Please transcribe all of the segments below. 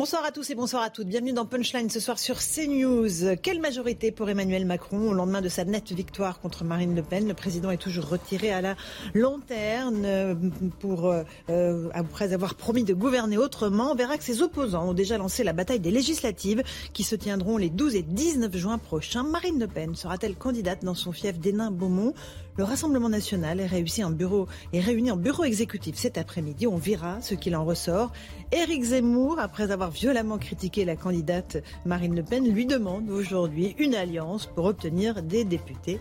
Bonsoir à tous et bonsoir à toutes. Bienvenue dans Punchline ce soir sur CNews. Quelle majorité pour Emmanuel Macron au lendemain de sa nette victoire contre Marine Le Pen? Le président est toujours retiré à la lanterne pour, euh, après avoir promis de gouverner autrement. On verra que ses opposants ont déjà lancé la bataille des législatives qui se tiendront les 12 et 19 juin prochains. Marine Le Pen sera-t-elle candidate dans son fief d'Hénin-Beaumont? Le Rassemblement national est, réussi en bureau, est réuni en bureau exécutif cet après-midi. On verra ce qu'il en ressort. Éric Zemmour, après avoir violemment critiqué la candidate Marine Le Pen, lui demande aujourd'hui une alliance pour obtenir des députés.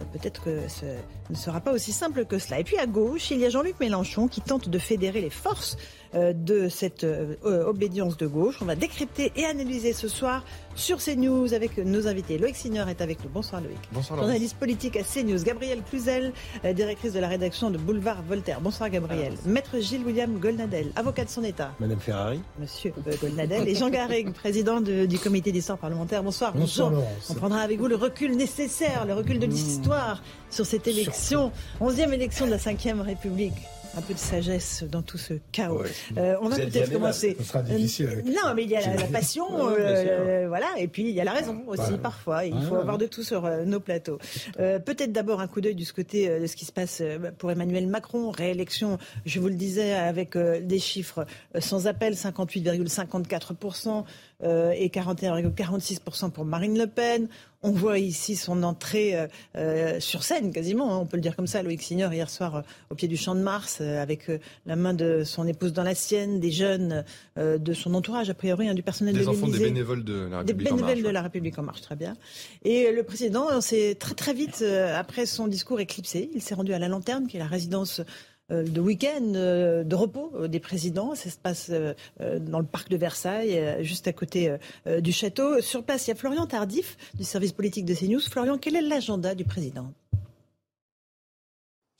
Euh, peut-être que ce ne sera pas aussi simple que cela. Et puis à gauche, il y a Jean-Luc Mélenchon qui tente de fédérer les forces de cette euh, obédience de gauche. On va décrypter et analyser ce soir sur CNews avec nos invités. Loïc Signor est avec nous. Bonsoir Loïc. Bonsoir Journaliste politique à CNews. Gabrielle Cluzel, directrice de la rédaction de Boulevard Voltaire. Bonsoir Gabrielle. Maître Gilles William Goldnadel, avocat de son État. Madame Ferrari. Monsieur Goldnadel. et Jean Garrig, président du comité d'histoire parlementaire. Bonsoir. Bonsoir On prendra avec vous le recul nécessaire, le recul de l'histoire sur cette élection, onzième élection de la Ve République un peu de sagesse dans tout ce chaos. Euh, on va peut-être commencer. Ce sera difficile. Euh, non, mais il y a la, passion, euh, voilà, et puis il y a la raison aussi parfois. Il faut avoir de tout sur nos plateaux. peut-être d'abord un coup d'œil du côté de ce qui se passe pour Emmanuel Macron, réélection. Je vous le disais avec des chiffres sans appel, 58,54 et 41,46% pour Marine Le Pen. On voit ici son entrée euh, euh, sur scène, quasiment, hein, on peut le dire comme ça. Loïc Signor, hier soir, euh, au pied du Champ de Mars, avec la main de son épouse dans la sienne, des jeunes de son entourage, a priori, hein, du personnel des de enfants, des bénévoles de la République des bénévoles de la République en marche, très bien. Et le président s'est très très vite, après son discours éclipsé, il s'est rendu à la Lanterne, qui est la résidence euh, de week-end euh, de repos euh, des présidents. Ça se passe dans le parc de Versailles, juste à côté du château. Sur place, il y a Florian Tardif du service politique de CNews. Florian, quel est l'agenda du président?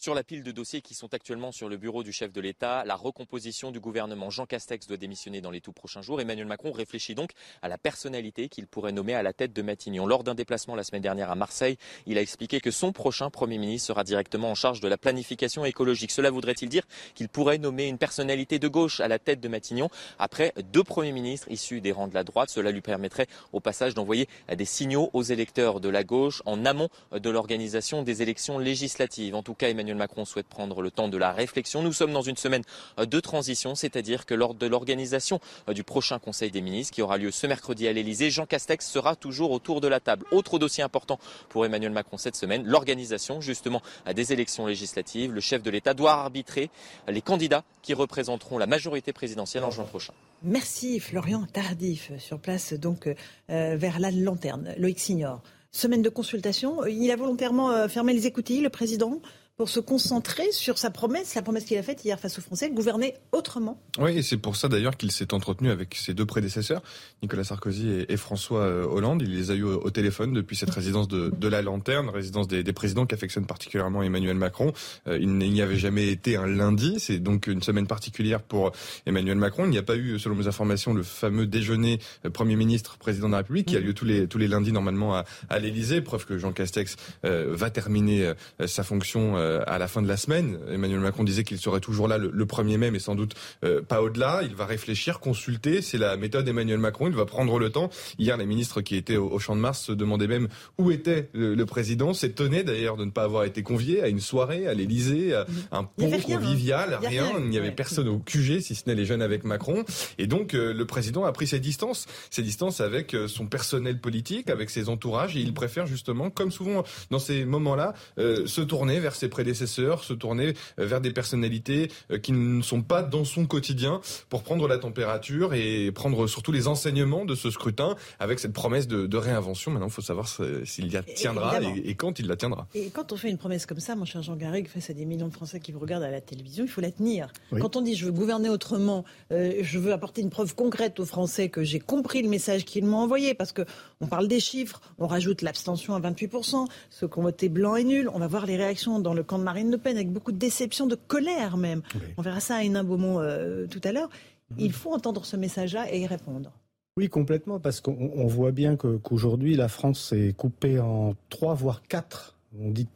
Sur la pile de dossiers qui sont actuellement sur le bureau du chef de l'État, la recomposition du gouvernement. Jean Castex doit démissionner dans les tout prochains jours. Emmanuel Macron réfléchit donc à la personnalité qu'il pourrait nommer à la tête de Matignon. Lors d'un déplacement la semaine dernière à Marseille, il a expliqué que son prochain Premier ministre sera directement en charge de la planification écologique. Cela voudrait-il dire qu'il pourrait nommer une personnalité de gauche à la tête de Matignon après deux Premiers ministres issus des rangs de la droite? Cela lui permettrait au passage d'envoyer des signaux aux électeurs de la gauche en amont de l'organisation des élections législatives. En tout cas, Emmanuel Macron souhaite prendre le temps de la réflexion. Nous sommes dans une semaine de transition, c'est-à-dire que lors de l'organisation du prochain Conseil des ministres qui aura lieu ce mercredi à l'Elysée, Jean Castex sera toujours autour de la table. Autre dossier important pour Emmanuel Macron cette semaine, l'organisation justement des élections législatives. Le chef de l'État doit arbitrer les candidats qui représenteront la majorité présidentielle en juin prochain. Merci Florian Tardif sur place donc euh, vers la lanterne. Loïc Signor. Semaine de consultation. Il a volontairement euh, fermé les écoutilles, le président? Pour se concentrer sur sa promesse, la promesse qu'il a faite hier face aux Français, gouverner autrement. Oui, et c'est pour ça d'ailleurs qu'il s'est entretenu avec ses deux prédécesseurs, Nicolas Sarkozy et, François euh, Hollande. Il les a eu au, téléphone depuis cette résidence de, la Lanterne, résidence des, présidents qu'affectionne particulièrement Emmanuel Macron. Euh, il n'y avait jamais été un lundi, c'est donc une semaine particulière pour Emmanuel Macron. Il n'y a pas eu, selon mes informations, le fameux déjeuner euh, Premier ministre, président de la République, qui a lieu tous les, tous les lundis normalement à, à l'Élysée, preuve que Jean Castex va terminer sa fonction euh, à la fin de la semaine. Emmanuel Macron disait qu'il serait toujours là le, 1er mai, mais sans doute euh, pas au-delà. Il va réfléchir, consulter. C'est la méthode Emmanuel Macron. Il va prendre le temps. Hier, les ministres qui étaient au, Champ de Mars se demandaient même où était le, président. S'étonnaient d'ailleurs de ne pas avoir été convié à une soirée à l'Élysée, un pont convivial, rien. Il n'y avait personne au QG, si ce n'est les jeunes avec Macron. Et donc, euh, le président a pris ses distances, ses distances avec son personnel politique, avec ses entourages. Et il préfère justement, comme souvent dans ces moments-là, se tourner vers ses prédécesseurs, se tourner vers des personnalités qui ne sont pas dans son quotidien pour prendre la température et prendre surtout les enseignements de ce scrutin avec cette promesse de, réinvention. Maintenant, il faut savoir s'il y tiendra et, quand il la tiendra. Et quand on fait une promesse comme ça, mon cher Jean Garrigue, face à des millions de Français qui vous regardent à la télévision, il faut la tenir. Quand on dit je veux gouverner autrement, euh, je veux apporter une preuve concrète aux Français que j'ai compris le message qu'ils m'ont envoyé, parce que on parle des chiffres, on rajoute l'abstention à 28%, ceux qui ont voté blanc et nul, on va voir les réactions dans le camp de Marine Le Pen avec beaucoup de déception, de colère même. On verra ça à Hénin Beaumont euh, tout à l'heure. Il faut entendre ce message-là et y répondre. Oui, complètement, parce qu'on voit bien qu'aujourd'hui, la France est coupée en trois, voire quatre. On dit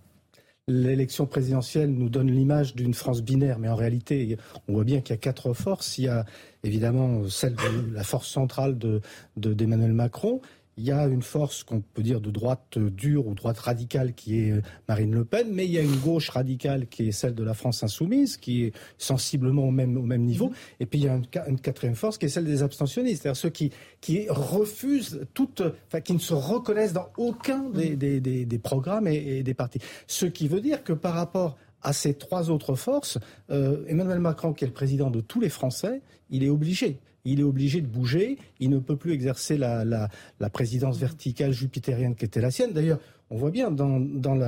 l'élection présidentielle nous donne l'image d'une France binaire, mais en réalité, on voit bien qu'il y a quatre forces. Il y a évidemment celle de la force centrale d'Emmanuel de, Macron. Il y a une force qu'on peut dire de droite dure ou droite radicale qui est euh, Marine Le Pen, mais il y a une gauche radicale qui est celle de la France insoumise, qui est sensiblement au même, au même niveau. Mm-hmm. Et puis il y a une, quatrième force qui est celle des abstentionnistes, c'est-à-dire ceux qui, qui refusent toute, enfin qui ne se reconnaissent dans aucun des, mm-hmm. des, programmes et, des partis. Ce qui veut dire que par rapport à ces trois autres forces, euh, Emmanuel Macron, qui est le président de tous les Français, il est obligé il est obligé de bouger, il ne peut plus exercer la, la, présidence verticale jupitérienne qui était la sienne. D'ailleurs, on voit bien dans, dans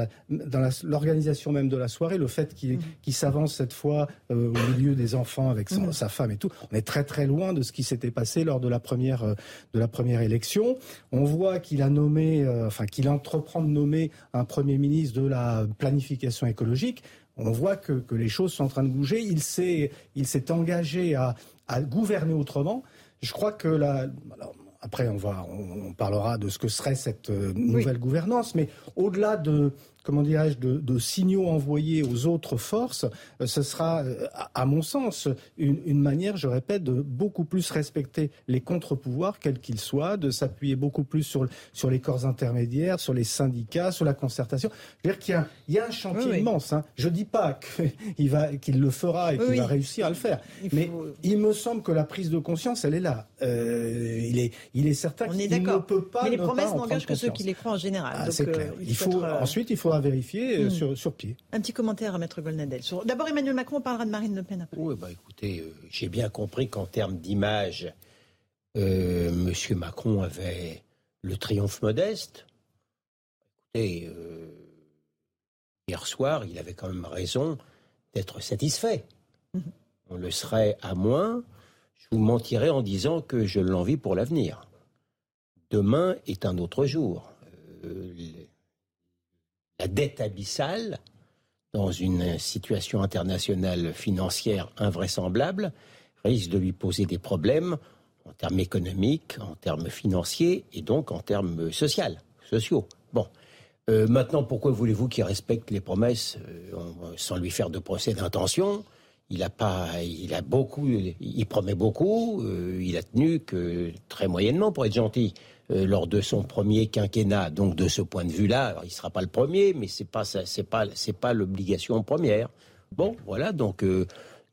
l'organisation même de la soirée, le fait qu'il mm. s'avance cette fois euh, au milieu des enfants avec mm. sa femme et tout. On est très très loin de ce qui s'était passé lors de la première, euh, de la première élection. On voit qu'il a nommé, euh, enfin qu'il entreprend de nommer un Premier ministre de la planification écologique on voit que, que, les choses sont en train de bouger. Il s'est, il s'est engagé à, à gouverner autrement. Je crois que la, après on va, on, parlera de ce que serait cette euh, nouvelle gouvernance, mais au-delà de comment dirais-je, de, signaux envoyés aux autres forces, euh, ce sera, euh, à, mon sens, une, manière, je répète, de beaucoup plus respecter les contre-pouvoirs, quels qu'ils soient, de s'appuyer beaucoup plus sur, sur les corps intermédiaires, sur les syndicats, sur la concertation. Je veux dire qu'il y a, il y a un chantier immense. Hein. Je ne dis pas qu'il, va, qu'il le fera et qu'il va réussir à le faire, mais il me semble que la prise de conscience, elle est là. Euh, il, est, il est certain qu'il ne peut pas. Mais les promesses n'engagent que ceux qui les croient en général. Ah, c'est clair. il, faut, ensuite, il faut à vérifier euh, hmm. sur, pied. Un petit commentaire à Maître Golnadel. D'abord, Emmanuel Macron parlera de Marine Le Pen après. Oui, bah, écoutez, euh, j'ai bien compris qu'en termes d'image, euh, M. Macron avait le triomphe modeste. Écoutez, hier soir, il avait quand même raison d'être satisfait. Mhm. On le serait à moins. Je vous mentirais en disant que je l'envie pour l'avenir. Demain est un autre jour la dette abyssale dans une situation internationale financière invraisemblable risque de lui poser des problèmes en termes économiques, en termes financiers et donc en termes sociaux. Bon. Euh, maintenant, pourquoi voulez-vous qu'il respecte les promesses euh, sans lui faire de procès d'intention? Il a pas, il a beaucoup, il promet beaucoup. Euh, il a tenu que très moyennement, pour être gentil. Euh, lors de son premier quinquennat. Donc de ce point de vue-là, il ne sera pas le premier, mais c'est pas c'est pas c'est pas l'obligation première. Bon, voilà. Donc euh,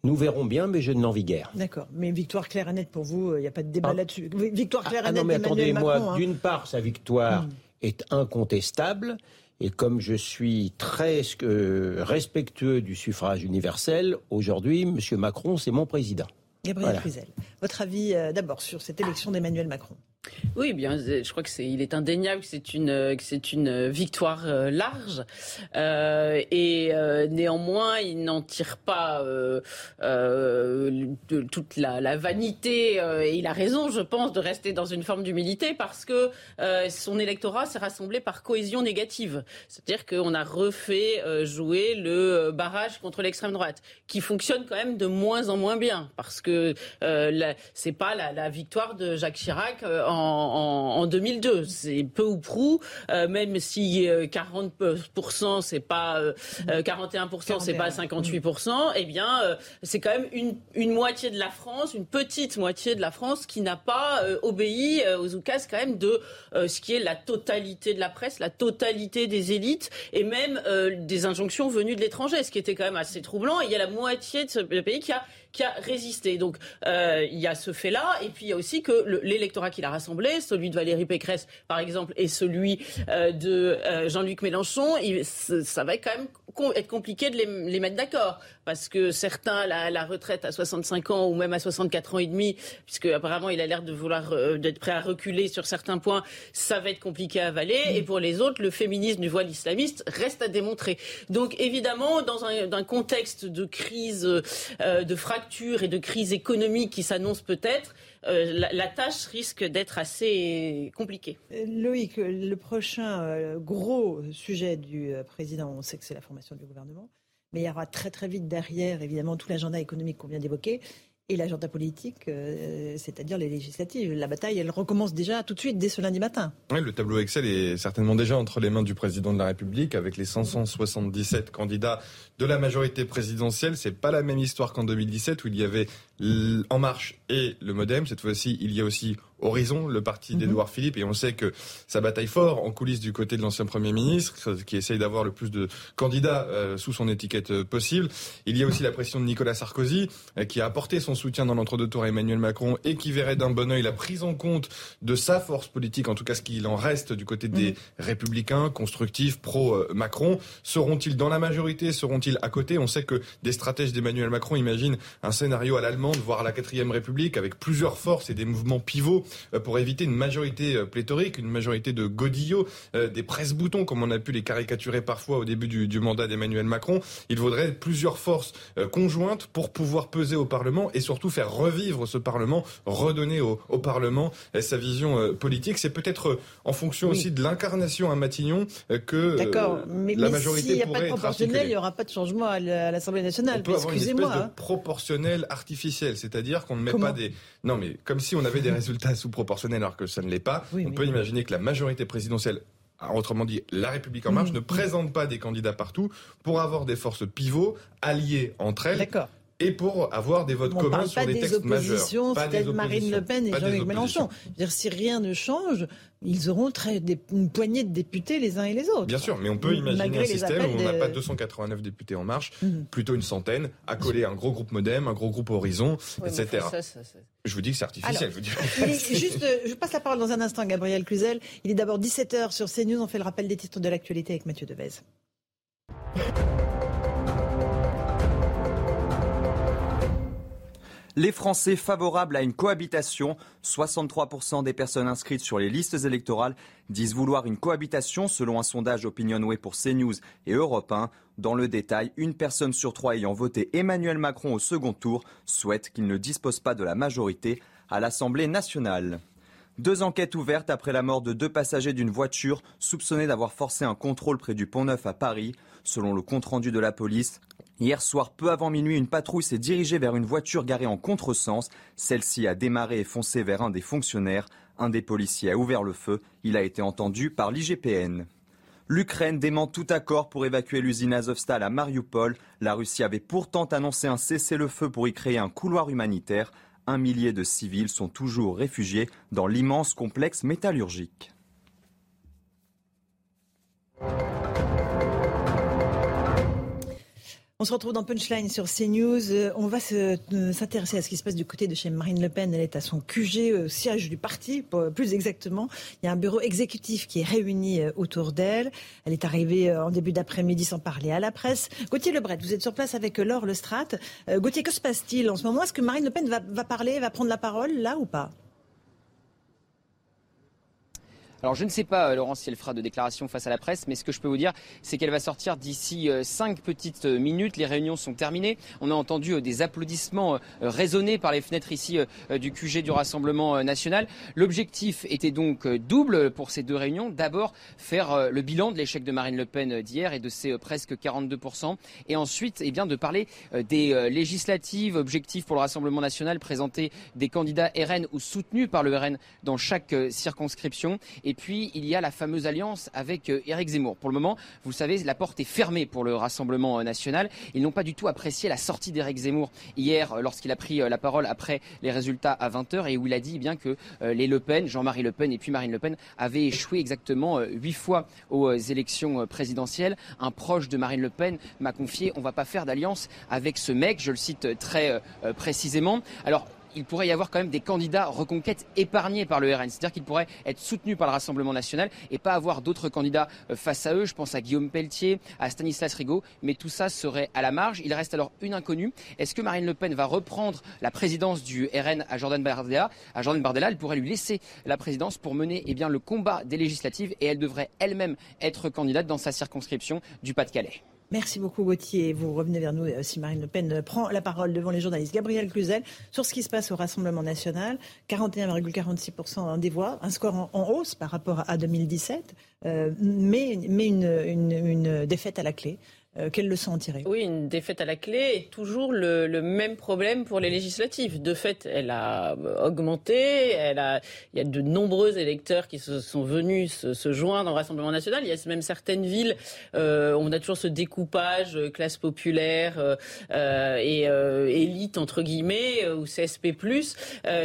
nous verrons bien, mais je n'envie guère. D'accord. Mais victoire claire et nette pour vous, il n'y a pas de débat ah. là-dessus. Victoire claire ah, et nette. Ah non, mais attendez-moi. Hein. D'une part, sa victoire hmm. est incontestable. Et comme je suis très respectueux du suffrage universel, aujourd'hui, M. Macron, c'est mon président. Gabriel voilà. votre avis euh, d'abord sur cette élection d'Emmanuel Macron oui, bien, je crois que c'est, il est indéniable que c'est une, que c'est une victoire euh, large, euh, et euh, néanmoins, il n'en tire pas euh, toute la, la vanité. et il a raison, je pense, de rester dans une forme d'humilité parce que son électorat s'est rassemblé par cohésion négative, c'est-à-dire qu'on a refait jouer le barrage contre l'extrême droite, qui fonctionne quand même de moins en moins bien parce que c'est pas la, la, victoire de Jacques Chirac 2002. C'est peu ou prou, euh, même si 40% euh, c'est pas 41%, euh, c'est pas 58%. Eh bien, c'est quand même une, une, moitié de la France, une petite moitié de la France qui n'a pas obéi aux oukases quand même de ce qui est la totalité de la presse, la totalité des élites et même des injonctions venues de l'étranger, ce qui était quand même assez troublant. il y a la moitié de ce pays qui a qui a résisté. Donc il y a ce fait-là, et puis il y a aussi que l'électorat qu'il a rassemblé celui de Valérie Pécresse, par exemple, et celui de Jean-Luc Mélenchon, ça va quand même être compliqué de les, mettre d'accord. Parce que certains, la, la, retraite à 65 ans ou même à 64 ans et demi, puisque apparemment il a l'air de vouloir d'être prêt à reculer sur certains points, ça va être compliqué à avaler. Et pour les autres, le féminisme du voile islamiste reste à démontrer. Donc évidemment, dans un, contexte de crise, euh, de fracture et de crise économique qui s'annonce peut-être, euh, la, tâche risque d'être assez compliquée. Euh, Loïc, le prochain gros sujet du président, on sait que c'est la formation du gouvernement, mais il y aura très très vite derrière, évidemment, tout l'agenda économique qu'on vient d'évoquer et l'agenda politique, euh, c'est-à-dire les législatives. La bataille, elle recommence déjà tout de suite, dès ce lundi matin. Oui, le tableau Excel est certainement déjà entre les mains du président de la République, avec les 577 candidats de la majorité présidentielle. C'est pas la même histoire qu'en 2017, où il y avait En Marche et le Modem. Cette fois-ci, il y a aussi Horizon, le parti d'Edouard mhm. Philippe, et on sait que ça bataille fort en coulisses du côté de l'ancien Premier ministre, qui essaye d'avoir le plus de candidats euh, sous son étiquette euh, possible. Il y a aussi la pression de Nicolas Sarkozy, euh, qui a apporté son soutien dans l'entre-deux tours à Emmanuel Macron et qui verrait d'un bon oeil la prise en compte de sa force politique, en tout cas ce qu'il en reste du côté des mhm. républicains, constructifs, pro-Macron. Seront-ils dans la majorité? Seront-ils à côté? On sait que des stratèges d'Emmanuel Macron imaginent un scénario à l'allemande, voire à la quatrième République, avec plusieurs forces et des mouvements pivots pour éviter une majorité euh, pléthorique, une majorité de godillots, euh, des presse-boutons, comme on a pu les caricaturer parfois au début du, mandat d'Emmanuel Macron. Il faudrait plusieurs forces conjointes pour pouvoir peser au Parlement et surtout faire revivre ce Parlement, redonner au, Parlement sa vision politique. C'est peut-être en fonction aussi de l'incarnation à Matignon que mais, la majorité s'il n'y a pas de proportionnel, il n'y aura pas de changement à l'Assemblée nationale. On peut avoir une espèce de hein. proportionnel artificiel, c'est-à-dire qu'on ne met pas des... Non mais comme si on avait des résultats sous proportionnel alors que ça ne l'est pas. on peut imaginer que la majorité présidentielle autrement dit, la République en marche mmh. ne présente pas des candidats partout pour avoir des forces pivots alliées entre elles. Et pour avoir des votes communs sur des textes majeurs. Pas des oppositions, Marine Le Pen et Jean-Luc Mélenchon. dire, si rien ne change, ils auront très, une poignée de députés les uns et les autres. Bien sûr, mais on peut imaginer un système où on n'a pas 289 députés en marche, mmh. plutôt une centaine, accoler un gros groupe Modem, un gros groupe Horizon, etc. Je vous dis que c'est artificiel. je, vous dis. juste, euh, je passe la parole dans un instant, Gabriel Cluzel. Il est d'abord 17h sur CNews. On fait le rappel des titres de l'actualité avec Mathieu Devez. Les Français favorables à une cohabitation, 63% des personnes inscrites sur les listes électorales disent vouloir une cohabitation selon un sondage Opinionway pour CNews et Europe 1. Dans le détail, une personne sur trois ayant voté Emmanuel Macron au second tour souhaite qu'il ne dispose pas de la majorité à l'Assemblée nationale. Deux enquêtes ouvertes après la mort de deux passagers d'une voiture soupçonnés d'avoir forcé un contrôle près du Pont Neuf à Paris. Selon le compte-rendu de la police, Hier soir, peu avant minuit, une patrouille s'est dirigée vers une voiture garée en contresens. Celle-ci a démarré et foncé vers un des fonctionnaires. Un des policiers a ouvert le feu. Il a été entendu par l'IGPN. L'Ukraine dément tout accord pour évacuer l'usine Azovstal à Mariupol. La Russie avait pourtant annoncé un cessez-le-feu pour y créer un couloir humanitaire. Un millier de civils sont toujours réfugiés dans l'immense complexe métallurgique. On se retrouve dans Punchline sur CNews. Euh, on va euh, s'intéresser à ce qui se passe du côté de chez Marine Le Pen. Elle est à son QG, au siège du parti, plus exactement. Il y a un bureau exécutif qui est réuni euh, autour d'elle. Elle est arrivée en début d'après-midi sans parler à la presse. Gauthier Lebret, vous êtes sur place avec Laure Lestrade. Gauthier, que se passe-t-il en ce moment? Est-ce que Marine Le Pen va parler, va prendre la parole là ou pas? Alors je ne sais pas, euh, Laurence, si elle fera de déclaration face à la presse, mais ce que je peux vous dire, c'est qu'elle va sortir d'ici euh, cinq petites euh, minutes. Les réunions sont terminées. On a entendu des applaudissements résonnés par les fenêtres ici du QG du Rassemblement national. L'objectif était donc double pour ces deux réunions. D'abord, faire le bilan de l'échec de Marine Le Pen d'hier et de ses presque 42%. Et ensuite, eh bien, de parler des législatives, objectifs pour le Rassemblement national, présenter des candidats RN ou soutenus par le RN dans chaque circonscription. Et puis, il y a la fameuse alliance avec euh, Éric Zemmour. Pour le moment, vous savez, la porte est fermée pour le Rassemblement euh, national. Ils n'ont pas du tout apprécié la sortie d'Éric Zemmour hier, euh, lorsqu'il a pris la parole après les résultats à 20h, et où il a dit eh bien que les Le Pen, Jean-Marie Le Pen et puis Marine Le Pen, avaient échoué exactement huit fois aux élections présidentielles. Un proche de Marine Le Pen m'a confié on ne va pas faire d'alliance avec ce mec, je le cite très précisément. Alors, il pourrait y avoir quand même des candidats reconquête épargnés par le RN. C'est-à-dire qu'ils pourraient être soutenus par le Rassemblement national et pas avoir d'autres candidats euh, face à eux. Je pense à Guillaume Pelletier, à Stanislas Rigaud, mais tout ça serait à la marge. Il reste alors une inconnue. Est-ce que Marine Le Pen va reprendre la présidence du RN à Jordan Bardella À Jordan Bardella, elle pourrait lui laisser la présidence pour mener eh bien, le combat des législatives et elle devrait elle-même être candidate dans sa circonscription du Pas-de-Calais. Merci beaucoup Gauthier. Vous revenez vers nous euh, si Marine Le Pen euh, prend la parole devant les journalistes. Gabriel Cluzel, sur ce qui se passe au Rassemblement national, 41,46% des voix, un score en, hausse par rapport à 2017, euh, mais, mais une, une défaite à la clé. Euh, quelle leçon en tirer Oui, une défaite à la clé est toujours le, même problème pour les législatives. De fait, elle a augmenté. Elle a, il y a de nombreux électeurs qui se sont venus se, joindre au Rassemblement national. Il y a même certaines villes, euh, on a toujours ce découpage euh, classe populaire et élite entre guillemets ou CSP+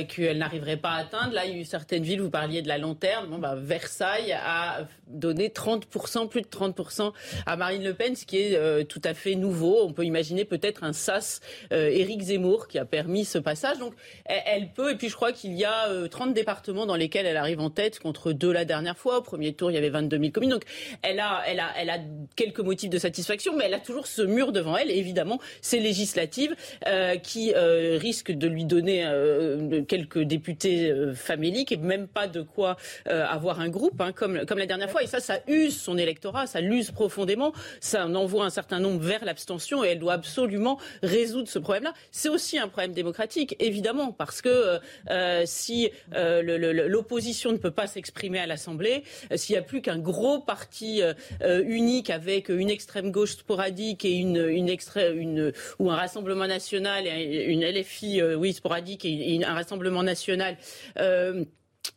qu'elle n'arriverait pas à atteindre. Là, il y a eu certaines villes. Vous parliez de la lanterne. Bah, Versailles a donné 30% plus de 30% à Marine Le Pen, ce qui est euh, tout à fait nouveau. On peut imaginer peut-être un sas euh, Éric Zemmour qui a permis ce passage. Donc elle, peut, et puis je crois qu'il y a 30 euh, départements dans lesquels elle arrive en tête contre deux la dernière fois. Au premier tour, il y avait 22 000 communes. Donc elle a, elle a, elle a quelques motifs de satisfaction, mais elle a toujours ce mur devant elle. Évidemment, ces législatives qui risquent de lui donner quelques députés faméliques et même pas de quoi avoir un groupe, hein, comme, comme la dernière fois. Et ça, ça use son électorat, ça l'use profondément. Ça en envoie un certain nombre vers l'abstention et elle doit absolument résoudre ce problème-là. C'est aussi un problème démocratique, évidemment, parce que euh, euh, si euh, l'opposition ne peut pas s'exprimer à l'Assemblée, s'il n'y a plus qu'un gros parti unique avec une extrême gauche sporadique et une, ou un rassemblement national et une LFI oui sporadique et un rassemblement national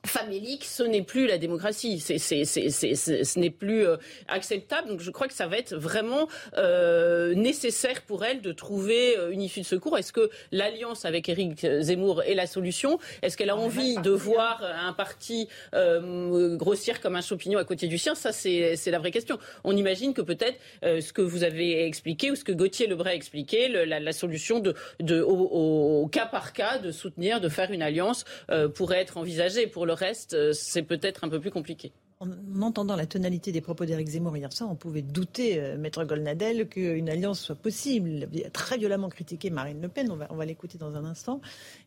famélique, ce n'est plus la démocratie. C'est, c'est, c'est, ce n'est plus euh, acceptable. Donc je crois que ça va être vraiment euh, nécessaire pour elle de trouver euh, une issue de secours. Est-ce que l'alliance avec Éric Zemmour est la solution? Est-ce qu'elle a envie de voir un parti grossir comme un champignon à côté du sien? Ça, c'est, la vraie question. On imagine que peut-être ce que vous avez expliqué ou ce que Gauthier Lebray a expliqué, la, la, solution de, de au, au, cas par cas de soutenir, de faire une alliance pourrait être envisagée. Pour le reste, euh, c'est peut-être un peu plus compliqué. En entendant la tonalité des propos d'Éric Zemmour hier soir, on pouvait douter, euh, Maître Golnadel, qu'une alliance soit possible. Il a très violemment critiqué Marine Le Pen, on va, on va l'écouter dans un instant.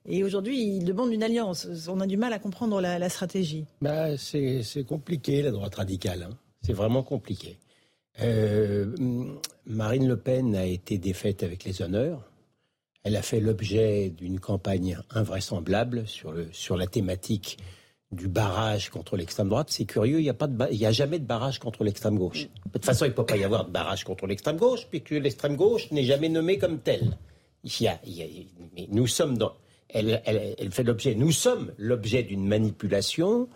Et aujourd'hui, il demande une alliance. On a du mal à comprendre la, stratégie. Bah, c'est compliqué, la droite radicale. Hein. C'est vraiment compliqué. Euh, Marine Le Pen a été défaite avec les honneurs. Elle a fait l'objet d'une campagne invraisemblable sur, le, sur la thématique du barrage contre l'extrême droite, c'est curieux, il n'y a, pas de a jamais de barrage contre l'extrême gauche. De toute façon, il ne peut pas y avoir de barrage contre l'extrême gauche, puisque l'extrême gauche n'est jamais nommée comme telle. Il y a, mais nous sommes dans, elle, elle, fait l'objet, nous sommes l'objet d'une manipulation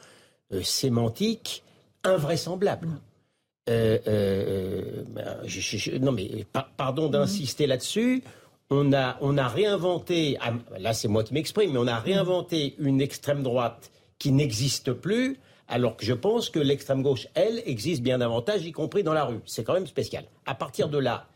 euh, sémantique invraisemblable. Euh, euh, non mais pardon d'insister là-dessus. On a, on a réinventé, ah, là c'est moi qui m'exprime, mais on a réinventé une extrême droite qui n'existe plus, alors que je pense que l'extrême gauche, elle, existe bien davantage, y compris dans la rue. C'est quand même spécial. À partir de là,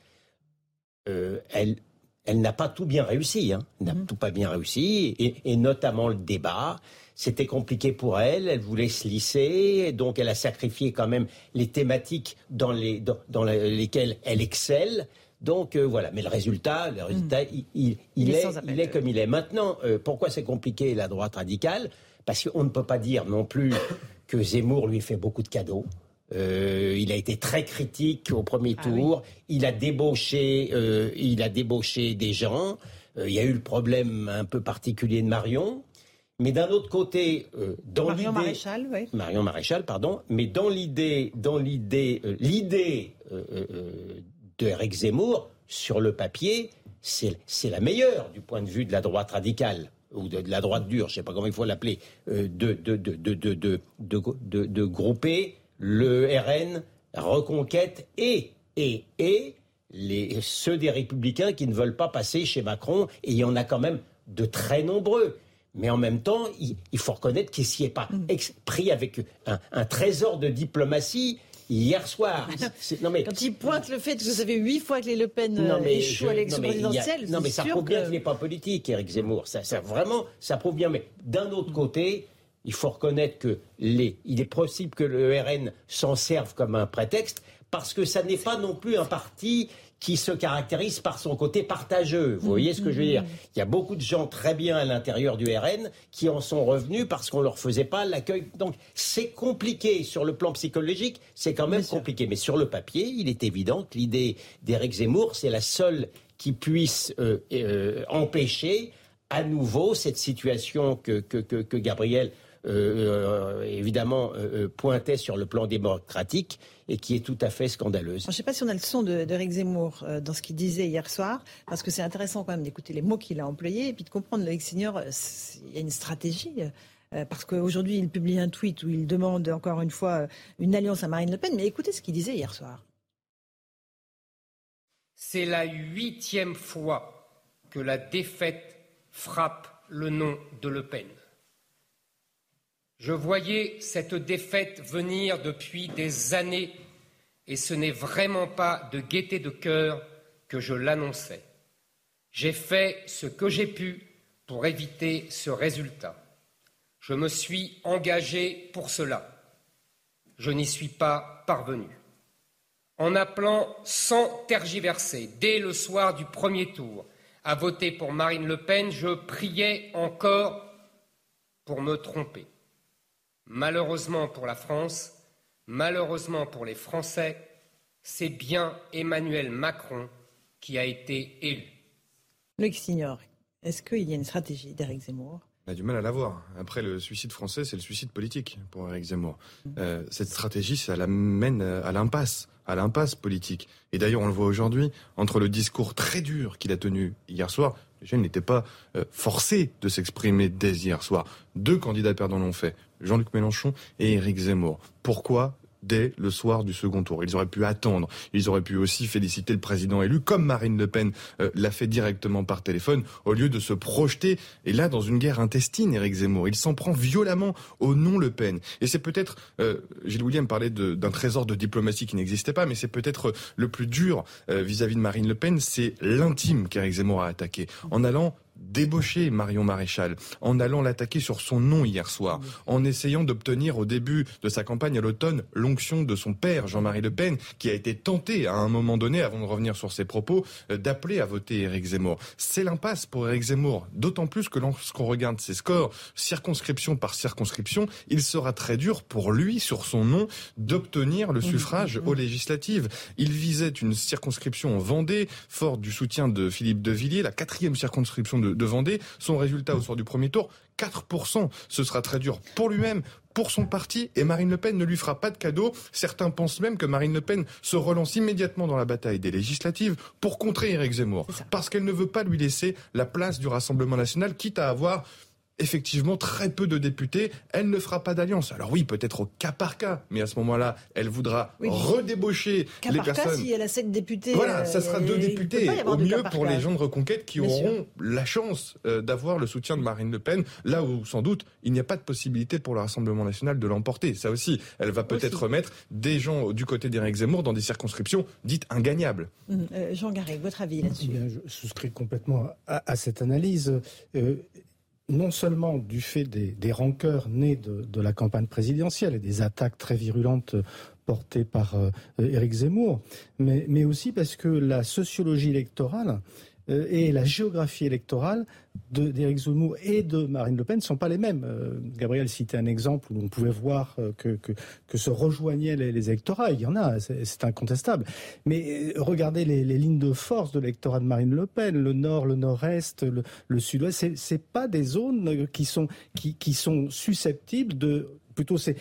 euh, elle, elle n'a pas tout bien réussi, hein. n'a mm-hmm. tout pas bien réussi, et, notamment le débat. C'était compliqué pour elle, elle voulait se lisser, donc elle a sacrifié quand même les thématiques dans, les, dans, lesquelles elle excelle. Donc euh, voilà, mais le résultat, le résultat, mm. il, il, est, il, est, comme il est. Maintenant, euh, pourquoi c'est compliqué la droite radicale? Parce qu'on ne peut pas dire non plus que Zemmour lui fait beaucoup de cadeaux. Euh, il a été très critique au premier ah tour. Il a débauché, euh, il a débauché des gens. Euh, il y a eu le problème un peu particulier de Marion. Mais d'un autre côté, dans l'idée, Marion Maréchal, oui. Marion Maréchal, pardon. Mais dans l'idée, dans l'idée, l'idée de Eric Zemmour sur le papier, c'est la meilleure du point de vue de la droite radicale ou de, la droite dure, je ne sais pas comment il faut l'appeler, de, de, de, de, grouper le RN, Reconquête et, et, et les, ceux des républicains qui ne veulent pas passer chez Macron, et il y en a quand même de très nombreux. Mais en même temps, il, faut reconnaître qu'il s'y est pas pris avec un, trésor de diplomatie hier soir. Non, mais... Quand il pointe le fait que vous avez huit fois que les Le Pen euh, échouent à l'élection présidentielle, non mais ça prouve bien qu'il n'est pas politique, Éric Zemmour. Ça, ça, vraiment, ça prouve bien. Mais d'un autre côté, il faut reconnaître que les, il est possible que le RN s'en serve comme un prétexte parce que ça n'est pas non plus un parti qui se caractérise par son côté partageux. Vous voyez ce que je veux dire Il y a beaucoup de gens très bien à l'intérieur du RN qui en sont revenus parce qu'on leur faisait pas l'accueil. Donc c'est compliqué sur le plan psychologique, c'est quand même compliqué. Mais sur le papier, il est évident que l'idée d'Éric Zemmour, c'est la seule qui puisse euh, euh, empêcher à nouveau cette situation que, que, que, que Gabriel euh, euh, évidemment euh, pointait sur le plan démocratique et qui est tout à fait scandaleuse. Je ne sais pas si on a le son de, de Rick Zemmour dans ce qu'il disait hier soir, parce que c'est intéressant quand même d'écouter les mots qu'il a employés et puis de comprendre, Loïc Signor, il y a une stratégie. Parce qu'aujourd'hui, il publie un tweet où il demande encore une fois une alliance à Marine Le Pen. Mais écoutez ce qu'il disait hier soir. C'est la huitième fois que la défaite frappe le nom de Le Pen. Je voyais cette défaite venir depuis des années et ce n'est vraiment pas de gaieté de cœur que je l'annonçais. J'ai fait ce que j'ai pu pour éviter ce résultat. Je me suis engagé pour cela. Je n'y suis pas parvenu. En appelant sans tergiverser, dès le soir du premier tour, à voter pour Marine Le Pen, je priais encore pour me tromper. Malheureusement pour la France, malheureusement pour les Français, c'est bien Emmanuel Macron qui a été élu. Luc Signor, est-ce qu'il y a une stratégie d'Éric Zemmour? On a du mal à l'avoir. Après, le suicide français, c'est le suicide politique pour Eric Zemmour. Euh, cette stratégie, ça l'amène à l'impasse, à l'impasse politique. Et d'ailleurs, on le voit aujourd'hui, entre le discours très dur qu'il a tenu hier soir, les jeunes n'étaient pas euh, forcés de s'exprimer dès hier soir. Deux candidats perdants l'ont fait. Jean-Luc Mélenchon et Éric Zemmour. Pourquoi dès le soir du second tour. Ils auraient pu attendre. Ils auraient pu aussi féliciter le président élu, comme Marine Le Pen euh, l'a fait directement par téléphone, au lieu de se projeter, et là, dans une guerre intestine, Éric Zemmour. Il s'en prend violemment au nom Le Pen. Et c'est peut-être, euh, Gilles William parlait d'un trésor de diplomatie qui n'existait pas, mais c'est peut-être le plus dur euh, vis-à-vis -vis de Marine LePen, c'est l'intime qu'Éric Zemmour a attaqué. En allant débaucher Marion Maréchal en allant l'attaquer sur son nom hier soir, en essayant d'obtenir au début de sa campagne à l'automne l'onction de son père, Jean-Marie Le Pen, qui a été tenté à un moment donné, avant de revenir sur ses propos, euh, d'appeler à voter Éric Zemmour. C'est l'impasse pour Éric Zemmour, d'autant plus que lorsqu'on regarde ses scores, circonscription par circonscription, il sera très dur pour lui, sur son nom, d'obtenir le suffrage aux législatives. Il visait une circonscription en Vendée, fort du soutien de Philippe de Villiers, la quatrième circonscription de, de Vendée. Son résultat au soir du premier tour, 4%. Ce sera très dur pour lui-même, pour son parti, et Marine Le Pen ne lui fera pas de cadeau. Certains pensent même que Marine Le Pen se relance immédiatement dans la bataille des législatives pour contrer Éric Zemmour, parce qu'elle ne veut pas lui laisser la place du Rassemblement national, quitte à avoir effectivement très peu de députés. Elle ne fera pas d'alliance. Alors oui, peut-être au cas par cas, mais à ce moment-là, elle voudra redébaucher les par personnes. Cas, si elle a sept députés. Voilà, ça sera deux députés. Au mieux pour les gens de Reconquête qui auront la chance euh, d'avoir le soutien de Marine Le Pen, là où sans doute il n'y a pas de possibilité pour le Rassemblement national de l'emporter. Ça aussi, elle va peut-être remettre des gens du côté d'Éric Zemmour dans des circonscriptions dites ingagnables. Hum, euh, Jean Garret, votre avis là-dessus? Eh Je souscris complètement à, cette analyse. Euh, non seulement du fait des, rancœurs nées de, la campagne présidentielle et des attaques très virulentes portées par euh, Éric Zemmour, mais, aussi parce que la sociologie électorale euh, et la géographie électorale d'Éric Zemmour et de Marine Le Pen ne sont pas les mêmes. Euh, Gabriel citait un exemple où on pouvait voir euh, que, se rejoignaient les, électorats. Il y en a, c'est incontestable. Mais regardez les, lignes de force de l'électorat de Marine Le Pen, le nord, le nord-est, le, sud-ouest. C'est pas des zones qui sont susceptibles de plutôt, ce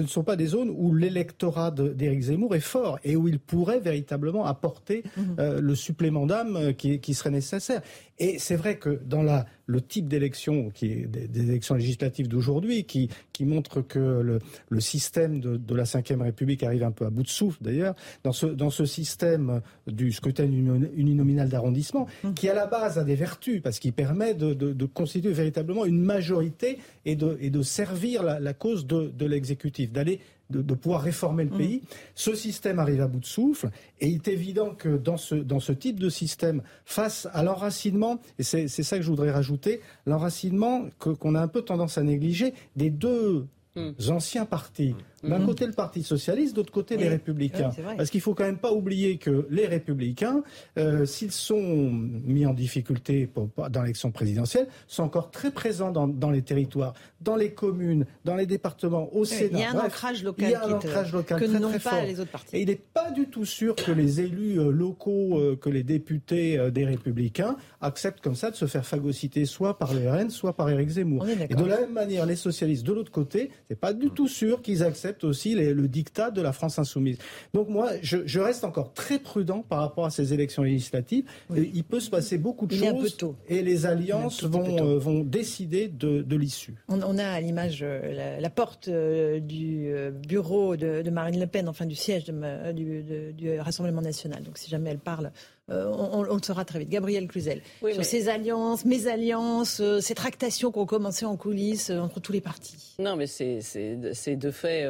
ne sont pas des zones où l'électorat d'Éric Zemmour est fort et où il pourrait véritablement apporter mhm. euh, le supplément d'âme euh, qui, serait nécessaire. Et c'est vrai que dans la le type d'élection qui est des, élections législatives d'aujourd'hui, qui, qui montre que le, le système de, de la Ve République arrive un peu à bout de souffle d'ailleurs, dans ce, dans ce système du scrutin uninominal d'arrondissement, mmh. qui à la base a des vertus, parce qu'il permet de, de, de, constituer véritablement une majorité et de, et de servir la, la cause de, de l'exécutif, d'aller de, pouvoir réformer le mm. pays. Ce système arrive à bout de souffle et il est évident que dans ce, dans ce type de système, face à l'enracinement, et c'est ça que je voudrais rajouter, l'enracinement qu'on a un peu tendance à négliger des deux mm. anciens partis. D'un mm. côté le Parti socialiste, d'autre côté les républicains. Parce qu'il faut quand même pas oublier que les républicains, euh, s'ils sont mis en difficulté dans l'élection présidentielle, sont encore très présents dans, les territoires, dans les communes, dans les départements, au Sénat. Il y a un ancrage local, il y a un ancrage local que très, n'ont pas fort. les autres partis. Et il n'est pas du tout sûr que les élus euh, locaux, euh, que les députés des républicains acceptent comme ça de se faire phagocyter soit par les RN, soit par Éric Zemmour. Et de la même manière, les socialistes de l'autre côté, c'est pas du tout sûr qu'ils acceptent aussi le dictat de la France insoumise. Donc moi, je, reste encore très prudent par rapport à ces élections législatives. Il peut se passer beaucoup de choses et les alliances vont, euh, vont décider de, l'issue. On, a à l'image euh, la, porte euh, du bureau de, Marine Le Pen, enfin du siège du, du Rassemblement national. Donc si jamais elle parle euh, on, le saura très vite. Gabriel Cluzel, sur ces alliances, mésalliances, euh, ces tractations qui ont commencé en coulisses euh, entre tous les partis. Non, mais c'est de fait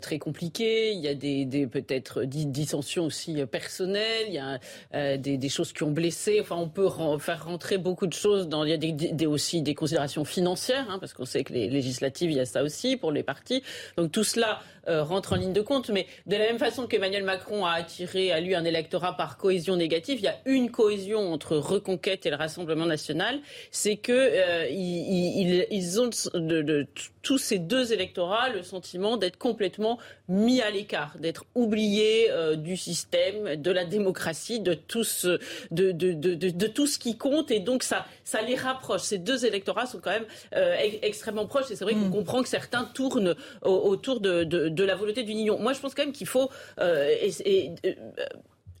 très compliqué. Il y a des, peut-être dissensions aussi personnelles. Il y a des, choses qui ont blessé. Enfin, on peut faire rentrer beaucoup de choses. Dans, il y a des, aussi des considérations financières, hein, parce qu'on sait que les législatives, il y a ça aussi pour les partis. Donc tout cela rentre en ligne de compte. Mais de la même façon qu'Emmanuel Macron a attiré à lui un électorat par cohésion négative, il y a une cohésion entre Reconquête et le Rassemblement national, c'est que euh, ils, ont de, tous ces deux électorats le sentiment d'être complètement mis à l'écart, d'être oubliés euh, du système, de la démocratie, de tout ce, de, tout ce qui compte, et donc ça, ça les rapproche. Ces deux électorats sont quand même euh, extrêmement proches, et c'est vrai qu'on mm. comprend que certains tournent autour de, la volonté d'une union. Moi, je pense quand même qu'il faut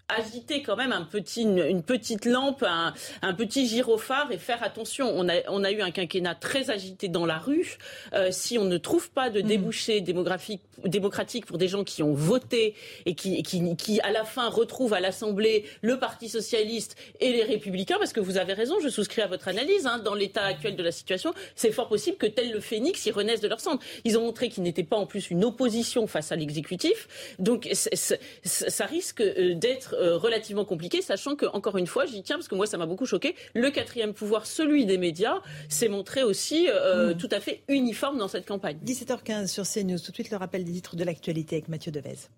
agiter quand même un petit, une, petite lampe, un, un, petit gyrophare et faire attention. On a, on a eu un quinquennat très agité dans la rue. Euh, si on ne trouve pas de mm. débouché démographique, démocratique pour des gens qui ont voté et qui, qui, qui à la fin retrouvent à l'Assemblée le Parti socialiste et les Républicains, parce que vous avez raison, je souscris à votre analyse. Hein, dans l'état actuel de la situation, c'est fort possible que tel le phénix, ils renaissent de leur centre. Ils ont montré qu'ils n'étaient pas en plus une opposition face à l'exécutif. Donc ça risque euh, d'être relativement compliqué, sachant que, encore une fois, j'y tiens parce que moi, ça m'a beaucoup choqué, le quatrième pouvoir, celui des médias, s'est montré aussi euh, mm. tout à fait uniforme dans cette campagne. 17h15 sur CNews. Tout de suite, le rappel des titres de l'actualité avec Mathieu Devez.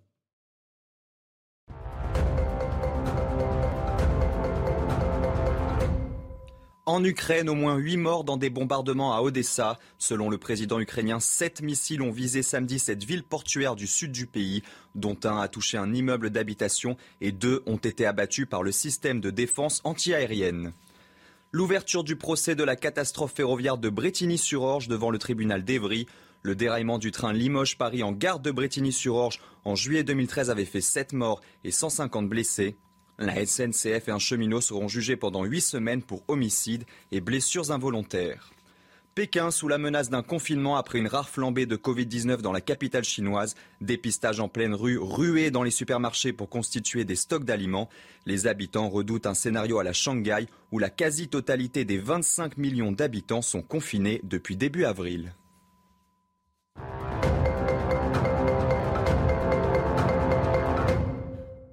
En Ukraine, au moins 8 morts dans des bombardements à Odessa. Selon le président ukrainien, 7 missiles ont visé samedi cette ville portuaire du sud du pays, dont un a touché un immeuble d'habitation et deux ont été abattus par le système de défense antiaérienne. L'ouverture du procès de la catastrophe ferroviaire de Bretigny-sur-Orge devant le tribunal d'Evry. Le déraillement du train Limoges-Paris en gare de Bretigny-sur-Orge en juillet 2013 avait fait 7 morts et 150 blessés. La SNCF et un cheminot seront jugés pendant huit semaines pour homicide et blessures involontaires. Pékin sous la menace d'un confinement après une rare flambée de Covid-19 dans la capitale chinoise. Dépistage en pleine rue, ruée dans les supermarchés pour constituer des stocks d'aliments. Les habitants redoutent un scénario à la Shanghai où la quasi-totalité des 25 millions d'habitants sont confinés depuis début avril.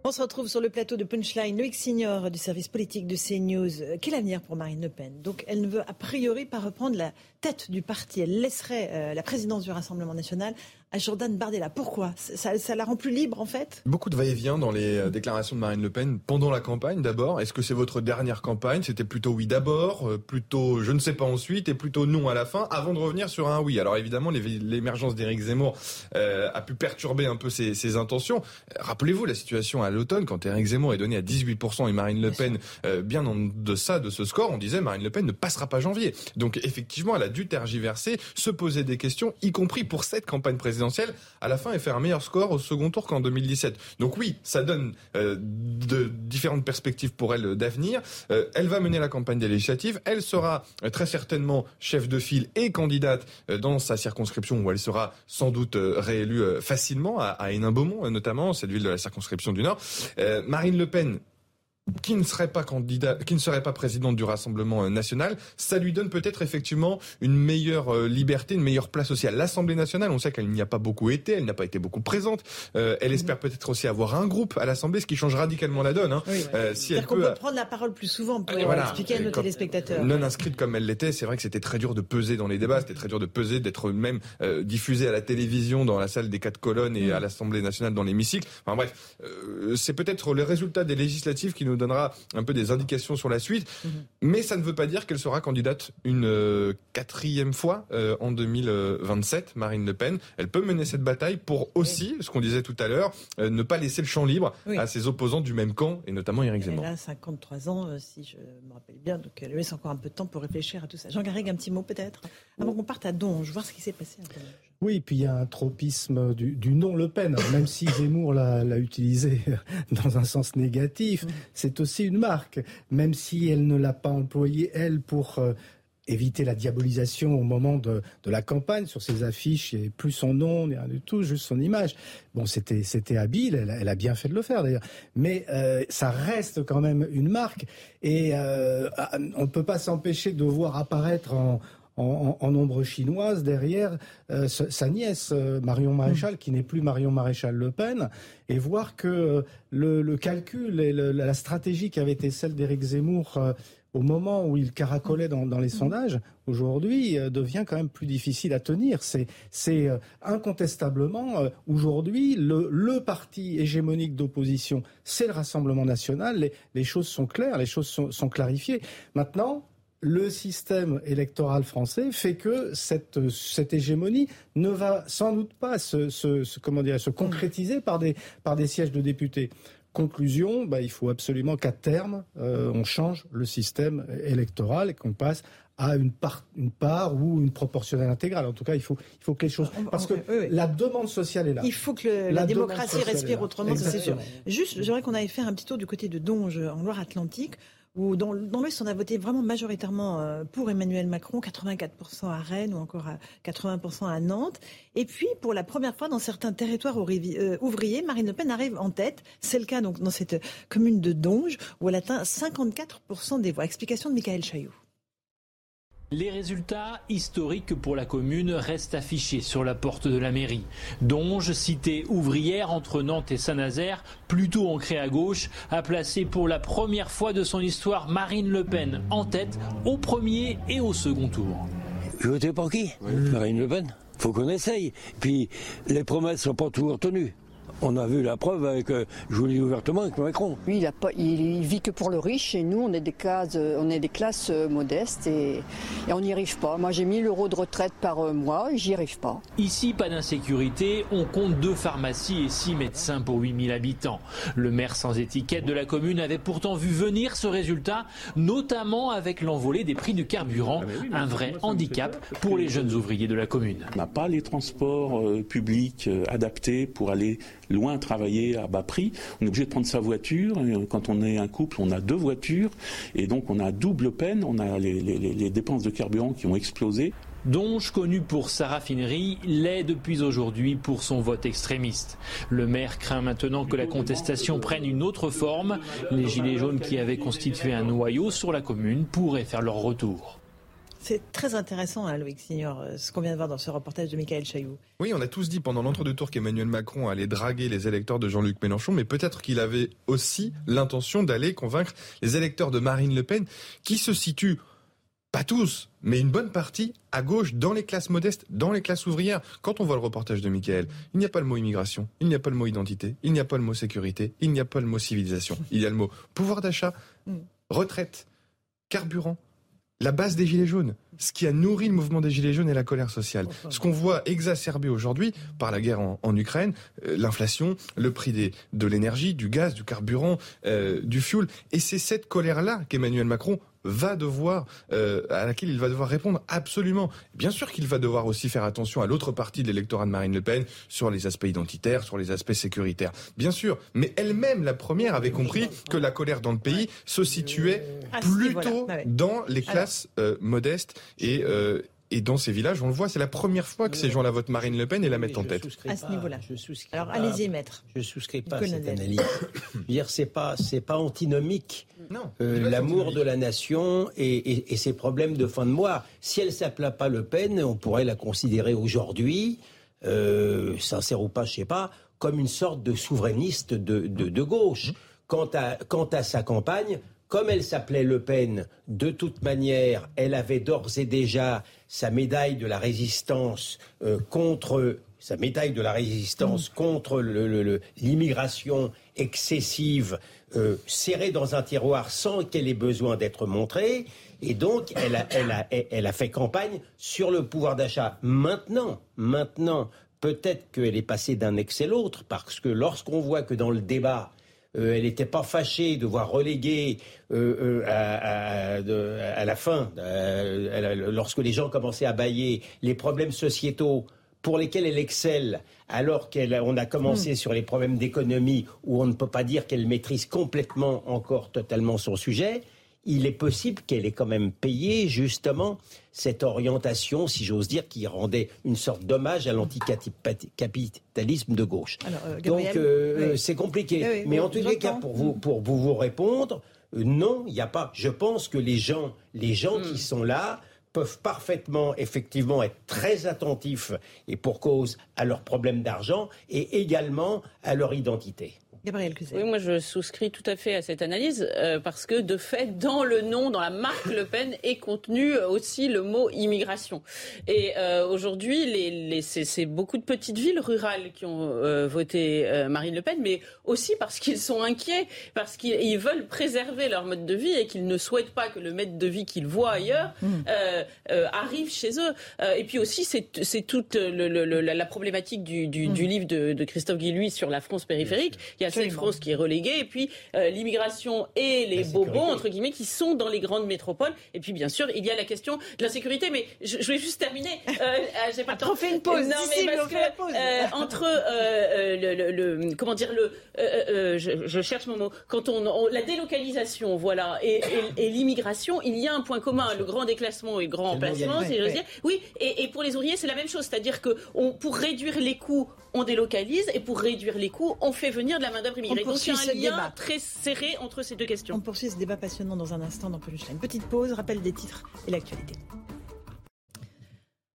On se retrouve sur le plateau de Punchline. Loïc Signor du service politique de CNews. Quel avenir pour Marine Le Pen? Donc, elle ne veut a priori pas reprendre la tête du parti. Elle laisserait euh, la présidence du Rassemblement national à Jordan Bardella. Pourquoi? Ça, la rend plus libre en fait? Beaucoup de va-et-vient dans les euh, déclarations de Marine Le Pen pendant la campagne d'abord. Est-ce que c'est votre dernière campagne? C'était plutôt oui d'abord, euh, plutôt je ne sais pas ensuite et plutôt non à la fin avant de revenir sur un oui. Alors évidemment l'émergence d'Éric Zemmour euh, a pu perturber un peu ses, intentions. Rappelez-vous la situation à l'automne quand Éric Zemmour est donné à 18% et Marine Le Pen bien en deçà de ce score, on disait Marine Le Pen ne passera pas janvier. Donc effectivement elle a dû tergiverser, se poser des questions, y compris pour cette campagne présidentielle à la fin et faire un meilleur score au second tour qu'en 2017. Donc oui, ça donne euh, de différentes perspectives pour elle d'avenir. Euh, elle va mener la campagne des législatives. Elle sera euh, très certainement chef de file et candidate dans sa circonscription où elle sera sans doute réélue facilement à, à Hénin-Beaumont notamment, cette ville de la circonscription du Nord. Marine Le Pen qui ne serait pas candidat, qui ne serait pas présidente du Rassemblement euh, national, ça lui donne peut-être effectivement une meilleure euh, liberté, une meilleure place aussi à l'Assemblée nationale. On sait qu'elle n'y a pas beaucoup été, elle n'a pas été beaucoup présente. Euh, elle espère peut-être aussi avoir un groupe à l'Assemblée, ce qui change radicalement la donne. Hein. si elle peut, peut prendre la parole plus souvent pour expliquer à nos téléspectateurs. Non inscrite comme elle l'était, c'est vrai que c'était très dur de peser dans les débats, c'était très dur de peser, d'être même diffusée à la télévision dans la salle des quatre colonnes et mm. à l'Assemblée nationale dans l'hémicycle. Enfin bref, c'est peut-être les résultats des législatives qui nous donnera un peu des indications sur la suite. Mhm. Mais ça ne veut pas dire qu'elle sera candidate une euh, quatrième fois euh, en 2027, Marine Le Pen. Elle peut mener cette bataille pour aussi, ce qu'on disait tout à l'heure, euh, ne pas laisser le champ libre à ses opposants du même camp, et notamment Éric Zemmour. Elle a 53 ans, si je me rappelle bien, donc elle laisse encore un peu de temps pour réfléchir à tout ça. Jean Garrigue, un petit mot peut-être Avant qu'on parte à Donge, voir ce qui s'est passé. Oui, puis il y a un tropisme du, du nom Le Pen. même si Zemmour l'a utilisé dans un sens négatif, c'est aussi une marque. Même si elle ne l'a pas employée, elle, pour euh, éviter la diabolisation au moment de, la campagne. Sur ses affiches, il n'y avait plus son nom, rien du tout, juste son image. Bon, c'était c'était habile, elle, a bien fait de le faire d'ailleurs. Mais euh, ça reste quand même une marque. Et euh, on ne peut pas s'empêcher de voir apparaître en, en, nombre chinoise derrière euh, sa nièce euh, Marion Maréchal, qui n'est plus Marion Maréchal Le Pen, et voir que euh, le, calcul et la stratégie qui avait été celle d'Éric Zemmour au moment où il caracolait dans, les sondages, aujourd'hui devient quand même plus difficile à tenir. C'est incontestablement aujourd'hui le, parti hégémonique d'opposition, c'est le Rassemblement national. Les, choses sont claires, les choses sont, sont clarifiées. Maintenant, le système électoral français fait que cette, cette hégémonie ne va sans doute pas se, comment dire, se concrétiser par des, par des sièges de députés. Conclusion, bah, il faut absolument qu'à terme, euh, on change le système électoral et qu'on passe à une part, une part ou une proportionnelle intégrale. En tout cas, il faut, il faut que les choses... Parce que la demande sociale est là. Il faut que la, démocratie respire autrement, c'est sûr. Juste, j'aimerais qu'on aille faire un petit tour du côté de Donge, en Loire-Atlantique, où dans, l'Ouest, on a voté vraiment majoritairement euh, pour Emmanuel Macron, 84% à Rennes ou encore à 80% à Nantes. Et puis, pour la première fois dans certains territoires euh, ouvriers, Marine Le Pen arrive en tête. C'est le cas donc dans cette commune de Donge, où elle atteint 54% des voix. Explication de Michael Chaillot. Les résultats historiques pour la commune restent affichés sur la porte de la mairie. Donge, cité ouvrière entre Nantes et Saint-Nazaire, plutôt ancrée à gauche, a placé pour la première fois de son histoire Marine Le Pen en tête au premier et au second tour. Votez pour qui? Marine Le Pen? Faut qu'on essaye. Puis les promesses sont pas toujours tenues. On a vu la preuve avec, euh, je vous le dis ouvertement, avec Macron. Lui, il, a pas, il, vit que pour le riche et nous, on est des, cases, on est des classes euh, modestes et, on n'y arrive pas. Moi, j'ai 1000 euros de retraite par euh, mois et j'y arrive pas. Ici, pas d'insécurité. On compte deux pharmacies et six médecins pour 8000 habitants. Le maire sans étiquette de la commune avait pourtant vu venir ce résultat, notamment avec l'envolée des prix du carburant, ah, un vrai handicap pour les jeunes ouvriers de la commune. On n'a pas les transports publics adaptés pour aller loin travailler à bas prix. On est obligé de prendre sa voiture. Quand on est un couple, on a deux voitures. Et donc on a double peine. On a les, dépenses de carburant qui ont explosé. Donge, connu pour sa raffinerie, l'est depuis aujourd'hui pour son vote extrémiste. Le maire craint maintenant que la contestation prenne une autre forme. Les Gilets jaunes qui avaient constitué un noyau sur la commune pourraient faire leur retour. C'est très intéressant, hein, Loïc Signor, euh, ce qu'on vient de voir dans ce reportage de Michael Chailloux. Oui, on a tous dit pendant l'entre-deux tours qu'Emmanuel Macron allait draguer les électeurs de Jean-Luc Mélenchon, mais peut-être qu'il avait aussi l'intention d'aller convaincre les électeurs de Marine Le Pen, qui se situent pas tous, mais une bonne partie à gauche, dans les classes modestes, dans les classes ouvrières. Quand on voit le reportage de Michael, il n'y a pas le mot immigration, il n'y a pas le mot identité, il n'y a pas le mot sécurité, il n'y a pas le mot civilisation. Il y a le mot pouvoir d'achat, mm. retraite, carburant, la base des Gilets jaunes, ce qui a nourri le mouvement des Gilets jaunes et la colère sociale. Ce qu'on voit exacerbé aujourd'hui par la guerre en, Ukraine, euh, l'inflation, le prix des, de l'énergie, du gaz, du carburant, euh, du fioul. Et c'est cette colère-là qu'Emmanuel Macron va devoir, euh, à laquelle il va devoir répondre absolument. Bien sûr qu'il va devoir aussi faire attention à l'autre partie de l'électorat de Marine Le Pen sur les aspects identitaires, sur les aspects sécuritaires. Bien sûr, mais elle-même, la première, avait compris que la colère dans le pays se situait plutôt dans les classes euh, modestes et euh, et dans ces villages, on le voit, c'est la première fois que ces gens-là votent Marine Le Pen et la mettent en je tête. souscris À ce niveau-là. Alors, allez-y, maître. Je souscris pas à cette analyse. Je veux dire, c'est pas, c'est pas antinomique. Non. Euh, L'amour de la nation et, et- et ses problèmes de fin de mois. Si elle s'appelait pas Le Pen, on pourrait la considérer aujourd'hui, euh, sincère ou pas, je sais pas, comme une sorte de souverainiste de, de, de gauche. Quant à, quant à sa campagne, comme elle s'appelait Le Pen, de toute manière, elle avait d'ores et déjà sa médaille de la résistance euh, contre sa médaille de la résistance contre le- le- le- l'immigration excessive euh, serrée dans un tiroir sans qu'elle ait besoin d'être montrée. Et donc, elle a, elle, a, elle a fait campagne sur le pouvoir d'achat. Maintenant, maintenant, peut-être qu'elle est passée d'un excès à l'autre, parce que lorsqu'on voit que dans le débat, euh, elle n'était pas fâchée de voir reléguer euh, euh, à, à- de- à la fin, lorsque les gens commençaient à bailler, les problèmes sociétaux pour lesquels elle excelle, alors qu'on a commencé sur les problèmes d'économie où on ne peut pas dire qu'elle maîtrise complètement encore totalement son sujet, il est possible qu'elle ait quand même payé justement cette orientation, si j'ose dire, qui rendait une sorte d'hommage à l'anticapitalisme de gauche. Alors, euh, Gabriel, Donc euh, oui. c'est compliqué. Oui, oui, Mais en tous les cas, pour vous, pour vous, vous répondre, euh, non, il n'y a pas. Je pense que les gens, les gens Hmm. qui sont là peuvent parfaitement, effectivement, être très attentifs et pour cause à leurs problèmes d'argent et également à leur identité. Gabriel. Oui, moi je souscris tout à fait à cette analyse euh, parce que de fait, dans le nom, dans la marque Le Pen est contenu aussi le mot immigration. Et euh, aujourd'hui, les, les, c'est, beaucoup de petites villes rurales qui ont euh, voté euh, Marine Le Pen, mais aussi parce qu'ils sont inquiets, parce qu'ils ils veulent préserver leur mode de vie et qu'ils ne souhaitent pas que le mode de vie qu'ils voient ailleurs euh, euh, arrive chez eux. Euh, et puis aussi, c'est, toute le- le- le- la, la problématique du, du, du livre de, de Christophe Guilluy sur la France périphérique. Il y a cette. France qui est reléguée, et puis euh, l'immigration et les bobos, entre guillemets, qui sont dans les grandes métropoles. Et puis, bien sûr, il y a la question de la sécurité. Mais je, je vais juste terminer. Euh, euh, j'ai pas le temps. on fait une pause. Non, mais parce que euh, entre le, le- le- comment dire le, je, je cherche mon mot. Quand on, on- la délocalisation, voilà, et, et- et l'immigration, il y a un point commun, le grand déclassement et le grand emplacement, si j'ose dire. Oui, et, et pour les ouvriers, c'est la même chose. C'est-à-dire que on, pour réduire les coûts, on délocalise, et pour réduire les coûts, on fait venir de la main-d'œuvre immigrée. Donc il y a un lien débat. très serré entre ces deux On questions. poursuit ce débat passionnant dans un instant dans Punchline. Petite pause, rappel des titres et l'actualité.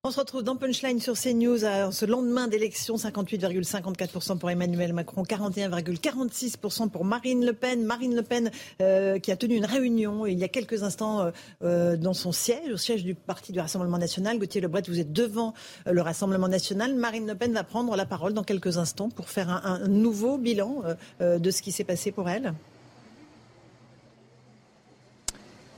On se retrouve dans Punchline sur CNews à ce lendemain d'élection, 58,54% pour Emmanuel Macron, 41,46% pour Marine Le Pen. Marine Le Pen euh, qui a tenu une réunion il y a quelques instants euh, euh, dans son siège, au siège du parti du Rassemblement National. Gauthier Lebret, vous êtes devant euh, le Rassemblement National. Marine Le Pen va prendre la parole dans quelques instants pour faire un, nouveau bilan euh, euh, de ce qui s'est passé pour elle.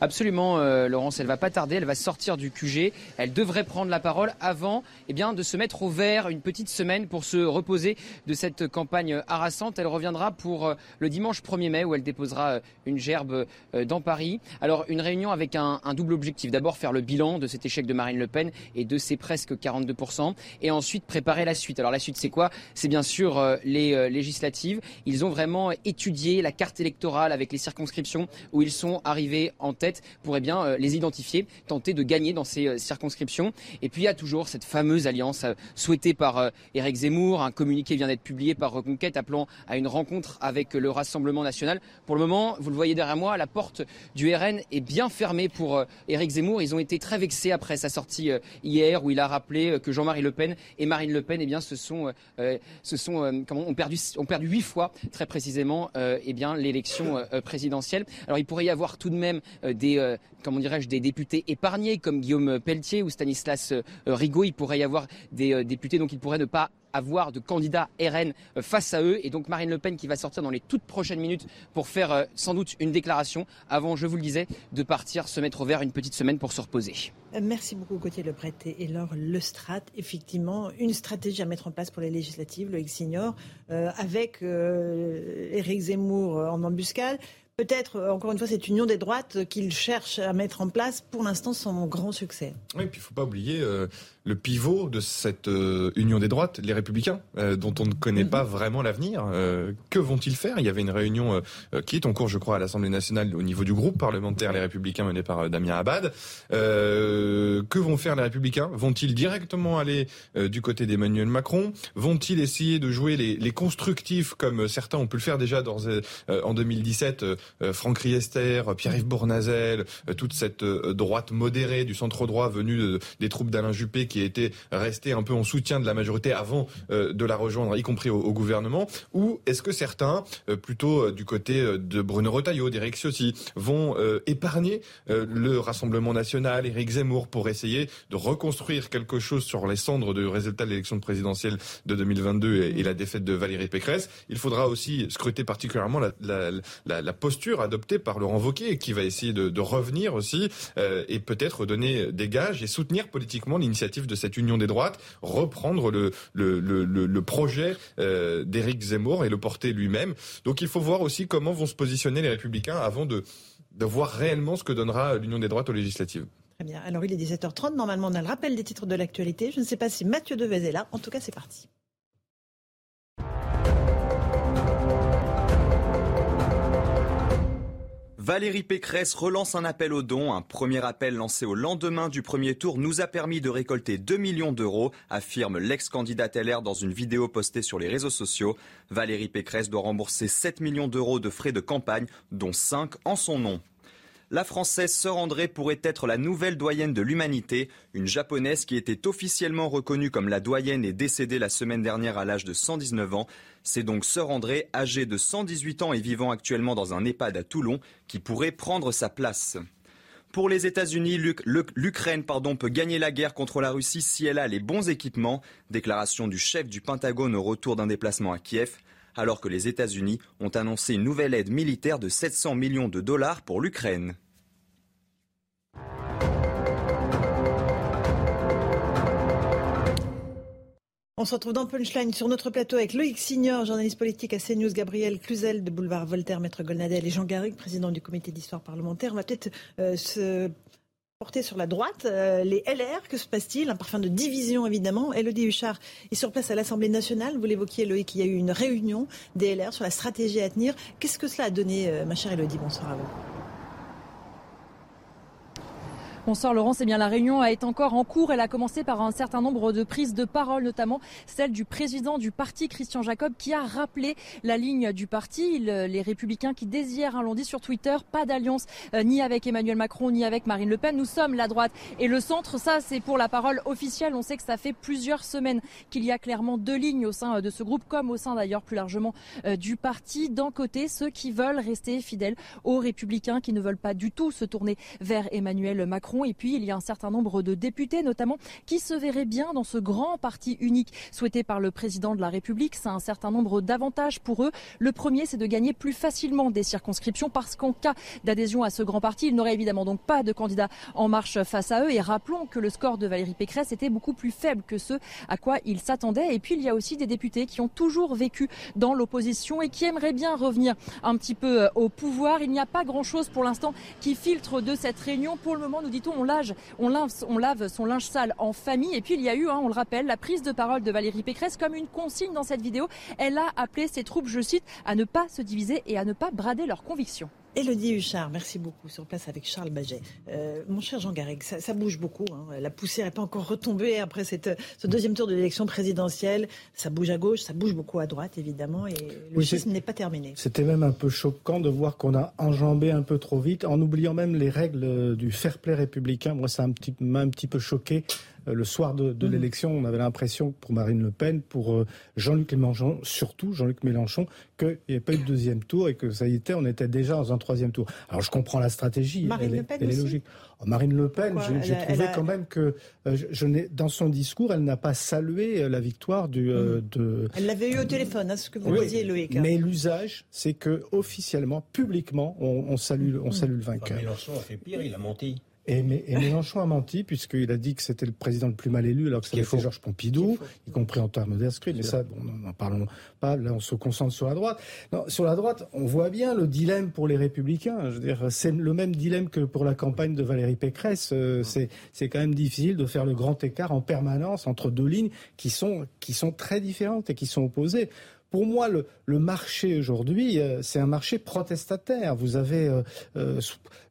Absolument, euh, Laurence, elle va pas tarder, elle va sortir du QG, elle devrait prendre la parole avant eh bien, de se mettre au vert une petite semaine pour se reposer de cette campagne harassante. Elle reviendra pour euh, le dimanche 1er mai où elle déposera euh, une gerbe euh, dans Paris. Alors une réunion avec un, double objectif. D'abord faire le bilan de cet échec de Marine Le Pen et de ses presque 42%, et ensuite préparer la suite. Alors la suite c'est quoi? C'est bien sûr euh, les euh, législatives. Ils ont vraiment étudié la carte électorale avec les circonscriptions où ils sont arrivés en tête pour eh bien, euh, les identifier, tenter de gagner dans ces euh, circonscriptions. Et puis il y a toujours cette fameuse alliance euh, souhaitée par Éric Zemmour. Un communiqué vient d'être publié par Reconquête appelant à une rencontre avec le Rassemblement national. Pour le moment, vous le voyez derrière moi, la porte du RN est bien fermée pour Éric Zemmour. Ils ont été très vexés après sa sortie hier où il a rappelé que Jean-Marie Le Pen et Marine Le Pen eh bien, se sont, se sont ont perdu, ont perdu huit fois très précisément eh l'élection présidentielle. Alors il pourrait y avoir tout de même des, euh, des députés épargnés comme Guillaume Pelletier ou Stanislas euh, Rigaud. Il pourrait y avoir des euh, députés donc il pourrait ne pas avoir de candidats RN face à eux. Et donc Marine Le Pen qui va sortir dans les toutes prochaines minutes pour faire sans doute une déclaration avant, je vous le disais, de partir se mettre au vert une petite semaine pour se reposer. Merci beaucoup Gauthier Lebret et Laure Lestrade. Effectivement, une stratégie à mettre en place pour les législatives, le X-Ignore, euh, avec euh, Éric Zemmour en embuscade. Peut-être, euh, encore une fois, cette union des droites qu'il cherche à mettre en place, pour l'instant, sans grand succès. Oui, puis il ne faut pas oublier euh, le pivot de cette euh, union des droites, les républicains, dont on ne connaît pas vraiment l'avenir. que vont-ils faire? Il y avait une réunion qui est en cours, je crois, à l'Assemblée nationale au niveau du groupe parlementaire Les Républicains mené par Damien Abad. que vont faire les républicains? Vont-ils directement aller du côté d'Emmanuel Macron? Vont-ils essayer de jouer les, les, constructifs comme certains ont pu le faire déjà dans, en 2017 euh, Franck Riester, Pierre-Yves Bournazel, euh, toute cette euh, droite modérée du centre droit venue des troupes d'Alain Juppé qui était restée un peu en soutien de la majorité avant de la rejoindre, y compris au, gouvernement. Ou est-ce que certains, plutôt du côté de Bruno Retailleau, d'Éric Ciotti, vont épargner le Rassemblement national, Éric Zemmour, pour essayer de reconstruire quelque chose sur les cendres du résultat de l'élection présidentielle de 2022 et, la défaite de Valérie Pécresse? Il faudra aussi scruter particulièrement la, la, adoptée par Laurent Wauquiez, qui va essayer de, revenir aussi euh, et peut-être donner des gages et soutenir politiquement l'initiative de cette union des droites, reprendre le, projet euh, d'Éric Zemmour et le porter lui-même. Donc il faut voir aussi comment vont se positionner les républicains avant de, de voir réellement ce que donnera l'union des droites aux législatives. Très bien. Alors il est 17h30. Normalement, on a le rappel des titres de l'actualité. Je ne sais pas si Mathieu Devez est là. En tout cas, c'est parti. Valérie Pécresse relance un appel aux dons. Un premier appel lancé au lendemain du premier tour nous a permis de récolter 2 millions d'euros, affirme l'ex-candidate LR dans une vidéo postée sur les réseaux sociaux. Valérie Pécresse doit rembourser 7 millions d'euros de frais de campagne, dont 5 en son nom. La Française Sœur André pourrait être la nouvelle doyenne de l'humanité. Une japonaise qui était officiellement reconnue comme la doyenne est décédée la semaine dernière à l'âge de 119 ans. C'est donc Sœur André, âgée de 118 ans et vivant actuellement dans un EHPAD à Toulon, qui pourrait prendre sa place. Pour les États-Unis, l'Ukraine peut gagner la guerre contre la Russie si elle a les bons équipements. Déclaration du chef du Pentagone au retour d'un déplacement à Kiev alors que les États-Unis ont annoncé une nouvelle aide militaire de 700 millions de dollars pour l'Ukraine. On se retrouve dans Punchline sur notre plateau avec Loïc Signor, journaliste politique à CNews, Gabriel Cluzel de Boulevard Voltaire, Maître Golnadel et Jean Garrigue, président du comité d'histoire parlementaire. On va peut-être euh, se porter sur la droite, euh, les LR, que se passe-t-il? Un parfum de division évidemment. Elodie Huchard est sur place à l'Assemblée nationale. Vous l'évoquiez Loïc, il y a eu une réunion des LR sur la stratégie à tenir. Qu'est-ce que cela a donné, euh, ma chère Elodie? Bonsoir à vous. Bonsoir Laurence, eh bien la réunion est encore en cours. Elle a commencé par un certain nombre de prises de parole, notamment celle du président du parti, Christian Jacob, qui a rappelé la ligne du parti. les républicains qui désirent, l'ont dit sur Twitter, pas d'alliance euh, ni avec Emmanuel Macron ni avec Marine Le Pen. Nous sommes la droite et le centre. Ça, c'est pour la parole officielle. On sait que ça fait plusieurs semaines qu'il y a clairement deux lignes au sein euh, de ce groupe, comme au sein d'ailleurs plus largement euh, du parti. D'un côté, ceux qui veulent rester fidèles aux républicains, qui ne veulent pas du tout se tourner vers Emmanuel Macron. Et puis, il y a un certain nombre de députés, notamment, qui se verraient bien dans ce grand parti unique souhaité par le président de la République. C'est un certain nombre d'avantages pour eux. Le premier, c'est de gagner plus facilement des circonscriptions parce qu'en cas d'adhésion à ce grand parti, il n'aurait évidemment donc pas de candidat en marche face à eux. Et rappelons que le score de Valérie Pécresse était beaucoup plus faible que ce à quoi il s'attendait. Et puis, il y a aussi des députés qui ont toujours vécu dans l'opposition et qui aimeraient bien revenir un petit peu euh, au pouvoir. Il n'y a pas grand-chose pour l'instant qui filtre de cette réunion. Pour le moment, nous dit on, lave son linge sale en famille. Et puis il y a eu, hein, on le rappelle, la prise de parole de Valérie Pécresse comme une consigne dans cette vidéo. Elle a appelé ses troupes, je cite, à ne pas se diviser et à ne pas brader leurs convictions. Elodie Huchard, merci beaucoup. Sur place avec Charles Baget. Euh, mon cher Jean Garrigue, ça, bouge beaucoup. Hein. La poussière n'est pas encore retombée après cette, ce deuxième tour de l'élection présidentielle. Ça bouge à gauche, ça bouge beaucoup à droite, évidemment. Et le oui, n'est pas terminé. C'était même un peu choquant de voir qu'on a enjambé un peu trop vite, en oubliant même les règles du fair play républicain. Moi, ça m'a un petit peu choqué le soir de, mhm. l'élection, on avait l'impression pour Marine Le Pen, pour euh, Jean-Luc Mélenchon, surtout Jean-Luc Mélenchon, qu'il n'y avait pas eu de deuxième tour et que ça y était, on était déjà dans un troisième tour. Alors je comprends la stratégie, Marine elle, est logique. Oh, Marine Le Pen, j'ai trouvé quand même que euh, je, dans son discours, elle n'a pas salué la victoire du. Mhm. de... Elle l'avait eu au téléphone, hein, ce que vous disiez, Loïc. Mais l'usage, c'est que officiellement, publiquement, on, salue, on mhm. salue le vainqueur. Mélenchon a fait pire, il a menti. Et, Mélenchon a menti puisqu'il a dit que c'était le président le plus mal élu alors que c'était Georges Pompidou, y compris en termes d'inscrits. Mais ça, bon, n'en parlons pas. Là, on se concentre sur la droite. Non, sur la droite, on voit bien le dilemme pour les Républicains. Je veux dire, c'est le même dilemme que pour la campagne de Valérie Pécresse. Euh, c'est c'est quand même difficile de faire le grand écart en permanence entre deux lignes qui sont qui sont très différentes et qui sont opposées pour moi, le, marché aujourd'hui, euh, c'est un marché protestataire. Vous avez euh, euh,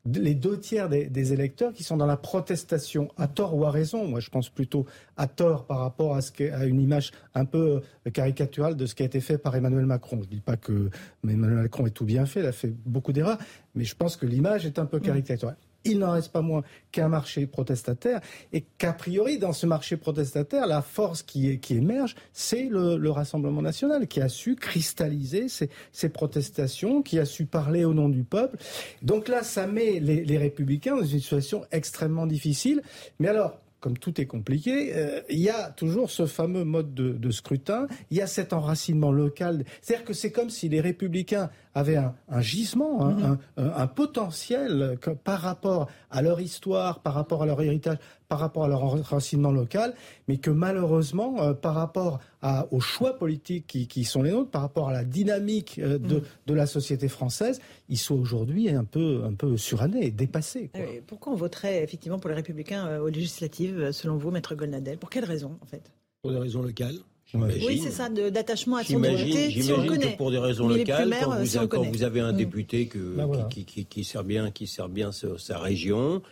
les deux tiers des, électeurs qui sont dans la protestation, à tort ou à raison. Moi, je pense plutôt à tort par rapport à, ce à une image un peu caricaturale de ce qui a été fait par Emmanuel Macron. Je ne dis pas que Emmanuel Macron ait tout bien fait, il a fait beaucoup d'erreurs, mais je pense que l'image est un peu caricaturale il n'en reste pas moins qu'un marché protestataire et qu'a priori, dans ce marché protestataire, la force qui, qui émerge, c'est le, Rassemblement national qui a su cristalliser ces, protestations, qui a su parler au nom du peuple. Donc là, ça met les, les républicains dans une situation extrêmement difficile. Mais alors, comme tout est compliqué, euh, il y a toujours ce fameux mode de, scrutin, il y a cet enracinement local. C'est-à-dire que c'est comme si les républicains avaient un, gisement, mhm. un, potentiel par rapport à leur histoire, par rapport à leur héritage, par rapport à leur enracinement local, mais que malheureusement, euh, par rapport aux choix politiques qui, sont les nôtres, par rapport à la dynamique euh, mhm. de, la société française, ils sont aujourd'hui un peu, un peu surannés, dépassés. Pourquoi on voterait effectivement pour les Républicains aux législatives, selon vous, Maître Golnadel Pour quelles raisons, en fait? Pour des raisons locales. Oui, c'est ça, d'attachement à son identité, si on que pour des raisons locales, quand, vous, avez un mm. député bah, qui, sert bien, qui sert bien sa, région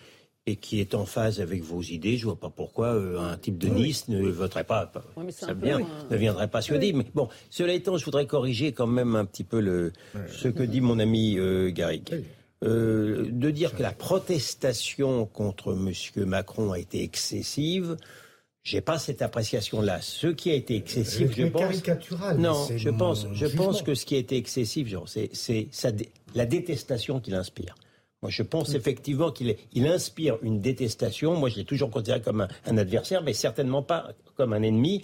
et qui est en phase avec vos idées, je vois pas pourquoi euh, un type de Nice ne voterait pas, ça bien, ne viendrait pas suédois. Mais bon, cela étant, je voudrais corriger quand même un petit peu le, ce que dit mon ami euh, Garrigue. Euh, de dire que la protestation contre M. Macron a été excessive, j'ai pas cette appréciation-là. Ce qui a été excessif, je pense. Non, je pense, je pense que ce qui a été excessif, c'est la détestation qu'il inspire. Moi, je pense mm. effectivement qu'il il inspire une détestation. Moi, je l'ai toujours considéré comme un, adversaire, mais certainement pas comme un ennemi.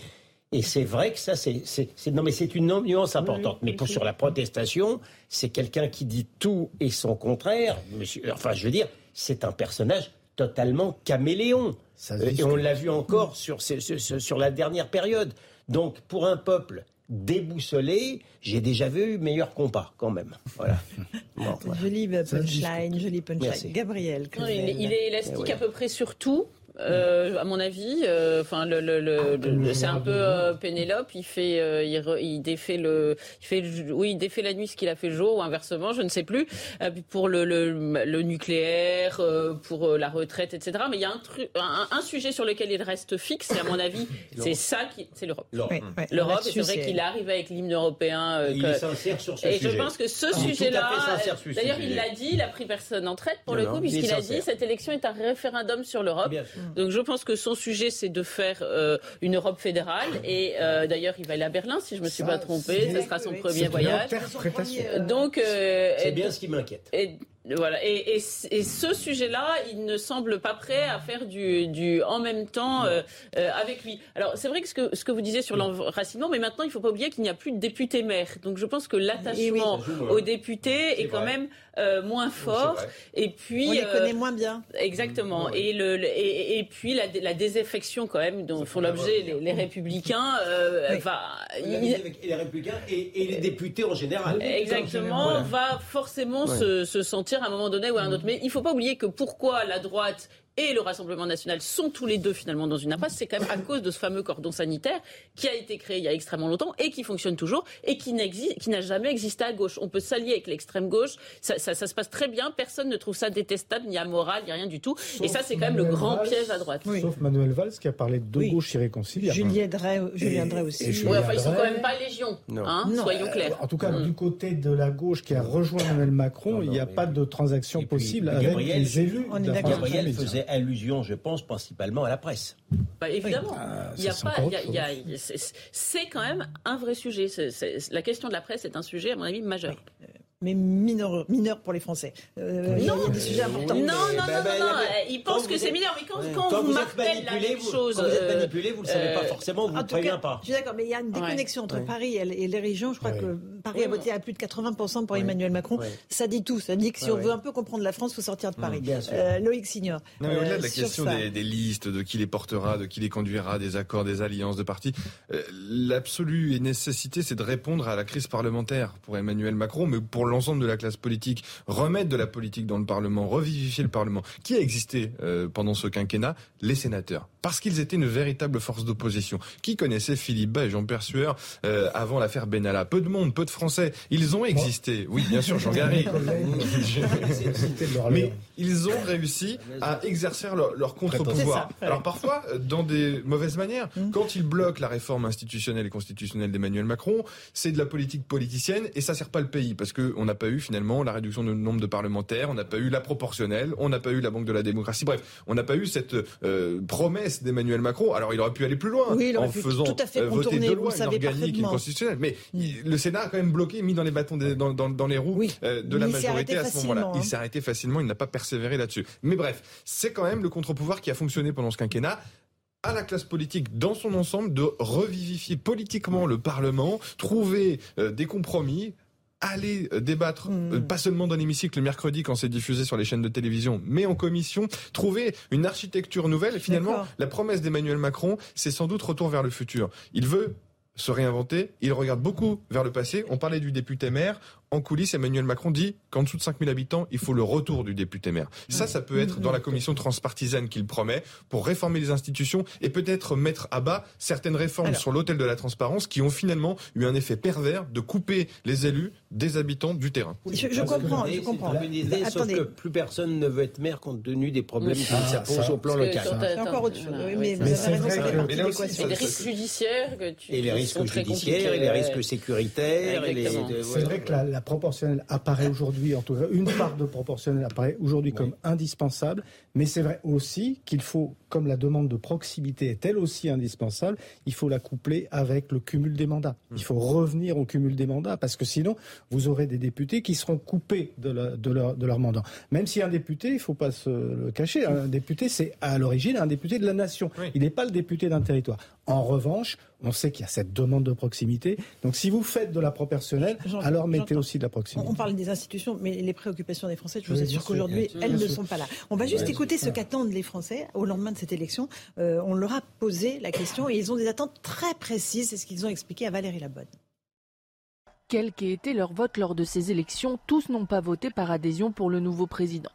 Et c'est vrai que ça, c'est non, mais c'est une nuance importante. mais pour sur la protestation, c'est quelqu'un qui dit tout et son contraire. Monsieur, enfin, je veux dire, c'est un personnage totalement caméléon. Et on l'a vu encore sur, sur, la dernière période. Donc, pour un peuple déboussolé, j'ai déjà vu meilleur compas quand même. Voilà. Joli punchline, joli punchline. Gabriel. il, est élastique à peu près sur tout. Euh, à mon avis. Euh, enfin, le, le, le, c'est un peu euh, Pénélope. Il fait, euh, il, il, défait le, il fait, oui, il défait la nuit ce qu'il a fait le jour ou inversement, je ne sais plus. pour le, le, nucléaire, pour la retraite, etc. Mais il y a un, truc, un, sujet sur lequel il reste fixe. Et à mon avis, c'est ça qui, c'est l'Europe. L'Europe, c'est vrai qu'il arrive avec l'hymne européen. il est sincère sur ce et sujet. Et je pense que ce sujet-là, d'ailleurs, il l'a dit, il a pris personne en traite pour le coup, puisqu'il a dit cette élection est un référendum sur l'Europe. Donc je pense que son sujet, c'est de faire euh, une Europe fédérale. Et euh, d'ailleurs, il va aller à Berlin, si je me suis pas trompée. Ce sera son premier voyage. Donc, euh, c'est bien ce qui m'inquiète. Voilà. Et, et, et ce sujet-là, il ne semble pas prêt à faire du, du en même temps euh, euh, avec lui. Alors c'est vrai que ce, que ce que vous disiez sur l'enracinement, mais maintenant il ne faut pas oublier qu'il n'y a plus de députés maires. Donc je pense que l'attachement aux députés est, quand même euh, moins fort. Et puis on les connaît moins bien. Exactement. Et le, et, et, puis la, la, désaffection quand même dont font l'objet les, les, républicains. va, les républicains et, les députés en général. Exactement. Va forcément se, se sentir à un moment donné ou à un autre. Mais il ne faut pas oublier que pourquoi la droite et le Rassemblement national sont tous les deux finalement dans une impasse, c'est quand même à cause de ce fameux cordon sanitaire qui a été créé il y a extrêmement longtemps et qui fonctionne toujours et qui n'a jamais existé à gauche. On peut s'allier avec l'extrême gauche, ça, se passe très bien, personne ne trouve ça détestable, ni amoral, ni rien du tout. et ça, c'est quand même le grand piège à droite. Sauf Manuel Valls qui a parlé de gauche irréconciliable. Julien Drey, Julien Drey aussi. oui, enfin, ils sont quand même pas légion, hein, soyons clairs. En tout cas, du côté de la gauche qui a rejoint Emmanuel Macron, il n'y a pas de transaction possible avec les élus. Gabriel faisait allusion, je pense principalement à la presse. Bah, évidemment. c'est quand même un vrai sujet. la question de la presse est un sujet, à mon avis, majeur. Mais mineur, mineur pour les Français. Euh, non, y a des sujets importants. Non, non, non, non, non, ils pensent que c'est mineur, mais quand, quand, vous, martelez la même chose... Quand vous êtes manipulé, vous ne le savez pas forcément, vous ne prévenez pas. Je suis d'accord, mais il y a une déconnexion entre Paris et les régions. Je crois que Paris a voté à plus de 80% pour Emmanuel Macron. Ça dit tout. Ça dit que si on veut un peu comprendre la France, il faut sortir de Paris. Loïc Signor. Au-delà de la question des listes, de qui les portera, de qui les conduira, des accords, des alliances de partis, l'absolue nécessité, c'est de répondre à la crise parlementaire pour Emmanuel Macron, mais pour l'ensemble de la classe politique, remettre de la politique dans le Parlement, revivifier le Parlement. Qui a existé euh, pendant ce quinquennat? Les sénateurs. Parce qu'ils étaient une véritable force d'opposition. Qui connaissait Philippe Bas et Jean-Pierre Sueur euh, avant l'affaire Benalla? Peu de monde, peu de Français. Ils ont existé. Oui, bien sûr, Jean Garry. Mais ils ont réussi à exercer leur, leur contre-pouvoir. Alors parfois, euh, dans des mauvaises manières. Mmh. Quand ils bloquent la réforme institutionnelle et constitutionnelle d'Emmanuel Macron, c'est de la politique politicienne et ça sert pas le pays parce qu'on n'a pas eu finalement la réduction du nombre de parlementaires, on n'a pas eu la proportionnelle, on n'a pas eu la Banque de la démocratie. Bref, on n'a pas eu cette euh, promesse d'Emmanuel Macron. Alors il aurait pu aller plus loin en faisant tout à fait euh, voter deux lois, une organique et constitutionnelle. Mais le Sénat a quand même bloqué, mis dans les bâtons dans, dans, dans, les roues euh, de la majorité à ce moment-là. Il hein. s'est arrêté facilement, il n'a pas persévéré là-dessus. Mais bref, c'est quand même le contre-pouvoir qui a fonctionné pendant ce quinquennat à la classe politique dans son ensemble de revivifier politiquement le Parlement, trouver des compromis, aller euh, débattre, hmm. euh, pas seulement dans l'hémicycle le mercredi quand c'est diffusé sur les chaînes de télévision, mais en commission, trouver une architecture nouvelle. Finalement, la promesse d'Emmanuel Macron, c'est sans doute retour vers le futur. Il veut se réinventer. Il regarde beaucoup vers le passé. On parlait du député maire en coulisses, Emmanuel Macron dit qu'en dessous de 5000 habitants, il faut le retour du député maire. Ça, ça peut être dans la commission transpartisane qu'il promet pour réformer les institutions et peut-être mettre à bas certaines réformes sur l'hôtel de la transparence qui ont finalement eu un effet pervers de couper les élus des habitants du terrain. je, comprends, je comprends. sauf que plus personne ne veut être maire compte tenu des problèmes qui s'imposent au plan local. C'est encore autre chose. mais, vous avez raison, les risques judiciaires que tu Et les risques judiciaires, et les risques sécuritaires. C'est vrai que la la proportionnelle apparaît aujourd'hui, en tout cas une part de proportionnelle apparaît aujourd'hui comme indispensable, mais c'est vrai aussi qu'il faut, comme la demande de proximité est elle aussi indispensable, il faut la coupler avec le cumul des mandats. Il faut revenir au cumul des mandats, parce que sinon, vous aurez des députés qui seront coupés de, de, leur, de leur mandat. Même si un député, il ne faut pas se le cacher, un député, c'est à l'origine un député de la nation. Il n'est pas le député d'un territoire. En revanche, on sait qu'il y a cette demande de proximité. Donc si vous faites de la proportionnelle, alors mettez aussi de la proximité. On parle des institutions, mais les préoccupations des Français, je vous assure qu'aujourd'hui, elles ne sont pas là. On va juste écouter ce qu'attendent les Français au lendemain de cette élection. Euh, on leur a posé la question et ils ont des attentes très précises. C'est ce qu'ils ont expliqué à Valérie Labonne. Quel qu'ait été leur vote lors de ces élections, tous n'ont pas voté par adhésion pour le nouveau président.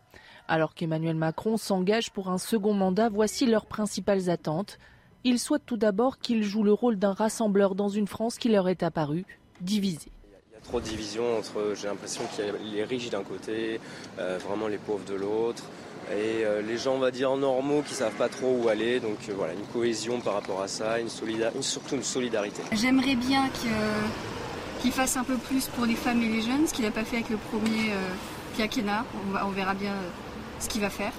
Alors qu'Emmanuel Macron s'engage pour un second mandat, voici leurs principales attentes ils souhaitent tout d'abord qu'il joue le rôle d'un rassembleur dans une France qui leur est apparue divisée. Il y a trop de divisions entre, j'ai l'impression qu'il y a les riches d'un côté, euh, vraiment les pauvres de l'autre, et euh, les gens, on va dire, normaux qui savent pas trop où aller. Donc euh, voilà, une cohésion par rapport à ça, une surtout une solidarité. J'aimerais bien qu'il fasse un peu plus pour les femmes et les jeunes, ce qu'il n'a pas fait avec le premier quinquennat. on verra bien ce qu'il va faire.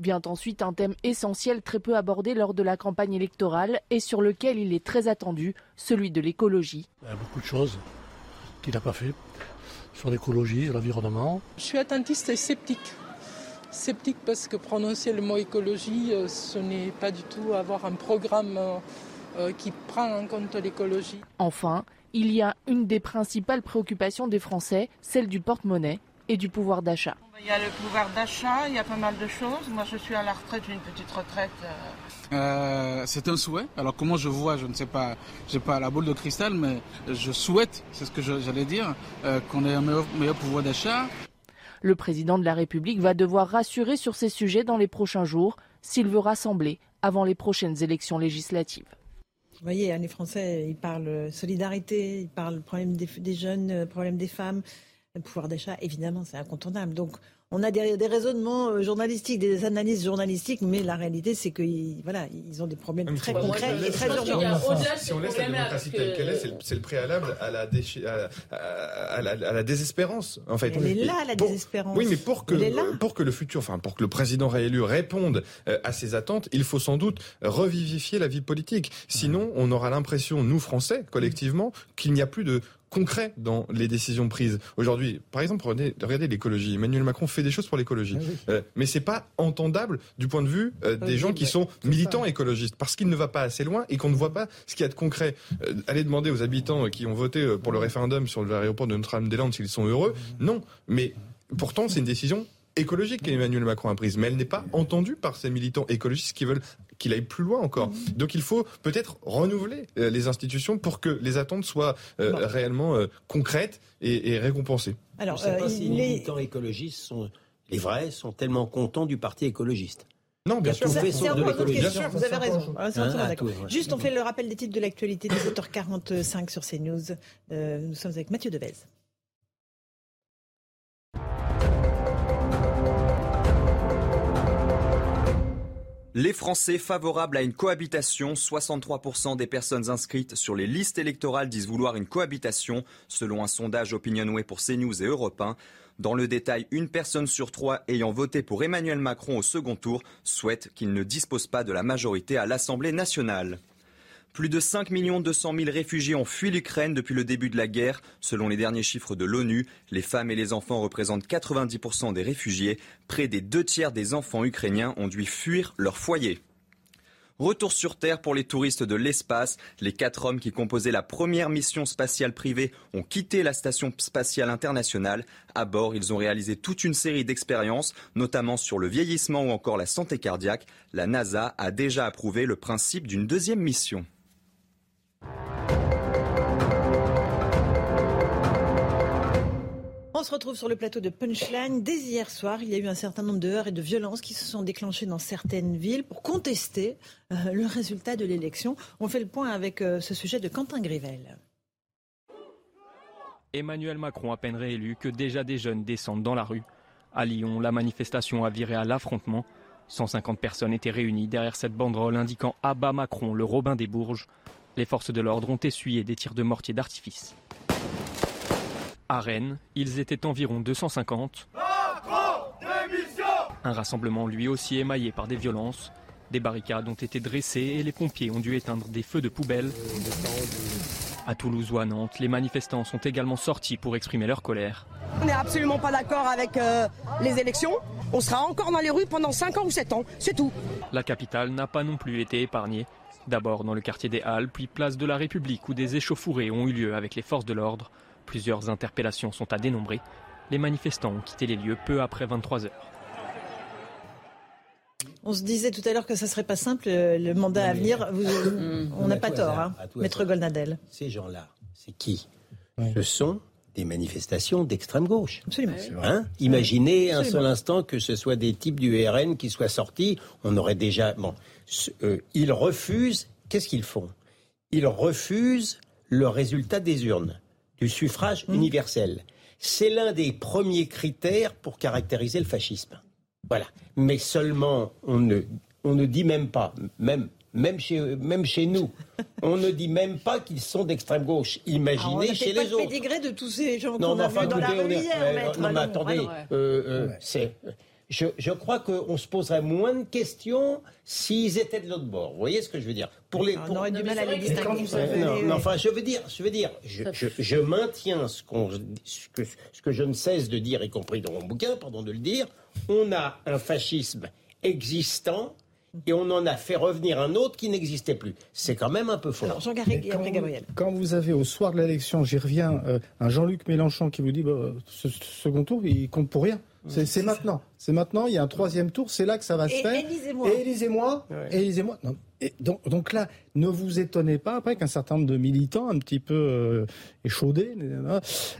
Vient ensuite un thème essentiel très peu abordé lors de la campagne électorale et sur lequel il est très attendu, celui de l'écologie. Il y a beaucoup de choses qu'il n'a pas fait sur l'écologie, l'environnement. Je suis attentiste et sceptique. Sceptique parce que prononcer le mot écologie, euh, ce n'est pas du tout avoir un programme euh, euh, qui prend en compte l'écologie. Enfin, il y a une des principales préoccupations des Français, celle du porte-monnaie et du pouvoir d'achat. Il y a le pouvoir d'achat, il y a pas mal de choses. Moi, je suis à la retraite, j'ai une petite retraite. Euh. Euh, c'est un souhait. Alors comment je vois, je ne sais pas, j'ai pas la boule de cristal, mais je souhaite, c'est ce que j'allais dire, euh, qu'on ait un meilleur, meilleur pouvoir d'achat. Le président de la République va devoir rassurer sur ces sujets dans les prochains jours s'il veut rassembler avant les prochaines élections législatives. Vous voyez, hein, les Français, ils parlent solidarité, ils parlent problème des, des jeunes, problème des femmes. Le pouvoir d'achat, évidemment, c'est incontournable. Donc, on a des, raisonnements euh, journalistiques, des analyses journalistiques, mais la réalité, c'est qu'ils voilà, ils ont des problèmes très concrets et très urgents. Si on laisse la démocratie telle qu'elle est, c'est le préalable à la, à, la, désespérance, en fait. Elle est là, la désespérance. Oui, mais pour que, pour que le futur, enfin, pour que le président réélu réponde euh, à ses attentes, il faut sans doute revivifier la vie politique. Sinon, on aura l'impression, nous Français, collectivement, qu'il n'y a plus de concret dans les décisions prises. Aujourd'hui, par exemple, regardez, regardez l'écologie. Emmanuel Macron fait des choses pour l'écologie. Ah Euh, mais c'est pas entendable du point de vue euh, des gens qui sont militants écologistes parce qu'il ne va pas assez loin et qu'on ne voit pas ce qu'il y a de concret. Euh, allez demander aux habitants qui ont voté euh, pour le référendum sur l'aéroport de Notre-Dame-des-Landes s'ils sont heureux. Non. Mais pourtant, c'est une décision écologique qu'Emmanuel Macron a prise, mais elle n'est pas entendue par ces militants écologistes qui veulent qu'il aille plus loin encore. Donc il faut peut-être renouveler euh, les institutions pour que les attentes soient euh, réellement euh, concrètes et, et récompensées. Alors, Je ne sais pas si les militants écologistes sont les vrais sont tellement contents du parti écologiste. Non, bien sûr. c'est encore une autre question. Vous avez raison. Ah, tout, ouais. Juste, on fait le rappel des titres de l'actualité des 7h45 sur CNews. Euh, nous sommes avec Mathieu Devez. Les Français favorables à une cohabitation, 63% des personnes inscrites sur les listes électorales disent vouloir une cohabitation, selon un sondage Opinionway pour CNews et Europe 1. Dans le détail, une personne sur trois ayant voté pour Emmanuel Macron au second tour souhaite qu'il ne dispose pas de la majorité à l'Assemblée nationale. Plus de 5 200 000 réfugiés ont fui l'Ukraine depuis le début de la guerre. Selon les derniers chiffres de l'ONU, les femmes et les enfants représentent 90% des réfugiés. Près des deux tiers des enfants ukrainiens ont dû fuir leur foyer. Retour sur Terre pour les touristes de l'espace. Les quatre hommes qui composaient la première mission spatiale privée ont quitté la station spatiale internationale. À bord, ils ont réalisé toute une série d'expériences, notamment sur le vieillissement ou encore la santé cardiaque. La NASA a déjà approuvé le principe d'une deuxième mission. On se retrouve sur le plateau de Punchline. Dès hier soir, il y a eu un certain nombre de heurts et de violences qui se sont déclenchées dans certaines villes pour contester euh, le résultat de l'élection. On fait le point avec euh, ce sujet de Quentin Grivel. Emmanuel Macron à peine réélu que déjà des jeunes descendent dans la rue. À Lyon, la manifestation a viré à l'affrontement. 150 personnes étaient réunies derrière cette banderole indiquant Abat Macron, le Robin des Bourges. Les forces de l'ordre ont essuyé des tirs de mortier d'artifice. À Rennes, ils étaient environ 250. Un rassemblement lui aussi émaillé par des violences. Des barricades ont été dressées et les pompiers ont dû éteindre des feux de poubelle. À Toulouse ou à Nantes, les manifestants sont également sortis pour exprimer leur colère. On n'est absolument pas d'accord avec euh, les élections. On sera encore dans les rues pendant 5 ans ou 7 ans, c'est tout. La capitale n'a pas non plus été épargnée. D'abord dans le quartier des Halles, puis place de la République où des échauffourées ont eu lieu avec les forces de l'ordre. Plusieurs interpellations sont à dénombrer. Les manifestants ont quitté les lieux peu après 23 heures. On se disait tout à l'heure que ça serait pas simple, euh, le mandat à venir. Vous- on n'a pas tort, hasard, hein, Maître hasard. Goldnadel. Ces gens-là, c'est qui? Ce sont des manifestations d'extrême gauche. Absolument. Hein? Imaginez un seul instant que ce soit des types du RN qui soient sortis, on aurait déjà. Bon, euh, ils refusent. Qu'est-ce qu'ils font? Ils refusent le résultat des urnes, du suffrage Mmh. universel. C'est l'un des premiers critères pour caractériser le fascisme. Voilà. Mais seulement, on ne, on ne dit même pas, même, même, chez, même chez nous, on ne dit même pas qu'ils sont d'extrême gauche. On Imaginez chez pas les le autres. pédigré de tous ces gens Non, qu'on a enfin, vus dans la on rue hier, euh, maître. non, mais Ah attendez, euh, euh, c'est- je, je crois qu'on se poserait moins de questions s'ils étaient de l'autre bord. Vous voyez ce que je veux dire? Pour les, On aurait du mal à les distinguer. Non, non, enfin, je veux dire, je veux dire, je, je- je maintiens ce, qu'on- ce que, ce que je ne cesse de dire, y compris dans mon bouquin, pardon de le dire. On a un fascisme existant et on en a fait revenir un autre qui n'existait plus. C'est quand même un peu fort. Alors, Jean Garrigue et après Gabriel. Quand vous avez au soir de l'élection, j'y reviens, euh, un Jean-Luc Mélenchon qui vous dit bah, ce, ce second tour, il compte pour rien. C'est c'est maintenant. C'est maintenant. Il y a un troisième tour. C'est là que ça va se Et faire. élisez-moi. Et élisez-moi. Et élisez-moi. Et donc, donc là, ne vous étonnez pas après qu'un certain nombre de militants un petit peu euh, échaudés,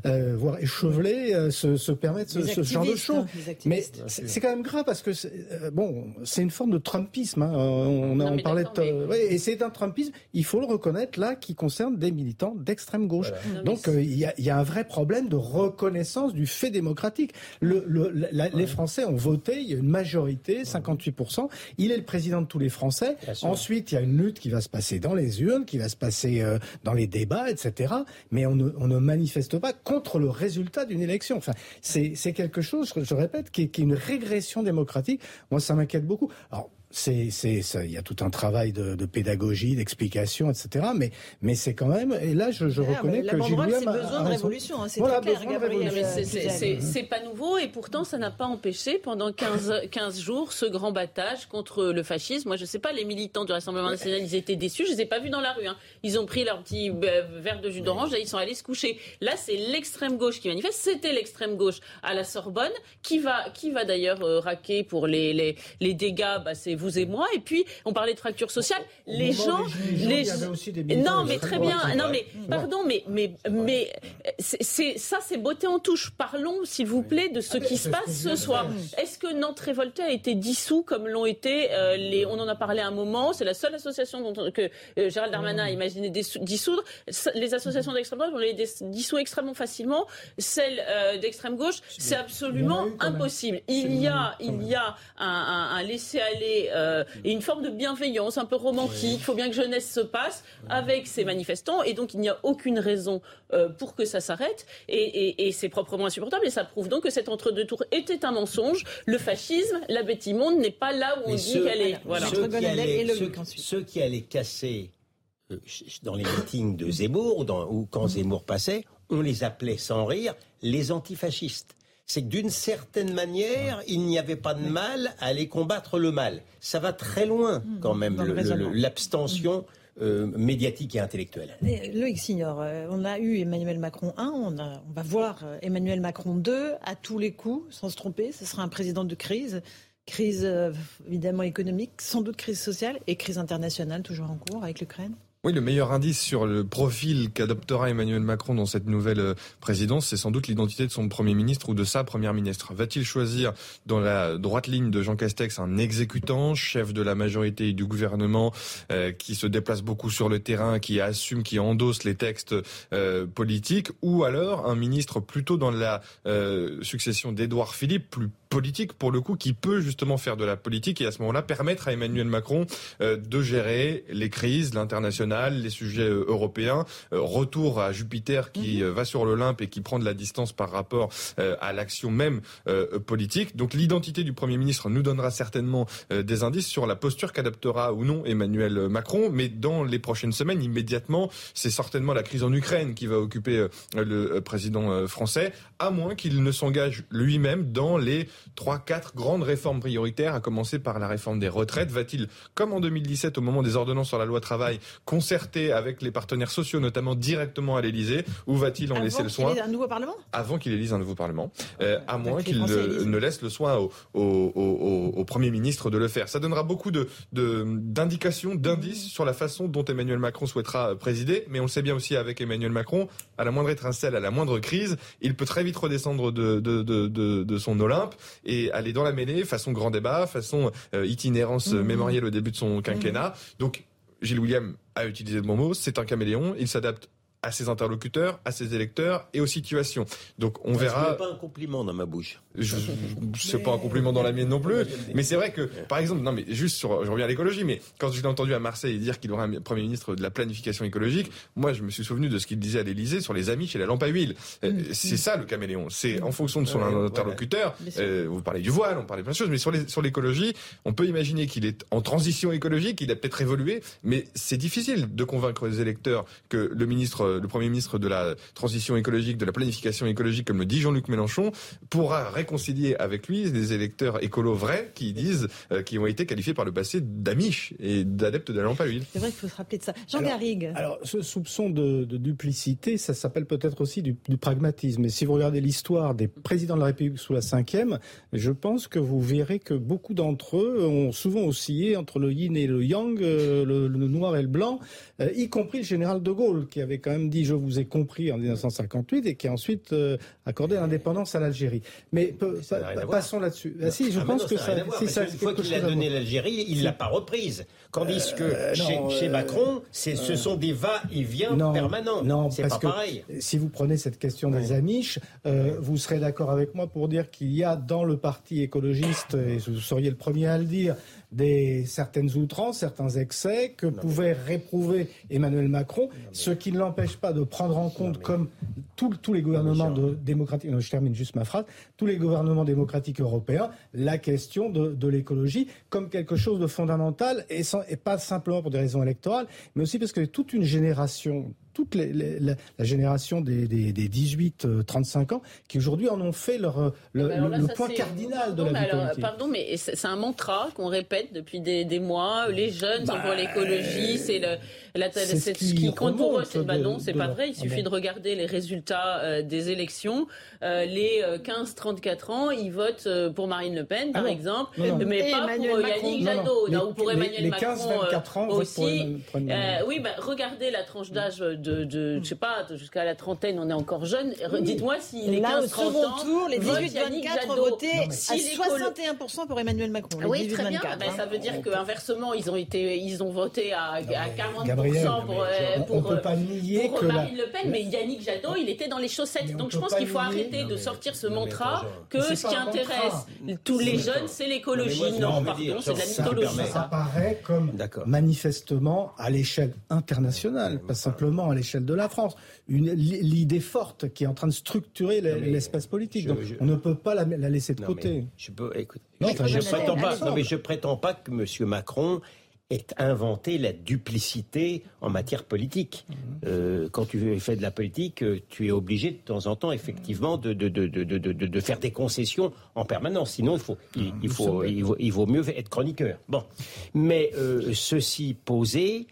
euh, voire échevelés, euh, se, se permettent ce, ce genre de choses. hein, Mais c'est c'est quand même grave parce que c'est, euh, bon, c'est une forme de Trumpisme. hein. On, Non, on mais parlait de, d'accord, mais- ouais, et c'est un Trumpisme. Il faut le reconnaître là, qui concerne des militants d'extrême gauche. Non, Donc euh, il y, a, il y a un vrai problème de reconnaissance du fait démocratique. Le, le- la- Les Français ont voté, il y a une majorité, 58%. Il est le président de tous les Français. Ensuite, il y a une lutte qui va se passer dans les urnes, qui va se passer euh, dans les débats, etc. Mais on ne, on ne manifeste pas contre le résultat d'une élection. Enfin, c'est quelque chose, je, je répète, qui est, qui est une régression démocratique. Moi, ça m'inquiète beaucoup. Alors, c'est, c'est, ça, il y a tout un travail de, de pédagogie, d'explication, etc. Mais, mais c'est quand même, et là, je, je reconnais que Gilles c'est besoin de révolution, hein, c'est Voilà, très clair, besoin de Gabriel. révolution. C'est- Suzanne. C'est pas nouveau et pourtant ça n'a pas empêché pendant 15, 15 jours ce grand battage contre le fascisme. Moi je sais pas, les militants du Rassemblement national ils étaient déçus, je les ai pas vus dans la rue. hein. Ils ont pris leur petit euh, verre de jus d'orange et ils sont allés se coucher. Là c'est l'extrême gauche qui manifeste, c'était l'extrême gauche à la Sorbonne qui va, qui va d'ailleurs euh, raquer pour les, les, les dégâts, bah, c'est vous et moi. Et puis on parlait de fracture sociale, Au les gens... les- Non mais très bien, non mais pardon, mais, mais, mais c'est, ça, c'est beauté en touche. Parlons, s'il vous plaît, de ce Ah, qui se passe ce soir. Est-ce que Nantes Révolté a été dissous comme l'ont été euh, les. On en a parlé à un moment. C'est la seule association dont on- que euh, Gérald Darmanin a imaginé dissoudre. Les associations d'extrême droite, on les dissout extrêmement facilement. Celles euh, d'extrême gauche, c'est absolument impossible. Il y a, il y a un, un- un euh, et une forme de bienveillance un peu romantique. Il faut bien que jeunesse se passe avec ces manifestants et donc il n'y a aucune raison euh, pour que ça s'arrête et, et- et c'est proprement insupportable et ça prouve donc que cet entre-deux tours était un mensonge. Le fascisme, la bête immonde n'est pas là où on Mais dit qu'elle est. Voilà. Ceux qui, allaient, ceux- ceux qui allaient casser euh, dans les meetings de Zemmour ou, dans- ou quand Zemmour passait, on les appelait sans rire les antifascistes. C'est que d'une certaine manière, il n'y avait pas de mal à aller combattre le mal. Ça va très loin quand même, l'abstention euh, médiatique et intellectuelle. Et Loïc Signor, euh, on a eu Emmanuel Macron 1, on, a- on va voir euh, Emmanuel Macron 2 à tous les coups, sans se tromper. Ce sera un président de crise. Crise euh, évidemment économique, sans doute crise sociale et crise internationale toujours en cours avec l'Ukraine. Oui, le meilleur indice sur le profil qu'adoptera Emmanuel Macron dans cette nouvelle euh, présidence, c'est sans doute l'identité de son Premier ministre ou de sa Première ministre. Va-t-il choisir dans la droite ligne de Jean Castex un exécutant, chef de la majorité du gouvernement, euh, qui se déplace beaucoup sur le terrain, qui assume, qui endosse les textes euh, politiques, ou alors un ministre plutôt dans la succession d'Édouard Philippe, plus politique pour le coup, qui peut justement faire de la politique et à ce moment-là permettre à Emmanuel Macron euh, de gérer les crises, l'international, les sujets euh, européens. Euh, retour à Jupiter qui euh, va sur l'Olympe et qui prend de la distance par rapport euh, à l'action même euh, politique. Donc l'identité du Premier ministre nous donnera certainement euh, des indices sur la posture qu'adoptera ou non Emmanuel Macron. Mais dans les prochaines semaines, immédiatement, c'est certainement la crise en Ukraine qui va occuper euh, le président français, à moins qu'il ne s'engage lui-même dans les trois, quatre grandes réformes prioritaires, à commencer par la réforme des retraites. Va-t-il, comme en 2017, au moment des ordonnances sur la loi travail, concerter avec les partenaires sociaux, notamment directement à l'Élysée, ou va-t-il en Avant laisser le soin un nouveau Parlement? Avant qu'il élise un nouveau Parlement, euh, à moins qu'il ne, laisse le soin au, au- au- au- Premier ministre de le faire. Ça donnera beaucoup de- de- d'indications, d'indices sur la façon dont Emmanuel Macron souhaitera présider, mais on le sait bien aussi avec Emmanuel Macron, à la moindre étincelle, à la moindre crise, il peut très vite redescendre de, de, de, de- de son Olympe et aller dans la mêlée, façon grand débat, façon euh, itinérance euh, mémorielle au début de son quinquennat. Donc, Gilles William a utilisé le bon mot, c'est un caméléon, il s'adapte à ses interlocuteurs, à ses électeurs et aux situations. Donc on Ça, verra. Ce n'est pas un compliment dans ma bouche. Je, c'est pas un compliment dans la mienne non plus, mais c'est vrai que, par exemple, non mais juste sur, je reviens à l'écologie, mais quand je l'ai entendu à Marseille dire qu'il aurait un premier ministre de la planification écologique, moi je me suis souvenu de ce qu'il disait à l'Élysée sur les amis chez la lampe à huile. Euh, C'est ça le caméléon, c'est en fonction de son Ouais, interlocuteur. Euh, vous parlez du voile, on parlait de plein de choses, mais sur les, sur l'écologie, on peut imaginer qu'il est en transition écologique, il a peut-être évolué, mais c'est difficile de convaincre les électeurs que le ministre, le premier ministre de la transition écologique, de la planification écologique, comme le dit Jean-Luc Mélenchon, pourra réconcilier avec lui des électeurs écolos vrais qui disent, euh, qui ont été qualifiés par le passé d'amiches et d'adeptes de la lampe à huile. C'est vrai qu'il faut se rappeler de ça. Jean Alors- Garrigue. Alors, ce soupçon de, de duplicité, ça s'appelle peut-être aussi du, du pragmatisme. Et si vous regardez l'histoire des présidents de la République sous la Ve, je pense que vous verrez que beaucoup d'entre eux ont souvent oscillé entre le yin et le yang, euh, le, le noir et le blanc, euh, y compris le général de Gaulle, qui avait quand même dit « je vous ai compris » en 1958 et qui a ensuite euh, accordé l'indépendance à l'Algérie. Mais peu- Ça passons là-dessus. Ah, si, je Ah, pense non, que ça... voir, si, parce qu'une fois qu'il a donné l'Algérie, il l'a pas reprise. Tandis que Euh, chez, non, chez euh, Macron, c'est, ce euh, sont des va-et-vient permanents. Non, c'est parce pas que pareil. si vous prenez cette question des Amish, euh, vous serez d'accord avec moi pour dire qu'il y a dans le parti écologiste, et vous seriez le premier à le dire, des certaines outrances, certains excès que pouvait réprouver Emmanuel Macron, ce qui ne l'empêche pas de prendre en compte, comme tous les gouvernements de, démocratiques, je termine juste ma phrase, tous les gouvernements démocratiques européens, la question de, de l'écologie comme quelque chose de fondamental et, sans, et pas simplement pour des raisons électorales, mais aussi parce que toute une génération toute la, génération des, 18-35 euh, ans qui aujourd'hui en ont fait leur, le, point cardinal de la vie politique. Pardon, mais c'est un mantra qu'on répète depuis des, mois. Les jeunes sont pour bah, l'écologie, c'est le, ce, qui, compte pour eux. Bah non, c'est pas vrai. Il suffit de regarder les résultats euh, des élections. Euh, les 15-34 ans, ils votent pour Marine Le Pen, par ah exemple, mais pas pour Yannick Jadot, ou pour Emmanuel les, Macron ans aussi. oui, bah, regardez la tranche d'âge de, de je sais pas, jusqu'à la trentaine, on est encore jeune. Dites-moi si les 15 30 ans, tour, les 18-24 ont voté à 61% pour Emmanuel Macron. oui, très bien. Ben, ça veut dire qu'inversement, ils ont été, ils ont voté à, à 40% pour, euh, pour, pour, pas nier pour Marine Le Pen, mais Yannick Jadot, il était dans les chaussettes. Donc je pense qu'il faut arrêter de sortir ce mantra que ce qui intéresse tous les jeunes, c'est l'écologie. Non, pardon, c'est de la mythologie. Ça paraît comme manifestement à l'échelle internationale, pas simplement à l'échelle de la France, l'idée forte qui est en train de structurer l'espace politique. Donc, on ne peut pas la, laisser de côté. je peux, écoute, je, prétends pas, non, mais je prétends pas que M. Macron ait inventé la duplicité en matière politique. Mhm. Euh, quand tu fais de la politique, tu es obligé de temps en temps, effectivement, de, de, de, de faire des concessions en permanence. Sinon, il, faut, il, il faut, il, vaut, mieux être chroniqueur. Bon. Mais euh, ceci posé,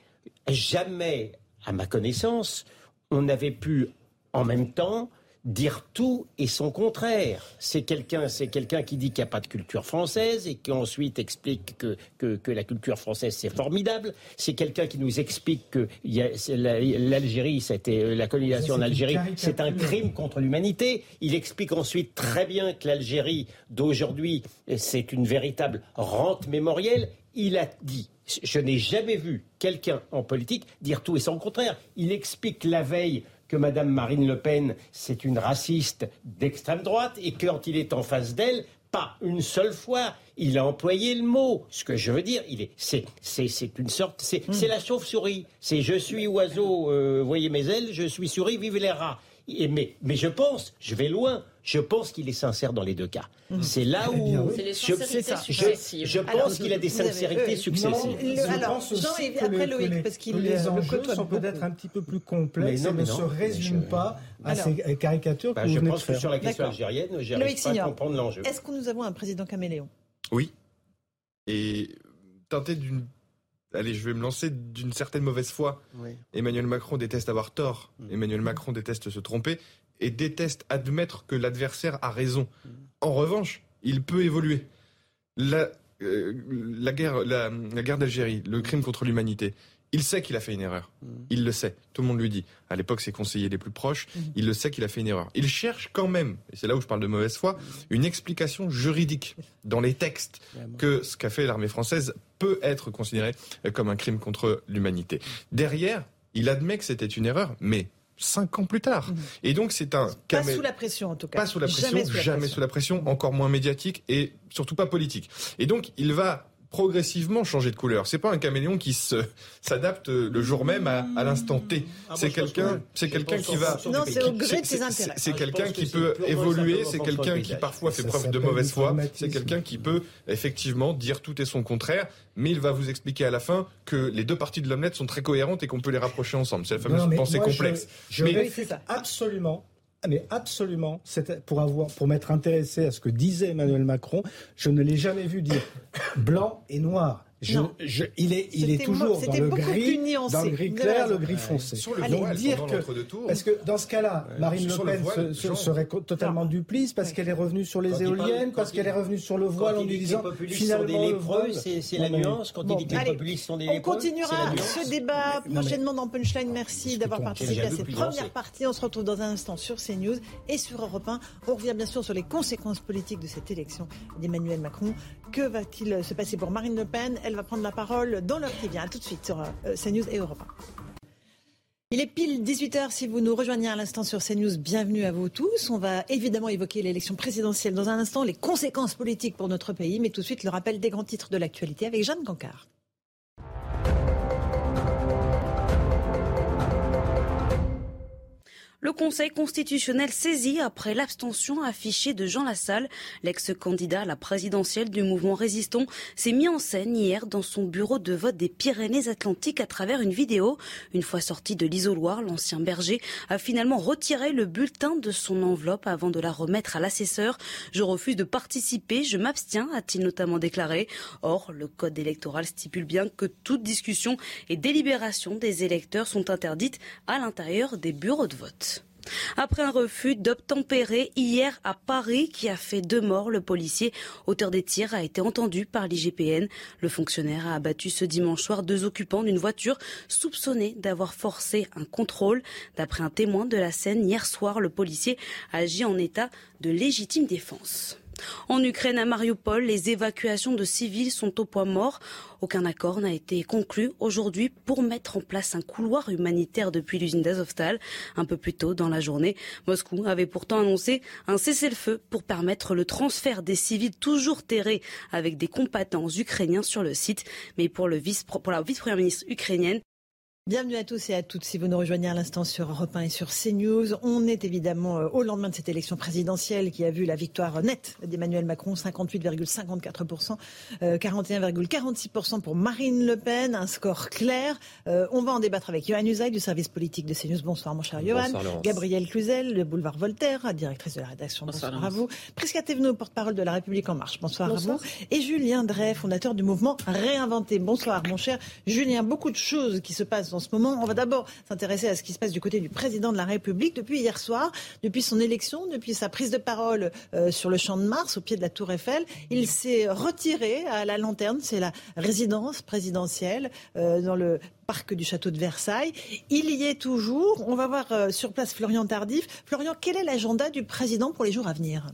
jamais à ma connaissance, on n'avait pu en même temps dire tout et son contraire. C'est quelqu'un, c'est quelqu'un qui dit qu'il n'y a pas de culture française et qui ensuite explique que, que, la culture française c'est formidable. C'est quelqu'un qui nous explique que l'Algérie, c'était la colonisation en Algérie, c'est un crime contre l'humanité. Il explique ensuite très bien que l'Algérie d'aujourd'hui, c'est une véritable rente mémorielle. Il a dit je n'ai jamais vu quelqu'un en politique dire tout et son contraire. Il explique la veille que Mme Marine Le Pen, c'est une raciste d'extrême droite et quand il est en face d'elle, pas une seule fois, il a employé le mot. Ce que je veux dire, il est, c'est, c'est, une sorte, c'est, hmm. la chauve-souris. C'est je suis oiseau, euh, voyez mes ailes, je suis souris, vive les rats. Et mais, mais je pense, je vais loin, je pense qu'il est sincère dans les deux cas. Mhm. C'est là où je, je, pense qu'il a des sincérités successives. alors, Jean, et après Loïc, parce qu'il les enjeux sont peut-être un petit peu plus complexes et ne se résument pas à ces caricatures bah, que vous Je pense que sur la question algérienne, j'arrive pas à comprendre l'enjeu. Est-ce que nous avons un président caméléon? Oui. Et teinté d'une allez, je vais me lancer d'une certaine mauvaise foi. Emmanuel Macron déteste avoir tort. Mm. Emmanuel Macron déteste se tromper et déteste admettre que l'adversaire a raison. En revanche, il peut évoluer. La, euh, la guerre, la, guerre d'Algérie, le crime contre l'humanité, il sait qu'il a fait une erreur. Il le sait. Tout le monde lui dit. À l'époque, ses conseillers les plus proches, il le sait qu'il a fait une erreur. Il cherche quand même, et c'est là où je parle de mauvaise foi, une explication juridique dans les textes que ce qu'a fait l'armée française peut être considéré comme un crime contre l'humanité. Derrière, il admet que c'était une erreur, mais cinq ans plus tard. Mhm. Et donc c'est un pas sous la pression en tout cas. Pas sous la pression, jamais sous la pression, encore moins médiatique et surtout pas politique. Et donc il va progressivement changer de couleur. C'est pas un caméléon qui se s'adapte le jour même à, à l'instant T. Ah, c'est quelqu'un, c'est quelqu'un qui va. Non, c'est au gré de ses intérêts. C'est quelqu'un qui peut évoluer. C'est quelqu'un qui parfois fait preuve de mauvaise foi. C'est quelqu'un qui peut effectivement dire tout et son contraire, mais il va vous expliquer à la fin que les deux parties de l'omelette sont très cohérentes et qu'on peut les rapprocher ensemble. C'est la fameuse pensée complexe. Je, mais... absolument mais absolument, pour avoir, pour m'être intéressé à ce que disait Emmanuel Macron, je ne l'ai jamais vu dire blanc et noir. Je, je, il est, il est toujours dans le gris, dans le gris clair, le gris foncé. Sur le Donc dire que, parce que dans ce cas-là, Marine Le Pen serait totalement duplice parce qu'elle est revenue sur les éoliennes, parce qu'elle est revenue sur le voile en lui disant finalement le c'est la nuance. Quand il dit que les populistes sont des lépreux, on continuera ce débat prochainement dans Punchline. Merci d'avoir participé à cette première partie. On se retrouve dans un instant sur CNews et sur Europe 1. On revient bien sûr sur les conséquences politiques de cette élection d'Emmanuel Macron. Que va-t-il se passer pour Marine Le Pen Elle va prendre la parole dans l'heure qui vient. Tout de suite sur euh, CNews et Europe 1. Il est pile 18h si vous nous rejoignez à l'instant sur CNews. Bienvenue à vous tous. On va évidemment évoquer l'élection présidentielle dans un instant, les conséquences politiques pour notre pays, mais tout de suite le rappel des grands titres de l'actualité avec Jeanne Cancard. Le Conseil constitutionnel saisi après l'abstention affichée de Jean Lassalle, l'ex-candidat à la présidentielle du mouvement résistant, s'est mis en scène hier dans son bureau de vote des Pyrénées-Atlantiques à travers une vidéo. Une fois sorti de l'isoloir, l'ancien berger a finalement retiré le bulletin de son enveloppe avant de la remettre à l'assesseur. Je refuse de participer, je m'abstiens, a-t-il notamment déclaré. Or, le code électoral stipule bien que toute discussion et délibération des électeurs sont interdites à l'intérieur des bureaux de vote. Après un refus d'obtempérer hier à Paris qui a fait deux morts, le policier auteur des tirs a été entendu par l'IGPN. Le fonctionnaire a abattu ce dimanche soir deux occupants d'une voiture soupçonnés d'avoir forcé un contrôle. D'après un témoin de la scène, hier soir, le policier a agi en état de légitime défense. En Ukraine, à Mariupol, les évacuations de civils sont au point mort. Aucun accord n'a été conclu aujourd'hui pour mettre en place un couloir humanitaire depuis l'usine d'Azovstal. Un peu plus tôt dans la journée, Moscou avait pourtant annoncé un cessez-le-feu pour permettre le transfert des civils toujours terrés avec des combattants ukrainiens sur le site. Mais pour, le vice, pour la vice-première ministre ukrainienne, Bienvenue à tous et à toutes. Si vous nous rejoignez à l'instant sur Europe 1 et sur CNews, on est évidemment euh, au lendemain de cette élection présidentielle qui a vu la victoire nette d'Emmanuel Macron, 58,54%, 41,46% pour Marine Le Pen, un score clair. Euh, on va en débattre avec Johan Usaï du service politique de CNews. Bonsoir mon cher Johan. Gabriel Cluzel, le boulevard Voltaire, directrice de la rédaction. Bonsoir, à vous. Prisca Thévenot, porte-parole de la République En Marche. Bonsoir, à vous. Et Julien Drey, fondateur du mouvement Réinventer. Bonsoir mon cher Julien. Beaucoup de choses qui se passent en ce moment. On va d'abord s'intéresser à ce qui se passe du côté du président de la République depuis hier soir, depuis son élection, depuis sa prise de parole euh, sur le champ de Mars, au pied de la Tour Eiffel. Il s'est retiré à la lanterne, c'est la résidence présidentielle euh, dans le parc du château de Versailles. Il y est toujours. On va voir euh, sur place Florian Tardif. Florian, quel est l'agenda du président pour les jours à venir?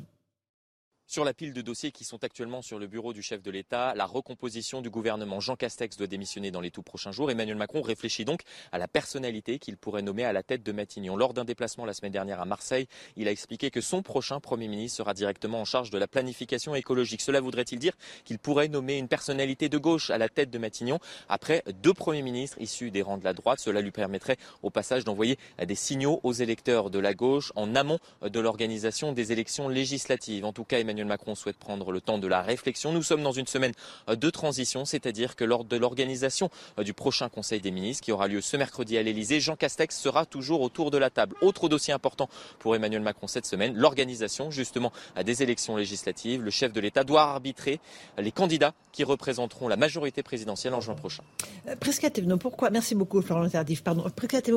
Sur la pile de dossiers qui sont actuellement sur le bureau du chef de l'État, la recomposition du gouvernement. Jean Castex doit démissionner dans les tout prochains jours. Emmanuel Macron réfléchit donc à la personnalité qu'il pourrait nommer à la tête de Matignon. Lors d'un déplacement la semaine dernière à Marseille, il a expliqué que son prochain Premier ministre sera directement en charge de la planification écologique. Cela voudrait-il dire qu'il pourrait nommer une personnalité de gauche à la tête de Matignon après deux Premiers ministres issus des rangs de la droite? Cela lui permettrait au passage d'envoyer des signaux aux électeurs de la gauche en amont de l'organisation des élections législatives. En tout cas, Emmanuel Macron souhaite prendre le temps de la réflexion. Nous sommes dans une semaine euh, de transition, c'est-à-dire que lors de l'organisation euh, du prochain Conseil des ministres qui aura lieu ce mercredi à l'Elysée, Jean Castex sera toujours autour de la table. Autre dossier important pour Emmanuel Macron cette semaine, l'organisation justement des élections législatives. Le chef de l'État doit arbitrer les candidats qui représenteront la majorité présidentielle en juin prochain. Euh, pourquoi? Merci beaucoup Tardif.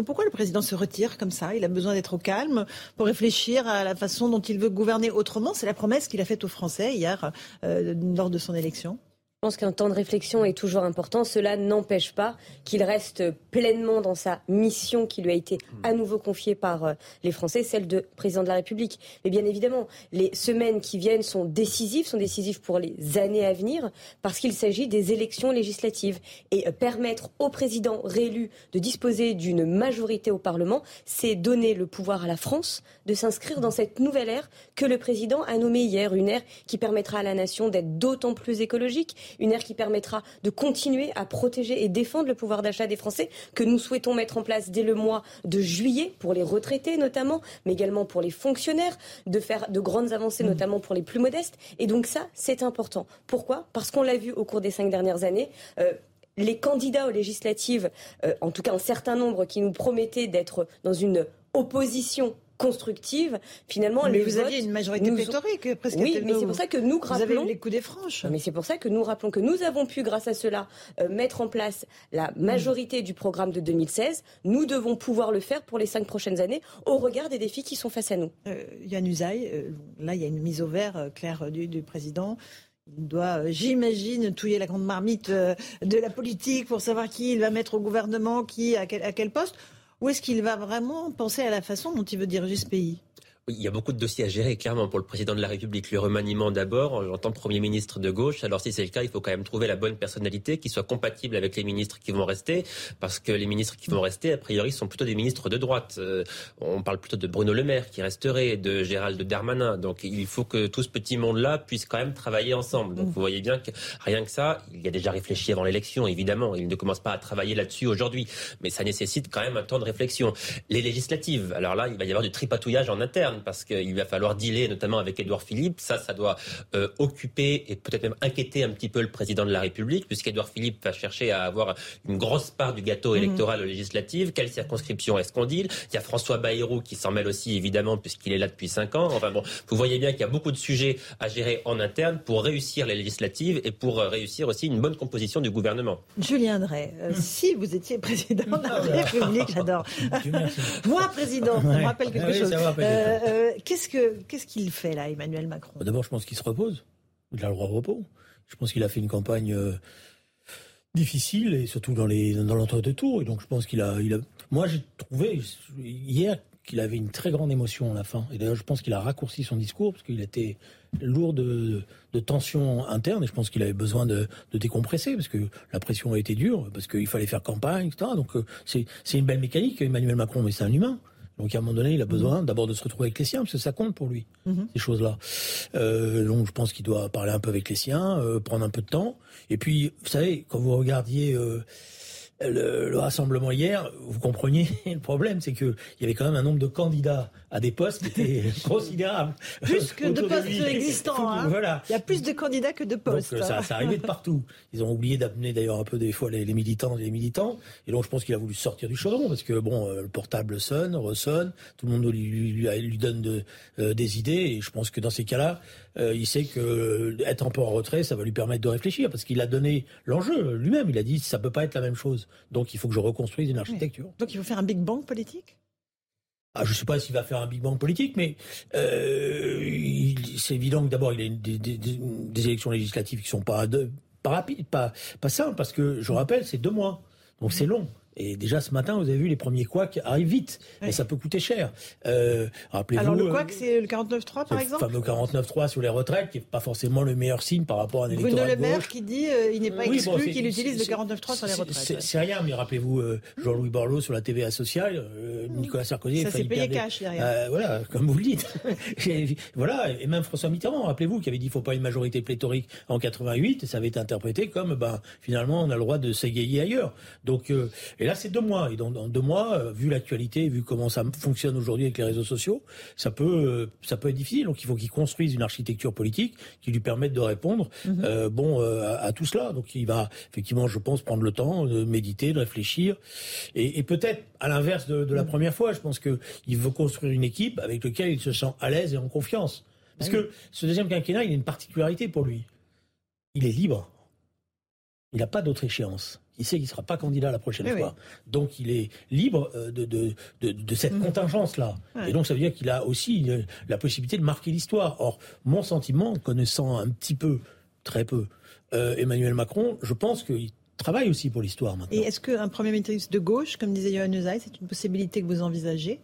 Pourquoi le président se retire comme ça? Il a besoin d'être au calme pour réfléchir à la façon dont il veut gouverner autrement. C'est la promesse qu'il a faite aux Français hier euh, lors de son élection je pense qu'un temps de réflexion est toujours important. Cela n'empêche pas qu'il reste pleinement dans sa mission qui lui a été à nouveau confiée par euh, les Français, celle de président de la République. Mais bien évidemment, les semaines qui viennent sont décisives, sont décisives pour les années à venir, parce qu'il s'agit des élections législatives. Et euh, permettre au président réélu de disposer d'une majorité au Parlement, c'est donner le pouvoir à la France de s'inscrire dans cette nouvelle ère que le président a nommée hier, une ère qui permettra à la nation d'être d'autant plus écologique une ère qui permettra de continuer à protéger et défendre le pouvoir d'achat des Français que nous souhaitons mettre en place dès le mois de juillet pour les retraités notamment, mais également pour les fonctionnaires, de faire de grandes avancées mmh. notamment pour les plus modestes. Et donc ça, c'est important. Pourquoi? Parce qu'on l'a vu au cours des cinq dernières années. Euh, les candidats aux législatives, euh, en tout cas un certain nombre qui nous promettaient d'être dans une opposition constructive, finalement, mais les vous aviez une majorité pléthorique, presque. Oui, mais c'est pour ça que nous rappelons. Vous avez les coups des franches. Mais c'est pour ça que nous rappelons que nous avons pu, grâce à cela, euh, mettre en place la majorité du programme de 2016. Nous devons pouvoir le faire pour les cinq prochaines années, au regard des défis qui sont face à nous. Euh, Yann Usaï, euh, là, il y a une mise au vert euh, claire du, du président. Il doit, j'imagine, touiller la grande marmite de la politique pour savoir qui il va mettre au gouvernement, qui à quel, à quel poste. Ou est-ce qu'il va vraiment penser à la façon dont il veut diriger ce pays? Il y a beaucoup de dossiers à gérer, clairement, pour le président de la République. Le remaniement d'abord, j'entends Premier ministre de gauche. Alors si c'est le cas, il faut quand même trouver la bonne personnalité qui soit compatible avec les ministres qui vont rester, parce que les ministres qui vont rester, a priori, sont plutôt des ministres de droite. Euh, on parle plutôt de Bruno Le Maire qui resterait, de Gérald Darmanin. Donc il faut que tout ce petit monde-là puisse quand même travailler ensemble. Donc vous voyez bien que rien que ça, il y a déjà réfléchi avant l'élection, évidemment. Il ne commence pas à travailler là-dessus aujourd'hui, mais ça nécessite quand même un temps de réflexion. Les législatives, alors là, il va y avoir du tripatouillage en interne parce qu'il va falloir dealer notamment avec Édouard Philippe. Ça, ça doit euh, occuper et peut-être même inquiéter un petit peu le président de la République, puisqu'Édouard Philippe va chercher à avoir une grosse part du gâteau mhm. électoral législatif. Quelle circonscription est-ce qu'on deal? Il y a François Bayrou qui s'en mêle aussi, évidemment, puisqu'il est là depuis cinq ans. Enfin bon, vous voyez bien qu'il y a beaucoup de sujets à gérer en interne pour réussir les législatives et pour euh, réussir aussi une bonne composition du gouvernement. Julien Drey, euh, si vous étiez président de la République, j'adore. Moi, président, ça me rappelle quelque chose. Euh, qu'est-ce que qu'est-ce qu'il fait là, Emmanuel Macron? D'abord, je pense qu'il se repose. Il a le droit au repos. Je pense qu'il a fait une campagne euh, difficile et surtout dans les dans l'entre-deux tours. Et donc, je pense qu'il a. Moi, j'ai trouvé hier qu'il avait une très grande émotion à la fin. Et d'ailleurs, je pense qu'il a raccourci son discours parce qu'il était lourd de, tensions internes et je pense qu'il avait besoin de, de, décompresser parce que la pression a été dure, parce qu'il fallait faire campagne, etc. Donc, euh, c'est une belle mécanique, Emmanuel Macron, mais c'est un humain. Donc à un moment donné, il a besoin mhm. d'abord de se retrouver avec les siens, parce que ça compte pour lui, mhm. ces choses-là. Euh, donc je pense qu'il doit parler un peu avec les siens, euh, prendre un peu de temps. Et puis, vous savez, quand vous regardiez euh, le, rassemblement hier, vous compreniez le problème, c'est qu'il y avait quand même un nombre de candidats à des postes qui étaient considérables. Plus que de postes existants. Hein. Voilà. Il y a plus de candidats que de postes. Donc, ça, ça arrivait de partout. Ils ont oublié d'amener d'ailleurs un peu des fois les, militants et les militants. Et donc je pense qu'il a voulu sortir du chaudron parce que bon, euh, le portable sonne, ressonne, tout le monde lui, lui, lui donne de, euh, des idées. Et je pense que dans ces cas-là, euh, il sait que être un peu en retrait, ça va lui permettre de réfléchir parce qu'il a donné l'enjeu lui-même. Il a dit ça peut pas être la même chose. Donc il faut que je reconstruise une architecture. Donc il faut faire un big bang politique? Ah, je ne sais pas s'il va faire un big bang politique, mais euh, c'est évident que d'abord il y a des, des, élections législatives qui sont pas, de, pas rapides, pas, pas simples, parce que je rappelle, c'est deux mois, donc c'est long. Et déjà ce matin, vous avez vu les premiers couacs arrivent vite, et ça peut coûter cher. Euh, Alors le couac, euh, c'est le 49.3 par exemple Le fameux 49.3 sur les retraites, qui n'est pas forcément le meilleur signe par rapport à un électorat Bruno Le Maire qui dit euh, il n'est pas exclu qu'il utilise le 49.3 sur les retraites. C'est rien, mais rappelez-vous euh, Jean-Louis Borloo sur la TVA sociale, Nicolas Sarkozy... Ça s'est payé cash derrière. voilà, comme vous le dites. voilà, et même François Mitterrand, rappelez-vous, qui avait dit ne faut pas une majorité pléthorique en 88, ça avait été interprété comme ben, finalement on a le droit de s'égayer ailleurs. Donc, et là c'est deux mois. Et dans, deux mois, euh, vu l'actualité, vu comment ça fonctionne aujourd'hui avec les réseaux sociaux, ça peut, euh, ça peut être difficile. Donc il faut qu'il construise une architecture politique qui lui permette de répondre mhm. euh, bon, à, tout cela. Donc il va effectivement, je pense, prendre le temps de méditer, de réfléchir. Et, peut-être, à l'inverse de, la mhm. première fois, je pense qu'il veut construire une équipe avec laquelle il se sent à l'aise et en confiance. Parce que ce deuxième quinquennat, il a une particularité pour lui. Il est libre. Il n'a pas d'autre échéance il sait qu'il ne sera pas candidat la prochaine fois. Donc il est libre euh, de, de, de, cette mmh. contingence-là. Et donc ça veut dire qu'il a aussi la possibilité de marquer l'histoire. Or, mon sentiment, connaissant un petit peu, très peu, euh, Emmanuel Macron, je pense qu'il travaille aussi pour l'histoire maintenant. Et est-ce qu'un Premier ministre de gauche, comme disait Johan Usaï, c'est une possibilité que vous envisagez?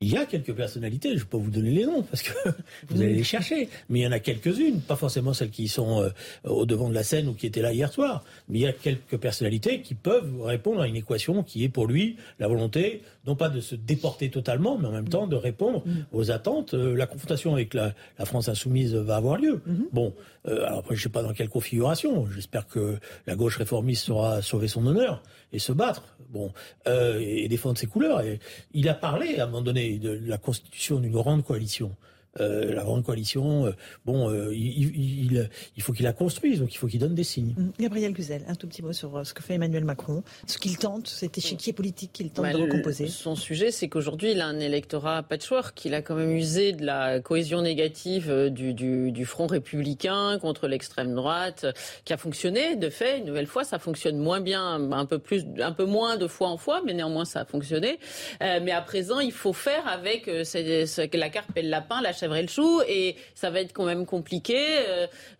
Il y a quelques personnalités, je ne vais pas vous donner les noms parce que vous allez les chercher, mais il y en a quelques-unes, pas forcément celles qui sont euh, au devant de la scène ou qui étaient là hier soir, mais il y a quelques personnalités qui peuvent répondre à une équation qui est pour lui la volonté, non pas de se déporter totalement, mais en même temps de répondre mm. aux attentes. Euh, la confrontation avec la, France insoumise va avoir lieu. Mm-hmm. Bon, euh, alors après je ne sais pas dans quelle configuration, j'espère que la gauche réformiste saura sauver son honneur et se battre, bon, et défendre ses couleurs. Et il a parlé à un moment donné de la constitution d'une grande coalition. Euh, la grande coalition, euh, bon, euh, il, il, faut qu'il la construise, donc il faut qu'il donne des signes. Mm. Gabriel Guzel, un tout petit mot sur ce que fait Emmanuel Macron, ce qu'il tente, cet échiquier politique qu'il tente bah, de recomposer. son sujet, c'est qu'aujourd'hui, il a un électorat patchwork. Il a quand même usé de la cohésion négative du, du, du Front républicain contre l'extrême droite, qui a fonctionné. De fait, une nouvelle fois, ça fonctionne moins bien, un peu plus, un peu moins de fois en fois, mais néanmoins, ça a fonctionné. mais à présent, il faut faire avec la carte pelle lapin, la chèvre et le chou, et ça va être quand même compliqué.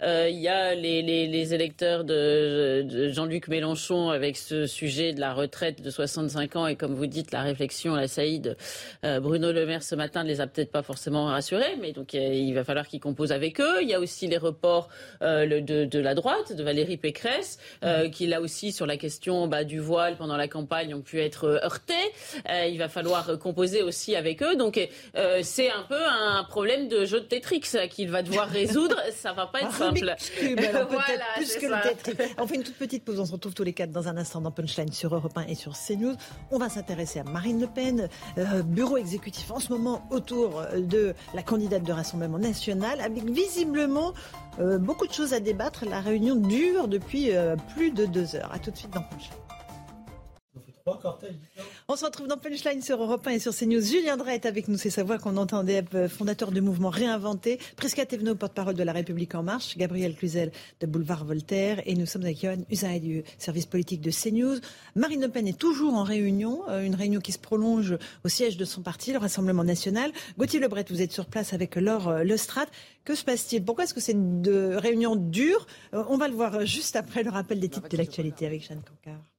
Il y a les, les, électeurs de, Jean-Luc Mélenchon avec ce sujet de la retraite de 65 ans, et comme vous dites, la réflexion, la saïde, Bruno Le Maire ce matin ne les a peut-être pas forcément rassurés, mais donc il va falloir qu'il compose avec eux. Il y a aussi les reports de, de, la droite, de Valérie Pécresse, qui là aussi sur la question bah, du voile pendant la campagne ont pu être heurtés. il va falloir composer aussi avec eux. Donc euh, c'est un peu un problème de jeu de Tetris qu'il va devoir résoudre. ça va pas être simple. plus que le Tetris. On fait une toute petite pause. On se retrouve tous les quatre dans un instant dans Punchline sur Europe 1 et sur CNews. On va s'intéresser à Marine Le Pen, euh, bureau exécutif en ce moment autour de la candidate de Rassemblement national, avec visiblement euh, beaucoup de choses à débattre. La réunion dure depuis plus de deux heures. À tout de suite dans Punchline. On se retrouve dans Punchline sur Europe 1 et sur CNews. Julien Drey est avec nous, c'est sa voix qu'on entendait, euh, fondateur du mouvement Réinventé. Prisca Thévenot, porte-parole de La République En Marche. Gabriel Cluzel de Boulevard Voltaire. Et nous sommes avec Johan Usaï du service politique de CNews. Marine Le Pen est toujours en réunion, euh, une réunion qui se prolonge au siège de son parti, le Rassemblement National. Gauthier Lebret, vous êtes sur place avec Laure euh, Lestrade. Que se passe-t-il? Pourquoi est-ce que c'est une réunion dure? On va le voir juste après le rappel des titres de l'actualité avec Jeanne Cancard.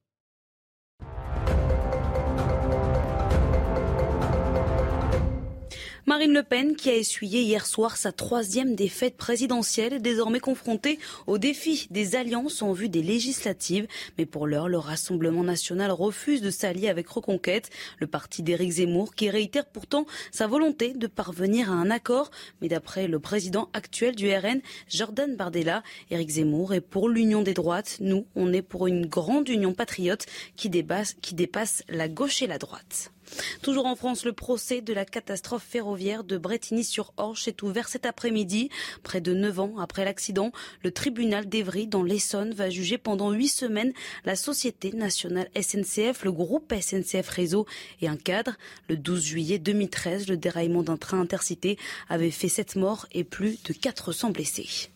Marine Le Pen, qui a essuyé hier soir sa troisième défaite présidentielle, est désormais confrontée au défi des alliances en vue des législatives. Mais pour l'heure, le Rassemblement national refuse de s'allier avec Reconquête, le parti d'Éric Zemmour, qui réitère pourtant sa volonté de parvenir à un accord. Mais d'après le président actuel du RN, Jordan Bardella, Éric Zemmour est pour l'union des droites. Nous, on est pour une grande union patriote qui dépasse, qui dépasse la gauche et la droite. Toujours en France, le procès de la catastrophe ferroviaire de Bretigny-sur-Orge est ouvert cet après-midi. Près de neuf ans après l'accident, le tribunal d'Evry dans l'Essonne va juger pendant huit semaines la Société nationale SNCF, le groupe SNCF Réseau et un cadre. Le 12 juillet 2013, le déraillement d'un train intercité avait fait sept morts et plus de 400 blessés.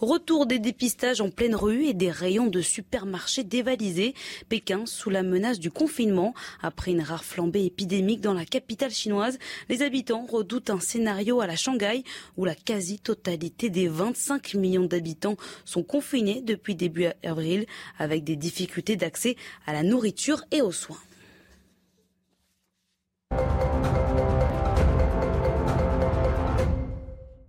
Retour des dépistages en pleine rue et des rayons de supermarchés dévalisés. Pékin sous la menace du confinement. Après une rare flambée épidémique dans la capitale chinoise, les habitants redoutent un scénario à la Shanghai où la quasi-totalité des 25 millions d'habitants sont confinés depuis début avril avec des difficultés d'accès à la nourriture et aux soins.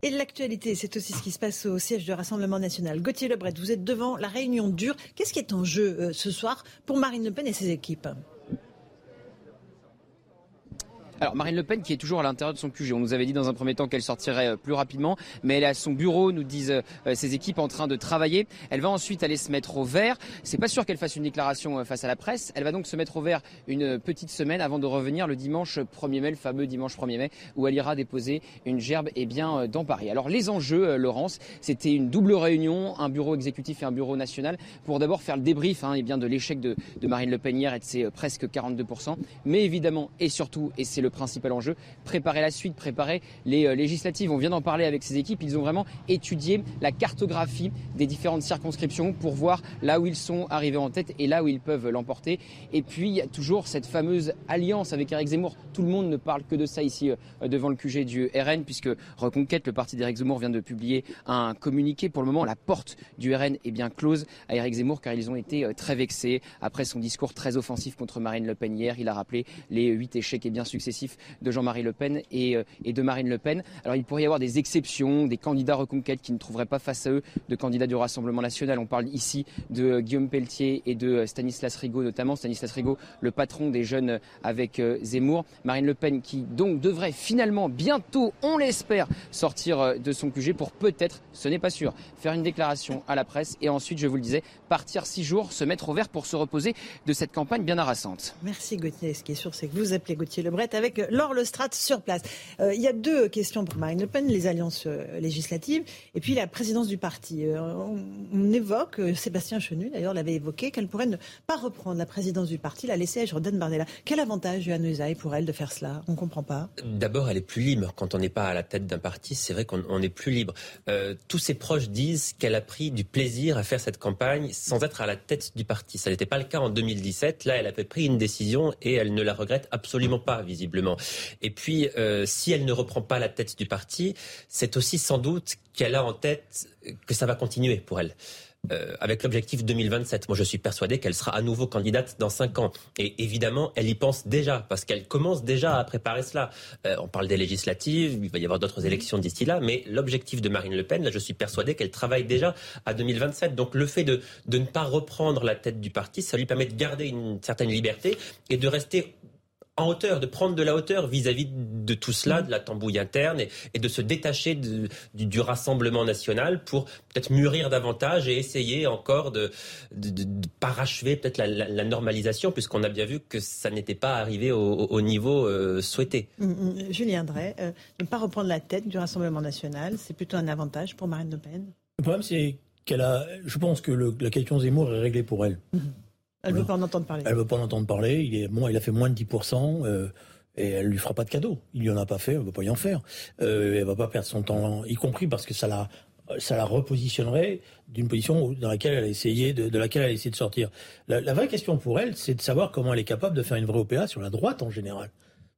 Et l'actualité, c'est aussi ce qui se passe au siège du Rassemblement national. Gauthier Lebret, vous êtes devant la réunion dure. Qu'est-ce qui est en jeu euh, ce soir pour Marine Le Pen et ses équipes? Alors Marine Le Pen qui est toujours à l'intérieur de son QG. On nous avait dit dans un premier temps qu'elle sortirait euh, plus rapidement, mais elle est à son bureau, nous disent euh, ses équipes en train de travailler. Elle va ensuite aller se mettre au vert. C'est pas sûr qu'elle fasse une déclaration euh, face à la presse. Elle va donc se mettre au vert une petite semaine avant de revenir le dimanche 1er mai, le fameux dimanche 1er mai, où elle ira déposer une gerbe et eh bien dans Paris. Alors les enjeux, Laurence, c'était une double réunion, un bureau exécutif et un bureau national, pour d'abord faire le débrief hein, eh bien de l'échec de, de, Marine Le Pen hier et de ses presque 42%, mais évidemment et surtout, et c'est le principal enjeu, préparer la suite, préparer les euh, législatives. On vient d'en parler avec ces équipes. Ils ont vraiment étudié la cartographie des différentes circonscriptions pour voir là où ils sont arrivés en tête et là où ils peuvent l'emporter. Et puis, il y a toujours cette fameuse alliance avec Eric Zemmour. Tout le monde ne parle que de ça ici euh, devant le QG du RN, puisque Reconquête, le parti d'Eric Zemmour, vient de publier un communiqué. Pour le moment, la porte du RN est bien close à Eric Zemmour, car ils ont été euh, très vexés après son discours très offensif contre Marine Le Pen hier. Il a rappelé les huit échecs et bien successifs de Jean-Marie Le Pen euh, et, de Marine Le Pen. Alors il pourrait y avoir des exceptions, des candidats reconquêtes qui ne trouveraient pas face à eux de candidats du Rassemblement national. On parle ici de euh, Guillaume Pelletier et de euh, Stanislas Rigaud notamment. Stanislas Rigaud, le patron des jeunes avec Zemmour. Marine Le Pen qui donc devrait finalement bientôt, on l'espère, sortir de son QG pour peut-être, ce n'est pas sûr, faire une déclaration à la presse et ensuite, je vous le disais, partir six jours, se mettre au vert pour se reposer de cette campagne bien harassante. Merci Gauthier. Ce qui est sûr, c'est que vous appelez Gauthier Lebret Laure Le Strat sur place. Euh, il y a deux questions pour Marine Le Pen, les alliances euh, législatives et puis la présidence du parti. Euh, on, évoque, Sébastien Chenu d'ailleurs l'avait évoqué, qu'elle pourrait ne pas reprendre la présidence du parti, la laisser à Jordan Bardella. Quel avantage, Johan Usaï, pour elle de faire cela? On ne comprend pas. D'abord, elle est plus libre. Quand on n'est pas à la tête d'un parti, c'est vrai qu'on est plus libre. tous ses proches disent qu'elle a pris du plaisir à faire cette campagne sans être à la tête du parti. Ça n'était pas le cas en 2017. Là, elle avait pris une décision et elle ne la regrette absolument pas, visiblement. Et puis, euh, si elle ne reprend pas la tête du parti, c'est aussi sans doute qu'elle a en tête que ça va continuer pour elle. Euh, avec l'objectif 2027. Moi, je suis persuadé qu'elle sera à nouveau candidate dans cinq ans. Et évidemment, elle y pense déjà, parce qu'elle commence déjà à préparer cela. Euh, on parle des législatives, il va y avoir d'autres élections d'ici là, mais l'objectif de Marine Le Pen, là, je suis persuadé qu'elle travaille déjà à 2027. Donc le fait de ne pas reprendre la tête du parti, ça lui permet de garder une certaine liberté et de rester en hauteur, de prendre de la hauteur vis-à-vis de tout cela, de la tambouille interne, et, de se détacher du, Rassemblement national pour peut-être mûrir davantage et essayer encore de, parachever peut-être la, normalisation, puisqu'on a bien vu que ça n'était pas arrivé au, niveau euh, souhaité. Hum, hum, Julien Drey, euh, ne pas reprendre la tête du Rassemblement national, c'est plutôt un avantage pour Marine Le Pen? Le problème, c'est qu'elle a. Je pense que la question Zemmour est réglée pour elle. Hum, elle ne veut pas en entendre parler. Elle ne veut pas en entendre parler. Il, est, bon, il a fait moins de 10%. Euh, et elle lui fera pas de cadeau. Il y en a pas fait, elle va pas y en faire. Euh, elle va pas perdre son temps, y compris parce que ça la, ça la repositionnerait d'une position dans laquelle elle a essayé de, de laquelle elle a essayé de sortir. La, la vraie question pour elle, c'est de savoir comment elle est capable de faire une vraie OPA sur la droite en général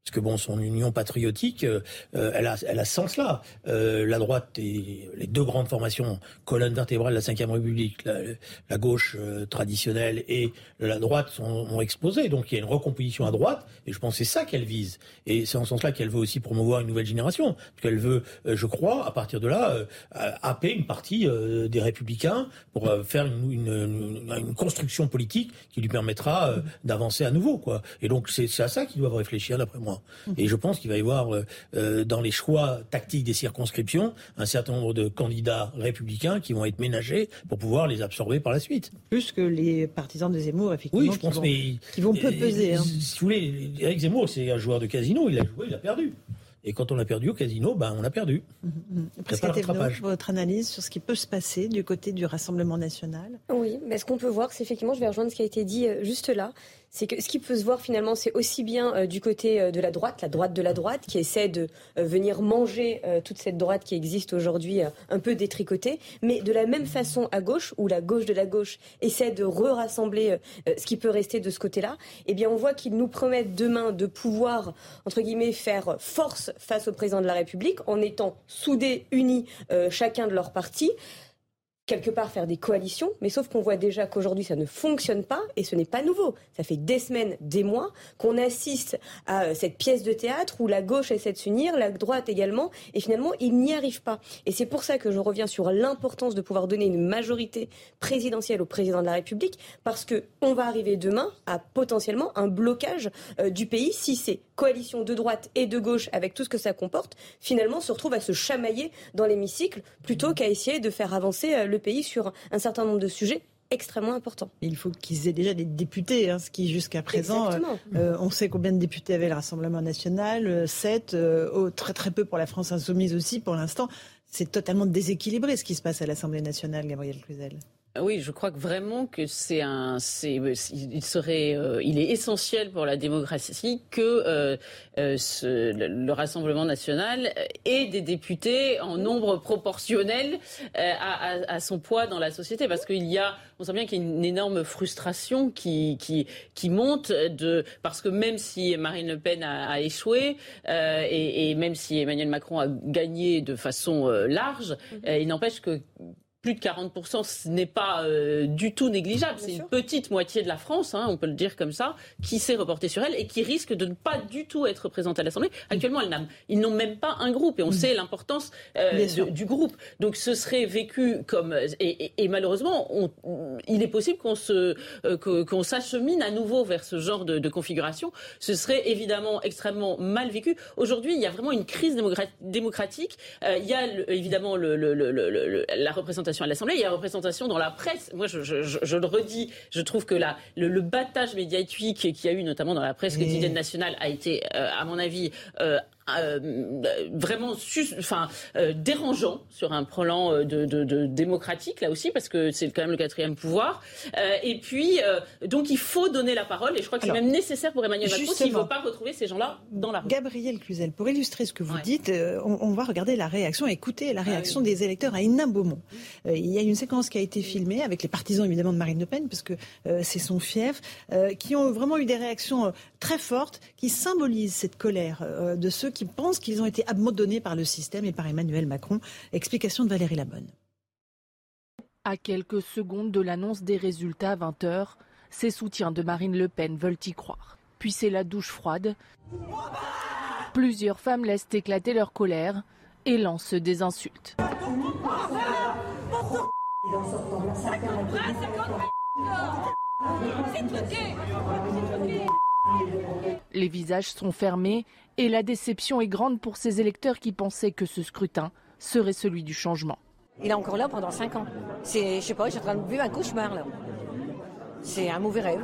parce que bon, son union patriotique, euh, elle a, elle a ce sens-là. Euh, la droite et les deux grandes formations, colonne vertébrale de la Ve République, la, gauche euh, traditionnelle et la droite sont, ont explosé. Donc il y a une recomposition à droite, et je pense que c'est ça qu'elle vise. Et c'est en ce sens-là qu'elle veut aussi promouvoir une nouvelle génération, parce qu'elle veut, je crois, à partir de là, happer une partie des républicains pour faire une, une, une, construction politique qui lui permettra d'avancer à nouveau, quoi. Et donc c'est à ça qu'ils doivent réfléchir, d'après moi. Et je pense qu'il va y avoir, euh, euh, dans les choix tactiques des circonscriptions, un certain nombre de candidats républicains qui vont être ménagés pour pouvoir les absorber par la suite. Plus que les partisans de Zemmour, effectivement. Oui, je pense, qui vont, peu peser. Hein. Si vous voulez, Eric Zemmour, c'est un joueur de casino, il a joué, il a perdu. Et quand on a perdu au casino, ben, on a perdu. Mmh, mmh. votre analyse sur ce qui peut se passer du côté du Rassemblement national? Oui, mais ce qu'on peut voir, c'est effectivement, je vais rejoindre ce qui a été dit euh, juste là, c'est que ce qui peut se voir finalement, c'est aussi bien euh, du côté euh, de la droite, la droite de la droite, qui essaie de venir manger toute cette droite qui existe aujourd'hui un peu détricotée, mais de la même façon à gauche, où la gauche de la gauche essaie de re-rassembler ce qui peut rester de ce côté-là, eh bien on voit qu'ils nous promettent demain de pouvoir, entre guillemets, faire force face au président de la République en étant soudés, unis, euh, chacun de leur parti quelque part faire des coalitions, mais sauf qu'on voit déjà qu'aujourd'hui ça ne fonctionne pas et ce n'est pas nouveau. Ça fait des semaines, des mois qu'on assiste à euh, cette pièce de théâtre où la gauche essaie de s'unir, la droite également, et finalement ils n'y arrivent pas. Et c'est pour ça que je reviens sur l'importance de pouvoir donner une majorité présidentielle au président de la République, parce que on va arriver demain à potentiellement un blocage euh, du pays si ces coalitions de droite et de gauche, avec tout ce que ça comporte, finalement se retrouvent à se chamailler dans l'hémicycle plutôt qu'à essayer de faire avancer euh, le pays sur un certain nombre de sujets extrêmement importants. Il faut qu'ils aient déjà des députés, hein, ce qui jusqu'à présent, euh, euh, on sait combien de députés avait le Rassemblement national, 7, très très peu pour la France insoumise aussi pour l'instant. C'est totalement déséquilibré ce qui se passe à l'Assemblée nationale, Gabriel Cluzel. Oui, je crois que vraiment que c'est un, c'est, il serait, euh, il est essentiel pour la démocratie que euh, euh ce, le, Rassemblement national ait des députés en nombre proportionnel à, à, à, son poids dans la société, parce qu'il y a, on sent bien qu'il y a une énorme frustration qui qui, qui monte de, parce que même si Marine Le Pen a, a échoué et, et, même si Emmanuel Macron a gagné de façon large, mm-hmm. il n'empêche que plus de 40%, ce n'est pas euh, du tout négligeable. C'est une petite moitié de la France, hein, on peut le dire comme ça, qui s'est reportée sur elle et qui risque de ne pas du tout être représentée à l'Assemblée. Actuellement, ils n'ont même pas un groupe et on mm. sait l'importance euh, du groupe. Donc ce serait vécu comme... Et, malheureusement, on, il est possible qu'on se euh, qu'on s'achemine à nouveau vers ce genre de, configuration. Ce serait évidemment extrêmement mal vécu. Aujourd'hui, il y a vraiment une crise démocratique. il y a évidemment le, la représentation à l'Assemblée, il y a représentation dans la presse. Moi, je, le redis, je trouve que la, le, battage médiatique qu'il y a eu, notamment dans la presse quotidienne nationale, a été, euh, à mon avis, euh, euh, vraiment enfin, euh, dérangeant sur un plan euh, de, de, de, démocratique, là aussi, parce que c'est quand même le quatrième pouvoir. Euh, et puis, donc il faut donner la parole, et je crois que c'est même nécessaire pour Emmanuel Macron s'il ne veut pas retrouver ces gens-là dans la rue. Gabriel Cluzel, pour illustrer ce que vous dites, on, on, va regarder la réaction, écouter la ah réaction ah oui. des électeurs à Hénin-Beaumont. il y a une séquence qui a été filmée avec les partisans, évidemment, de Marine Le Pen, parce que c'est son fief, qui ont vraiment eu des réactions très fortes, qui symbolisent cette colère de ceux qui pensent qu'ils ont été abandonnés par le système et par Emmanuel Macron. Explication de Valérie Labonne. À quelques secondes de l'annonce des résultats à 20h, ces soutiens de Marine Le Pen veulent y croire. Puis c'est la douche froide. Plusieurs femmes laissent éclater leur colère et lancent des insultes. Les visages sont fermés et la déception est grande pour ces électeurs qui pensaient que ce scrutin serait celui du changement. Il est encore là pendant 5 ans. C'est, je sais pas, je suis en train de vivre un cauchemar là. C'est un mauvais rêve.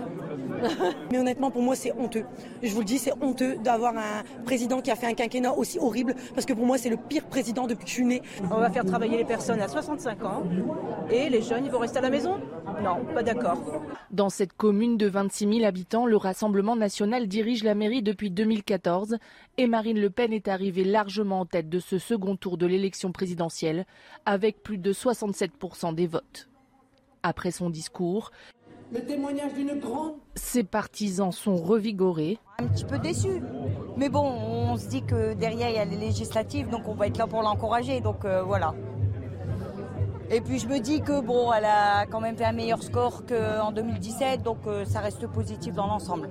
Mais honnêtement, pour moi, c'est honteux. Je vous le dis, c'est honteux d'avoir un président qui a fait un quinquennat aussi horrible, parce que pour moi, c'est le pire président depuis que je suis née. On va faire travailler les personnes à 65 ans, et les jeunes, ils vont rester à la maison? Non, pas d'accord. Dans cette commune de 26 000 habitants, le Rassemblement national dirige la mairie depuis 2014, et Marine Le Pen est arrivée largement en tête de ce second tour de l'élection présidentielle, avec plus de 67% des votes. Après son discours, le témoignage d'une grande. Ses partisans sont revigorés. Un petit peu déçus. Mais bon, on se dit que derrière, il y a les législatives, donc on va être là pour l'encourager. Donc euh, voilà. Et puis je me dis que bon, elle a quand même fait un meilleur score qu'en 2017, donc euh, ça reste positif dans l'ensemble.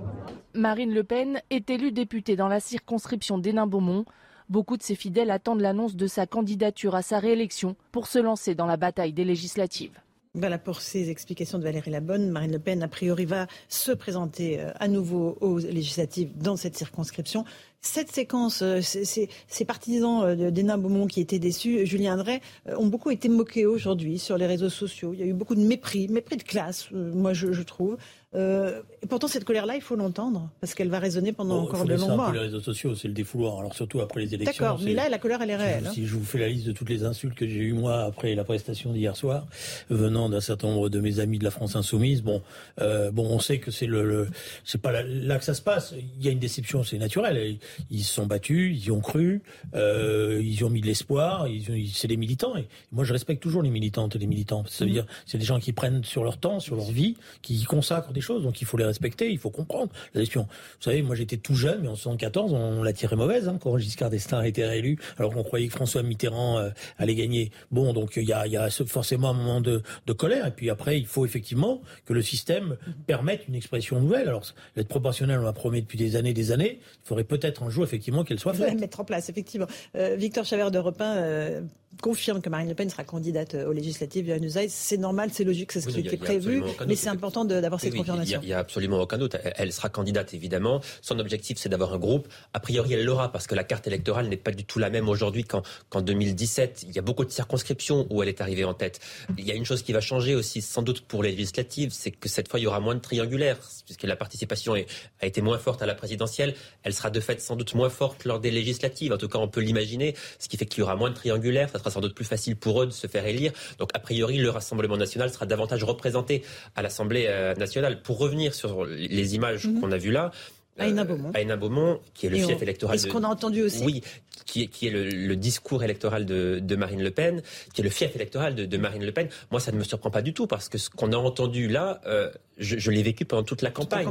Marine Le Pen est élue députée dans la circonscription d'Hénin-Beaumont. Beaucoup de ses fidèles attendent l'annonce de sa candidature à sa réélection pour se lancer dans la bataille des législatives. Voilà pour ces explications de Valérie Labonne. Marine Le Pen, a priori, va se présenter à nouveau aux législatives dans cette circonscription. Cette séquence, ces partisans d'Hénin Beaumont qui étaient déçus, Julien Drey, ont beaucoup été moqués aujourd'hui sur les réseaux sociaux. Il y a eu beaucoup de mépris, mépris de classe, moi je trouve. Euh, et pourtant, cette colère-là, il faut l'entendre, parce qu'elle va résonner pendant bon, encore de longs mois. Les réseaux sociaux, c'est le défouloir. Alors surtout après les élections. D'accord, mais là, la colère, elle est réelle. Si, hein. si je vous fais la liste de toutes les insultes que j'ai eues moi après la prestation d'hier soir, venant d'un certain nombre de mes amis de la France insoumise, bon, euh, bon, on sait que c'est le, le c'est pas là, là, que ça se passe. Il y a une déception, c'est naturel. Ils se sont battus, ils y ont cru, euh, ils y ont mis de l'espoir. C'est des militants. Et moi, je respecte toujours les militantes et les militants. Ça veut Mhm. dire, c'est des gens qui prennent sur leur temps, sur leur vie, qui y consacrent des choses. Donc il faut les respecter, il faut comprendre la gestion. Vous savez, moi j'étais tout jeune, mais en 74, on l'a tiré mauvaise hein, quand Giscard d'Estaing a été réélu, alors qu'on croyait que François Mitterrand euh, allait gagner. Bon, donc il y a, il y a forcément un moment de, de colère, et puis après, il faut effectivement que le système permette une expression nouvelle. Alors, l'être proportionnel, on l'a promis depuis des années, des années. Il faudrait peut-être un jour effectivement qu'elle soit faite. mettre en place, effectivement. Euh, Victor Chavert d'Europe 1 euh, confirme que Marine Le Pen sera candidate aux législatives. C'est normal, c'est logique, c'est ce qui était prévu, mais c'est important de- d'avoir cette Oui, Il n'y a, absolument aucun doute. Elle, sera candidate, évidemment. Son objectif, c'est d'avoir un groupe. A priori, elle l'aura parce que la carte électorale n'est pas du tout la même aujourd'hui qu'en qu'en 2017. Il y a beaucoup de circonscriptions où elle est arrivée en tête. Il y a une chose qui va changer aussi, sans doute pour les législatives, c'est que cette fois, il y aura moins de triangulaires, puisque la participation a été moins forte à la présidentielle. Elle sera de fait sans doute moins forte lors des législatives. En tout cas, on peut l'imaginer, ce qui fait qu'il y aura moins de triangulaires. Ça sera sans doute plus facile pour eux de se faire élire. Donc, a priori, le Rassemblement national sera davantage représenté à l'Assemblée euh, nationale. Pour revenir sur les images qu'on a vues là, À Hénin-Beaumont. à Hénin-Beaumont, qui est le Et fief on- électoral et ce de- qu'on a entendu aussi. Oui, qui est, qui est le, le discours électoral de, de Marine Le Pen, qui est le fief électoral de, de Marine Le Pen. Moi, ça ne me surprend pas du tout, parce que ce qu'on a entendu là, euh, je, je l'ai vécu pendant toute la campagne.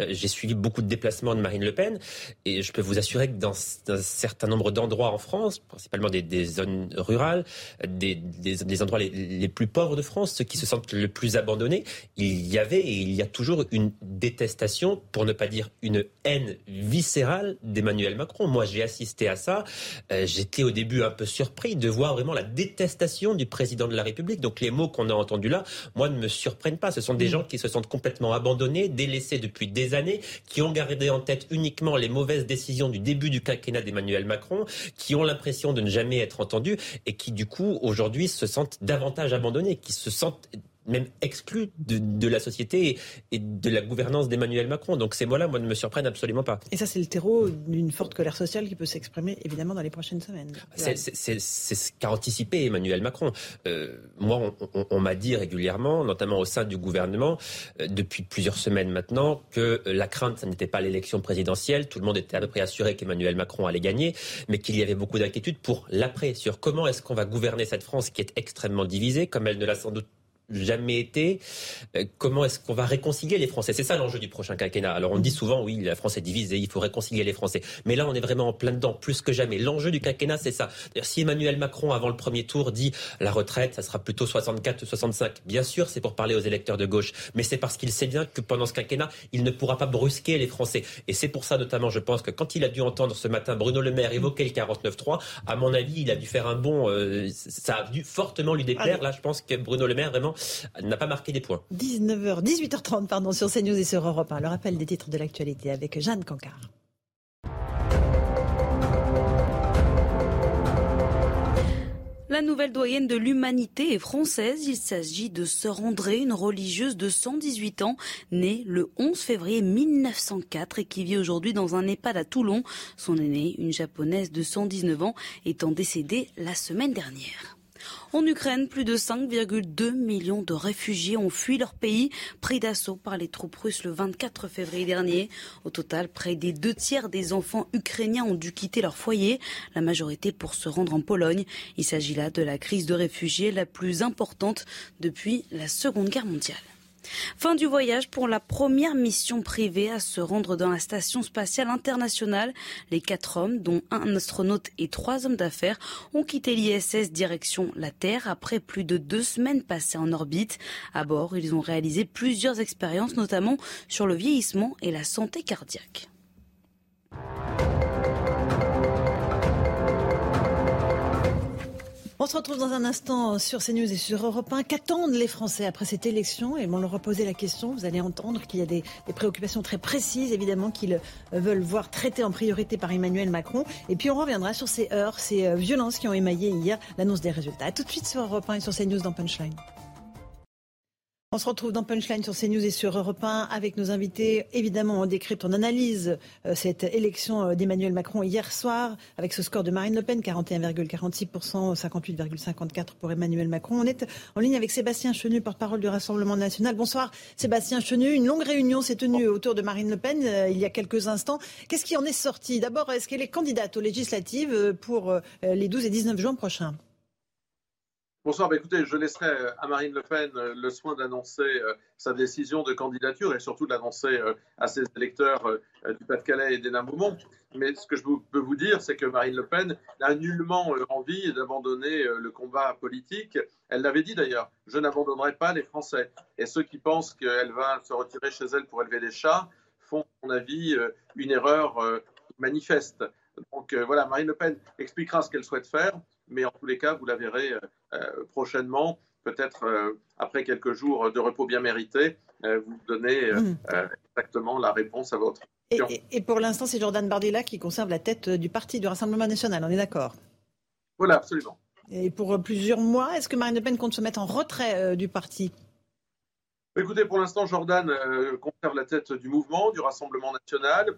Euh, J'ai suivi beaucoup de déplacements de Marine Le Pen, et je peux vous assurer que dans un certain nombre d'endroits en France, principalement des, des zones rurales, des, des, des endroits les, les plus pauvres de France, ceux qui se sentent le plus abandonnés, il y avait et il y a toujours une détestation, pour ne pas dire une haine viscérale d'Emmanuel Macron. Moi, j'ai assisté à ça. Euh, J'étais au début un peu surpris de voir vraiment la détestation du président de la République. Donc les mots qu'on a entendus là, moi, ne me surprennent pas. Ce sont des gens qui se sentent complètement abandonnés, délaissés depuis des années, qui ont gardé en tête uniquement les mauvaises décisions du début du quinquennat d'Emmanuel Macron, qui ont l'impression de ne jamais être entendus et qui, du coup, aujourd'hui, se sentent davantage abandonnés, qui se sentent même exclus de, la société et, de la gouvernance d'Emmanuel Macron. Donc ces mots-là, moi, ne me surprennent absolument pas. Et ça, c'est le terreau d'une forte colère sociale qui peut s'exprimer évidemment dans les prochaines semaines. C'est ce qu'a anticipé Emmanuel Macron. Euh, moi, on, m'a dit régulièrement, notamment au sein du gouvernement, euh, depuis plusieurs semaines maintenant, que la crainte, ce n'était pas l'élection présidentielle. Tout le monde était à peu près assuré qu'Emmanuel Macron allait gagner, mais qu'il y avait beaucoup d'inquiétudes pour l'après, sur comment est-ce qu'on va gouverner cette France qui est extrêmement divisée, comme elle ne l'a sans doute jamais été. Euh, comment est-ce qu'on va réconcilier les Français? C'est ça l'enjeu du prochain quinquennat. Alors on dit souvent, oui, la France est divisée, il faut réconcilier les Français. Mais là, on est vraiment en plein dedans, plus que jamais. L'enjeu du quinquennat, c'est ça. Si Emmanuel Macron, avant le premier tour, dit la retraite, ça sera plutôt 64 ou 65, bien sûr, c'est pour parler aux électeurs de gauche. Mais c'est parce qu'il sait bien que pendant ce quinquennat, il ne pourra pas brusquer les Français. Et c'est pour ça, notamment, je pense que quand il a dû entendre ce matin Bruno Le Maire évoquer le 49-3, à mon avis, il a dû faire un bon... Euh, ça a dû fortement lui déplaire. Là, je pense que Bruno Le Maire, vraiment, n'a pas marqué des points. 19h, 18h30 pardon, sur CNews et sur Europe 1. Le rappel des titres de l'actualité avec Jeanne Cancard. La nouvelle doyenne de l'humanité est française. Il s'agit de Sœur André, une religieuse de 118 ans, née le 11 février 1904 et qui vit aujourd'hui dans un EHPAD à Toulon. Son aînée, une japonaise de 119 ans, étant décédée la semaine dernière. En Ukraine, plus de 5,2 millions de réfugiés ont fui leur pays, pris d'assaut par les troupes russes le 24 février dernier. Au total, près des deux tiers des enfants ukrainiens ont dû quitter leur foyer, la majorité pour se rendre en Pologne. Il s'agit là de la crise de réfugiés la plus importante depuis la Seconde Guerre mondiale. Fin du voyage pour la première mission privée à se rendre dans la station spatiale internationale. Les quatre hommes, dont un astronaute et trois hommes d'affaires, ont quitté l'ISS direction la Terre après plus de deux semaines passées en orbite. À bord, ils ont réalisé plusieurs expériences, notamment sur le vieillissement et la santé cardiaque. On se retrouve dans un instant sur CNews et sur Europe 1. Qu'attendent les Français après cette élection? Et on leur a posé la question. Vous allez entendre qu'il y a des, préoccupations très précises, évidemment, qu'ils euh, veulent voir traitées en priorité par Emmanuel Macron. Et puis on reviendra sur ces heures, ces euh, violences qui ont émaillé hier l'annonce des résultats. A tout de suite sur Europe 1 et sur CNews dans Punchline. On se retrouve dans Punchline sur CNews et sur Europe 1 avec nos invités. Évidemment, on décrypte, on analyse euh, cette élection euh, d'Emmanuel Macron hier soir avec ce score de Marine Le Pen, 41,46%, 58,54% pour Emmanuel Macron. On est en ligne avec Sébastien Chenu, porte-parole du Rassemblement national. Bonsoir Sébastien Chenu. Une longue réunion s'est tenue autour de Marine Le Pen euh, il y a quelques instants. Qu'est-ce qui en est sorti? D'abord, est-ce qu'elle est candidate aux législatives pour les 12 et 19 juin prochains? Bonsoir, bah, écoutez, je laisserai euh, à Marine Le Pen euh, le soin d'annoncer euh, sa décision de candidature et surtout de l'annoncer à ses électeurs du Pas-de-Calais et des Beaumont. Mais ce que je peux vous dire, c'est que Marine Le Pen n'a nullement envie d'abandonner le combat politique. Elle l'avait dit d'ailleurs, je n'abandonnerai pas les Français. Et ceux qui pensent qu'elle va se retirer chez elle pour élever des chats font, à mon avis, une erreur manifeste. Donc voilà, Marine Le Pen expliquera ce qu'elle souhaite faire mais en tous les cas, vous la verrez euh, euh, prochainement, peut-être euh, après quelques jours de repos bien mérités, vous donner hmm. exactement la réponse à votre question. Et, pour l'instant, c'est Jordan Bardella qui conserve la tête du parti du Rassemblement national, on est d'accord? Voilà, absolument. Et pour plusieurs mois, est-ce que Marine Le Pen compte se mettre en retrait du parti? Écoutez, pour l'instant, Jordan conserve la tête du mouvement, du Rassemblement national.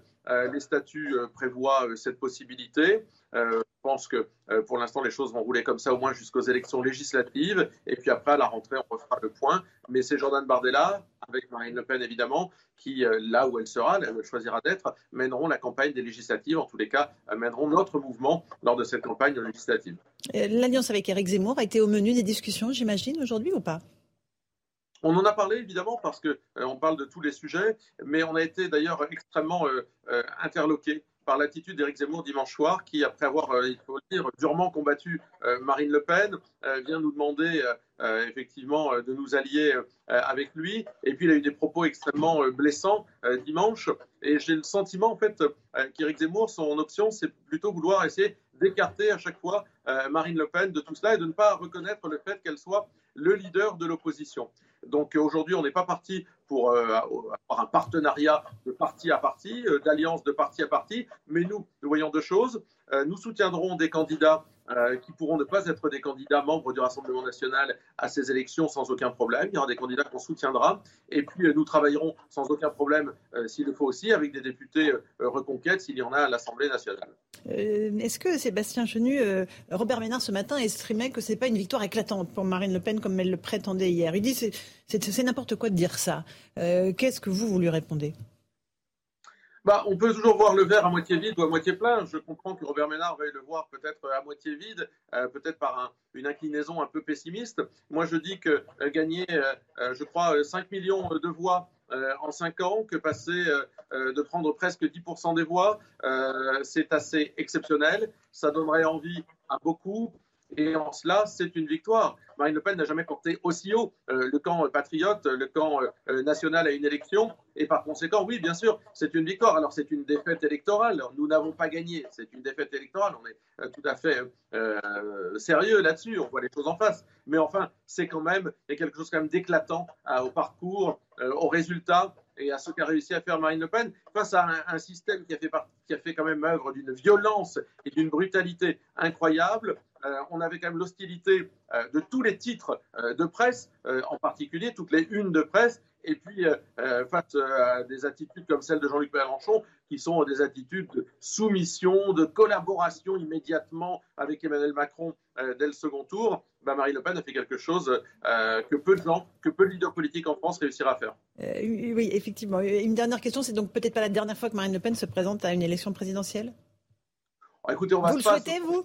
Les statuts prévoient cette possibilité. Euh, je pense que euh, pour l'instant, les choses vont rouler comme ça au moins jusqu'aux élections législatives. Et puis après, à la rentrée, on refera le point. Mais c'est Jordan Bardella, avec Marine Le Pen évidemment, qui, euh, là où elle sera, là où elle choisira d'être, mèneront la campagne des législatives. En tous les cas, mèneront notre mouvement lors de cette campagne législative. L'alliance avec Eric Zemmour a été au menu des discussions, j'imagine, aujourd'hui ou pas? On en a parlé évidemment parce que on parle de tous les sujets, mais on a été d'ailleurs extrêmement interloqués par l'attitude d'Éric Zemmour dimanche soir, qui, après avoir, euh, il faut le dire, durement combattu euh, Marine Le Pen, euh, vient nous demander effectivement de nous allier avec lui. Et puis, il a eu des propos extrêmement blessants dimanche. Et j'ai le sentiment, en fait, qu'Éric Zemmour, son option, c'est plutôt vouloir essayer d'écarter à chaque fois Marine Le Pen de tout cela et de ne pas reconnaître le fait qu'elle soit le leader de l'opposition. Donc aujourd'hui, on n'est pas parti pour euh, avoir un partenariat de parti à parti, euh, d'alliance de parti à parti, mais nous, nous voyons deux choses. Euh, nous soutiendrons des candidats euh, qui pourront ne pas être des candidats membres du Rassemblement national à ces élections sans aucun problème. Il y aura des candidats qu'on soutiendra. Et puis, euh, nous travaillerons sans aucun problème, euh, s'il le faut aussi, avec des députés reconquêtes, s'il y en a à l'Assemblée nationale. Est-ce que Sébastien Chenu, Robert Ménard ce matin estimait que ce n'est pas une victoire éclatante pour Marine Le Pen comme elle le prétendait hier? Il dit c'est, n'importe quoi de dire ça. Qu'est-ce que vous, vous lui répondez? Bah, on peut toujours voir le verre à moitié vide ou à moitié plein. Je comprends que Robert Ménard veuille le voir peut-être à moitié vide, euh, peut-être par une inclinaison un peu pessimiste. Moi, je dis que euh, gagner, euh, je crois, 5 millions de voix en 5 ans, que passer de prendre presque 10% des voix, c'est assez exceptionnel. Ça donnerait envie à beaucoup. Et en cela, c'est une victoire. Marine Le Pen n'a jamais porté aussi haut euh, le camp patriote, le camp euh, national à une élection. Et par conséquent, oui, bien sûr, c'est une victoire. Alors, c'est une défaite électorale. Nous n'avons pas gagné. C'est une défaite électorale. On est euh, tout à fait sérieux là-dessus. On voit les choses en face. Mais enfin, c'est quand même quelque chose quand même d'éclatant au parcours, au résultat et à ce qu'a réussi à faire Marine Le Pen face à un, système qui a, fait, qui a fait quand même œuvre d'une violence et d'une brutalité incroyable. Euh, on avait quand même l'hostilité euh, de tous les titres euh, de presse, en particulier toutes les unes de presse, et puis face à des attitudes comme celle de Jean-Luc Mélenchon, qui sont des attitudes de soumission, de collaboration immédiatement avec Emmanuel Macron dès le second tour, bah, Marie Le Pen a fait quelque chose que peu de gens, que peu de leaders politiques en France réussira à faire. oui, effectivement. Une dernière question, c'est donc peut-être pas la dernière fois que Marine Le Pen se présente à une élection présidentielle? Écoutez, on va vous le souhaitez, vous?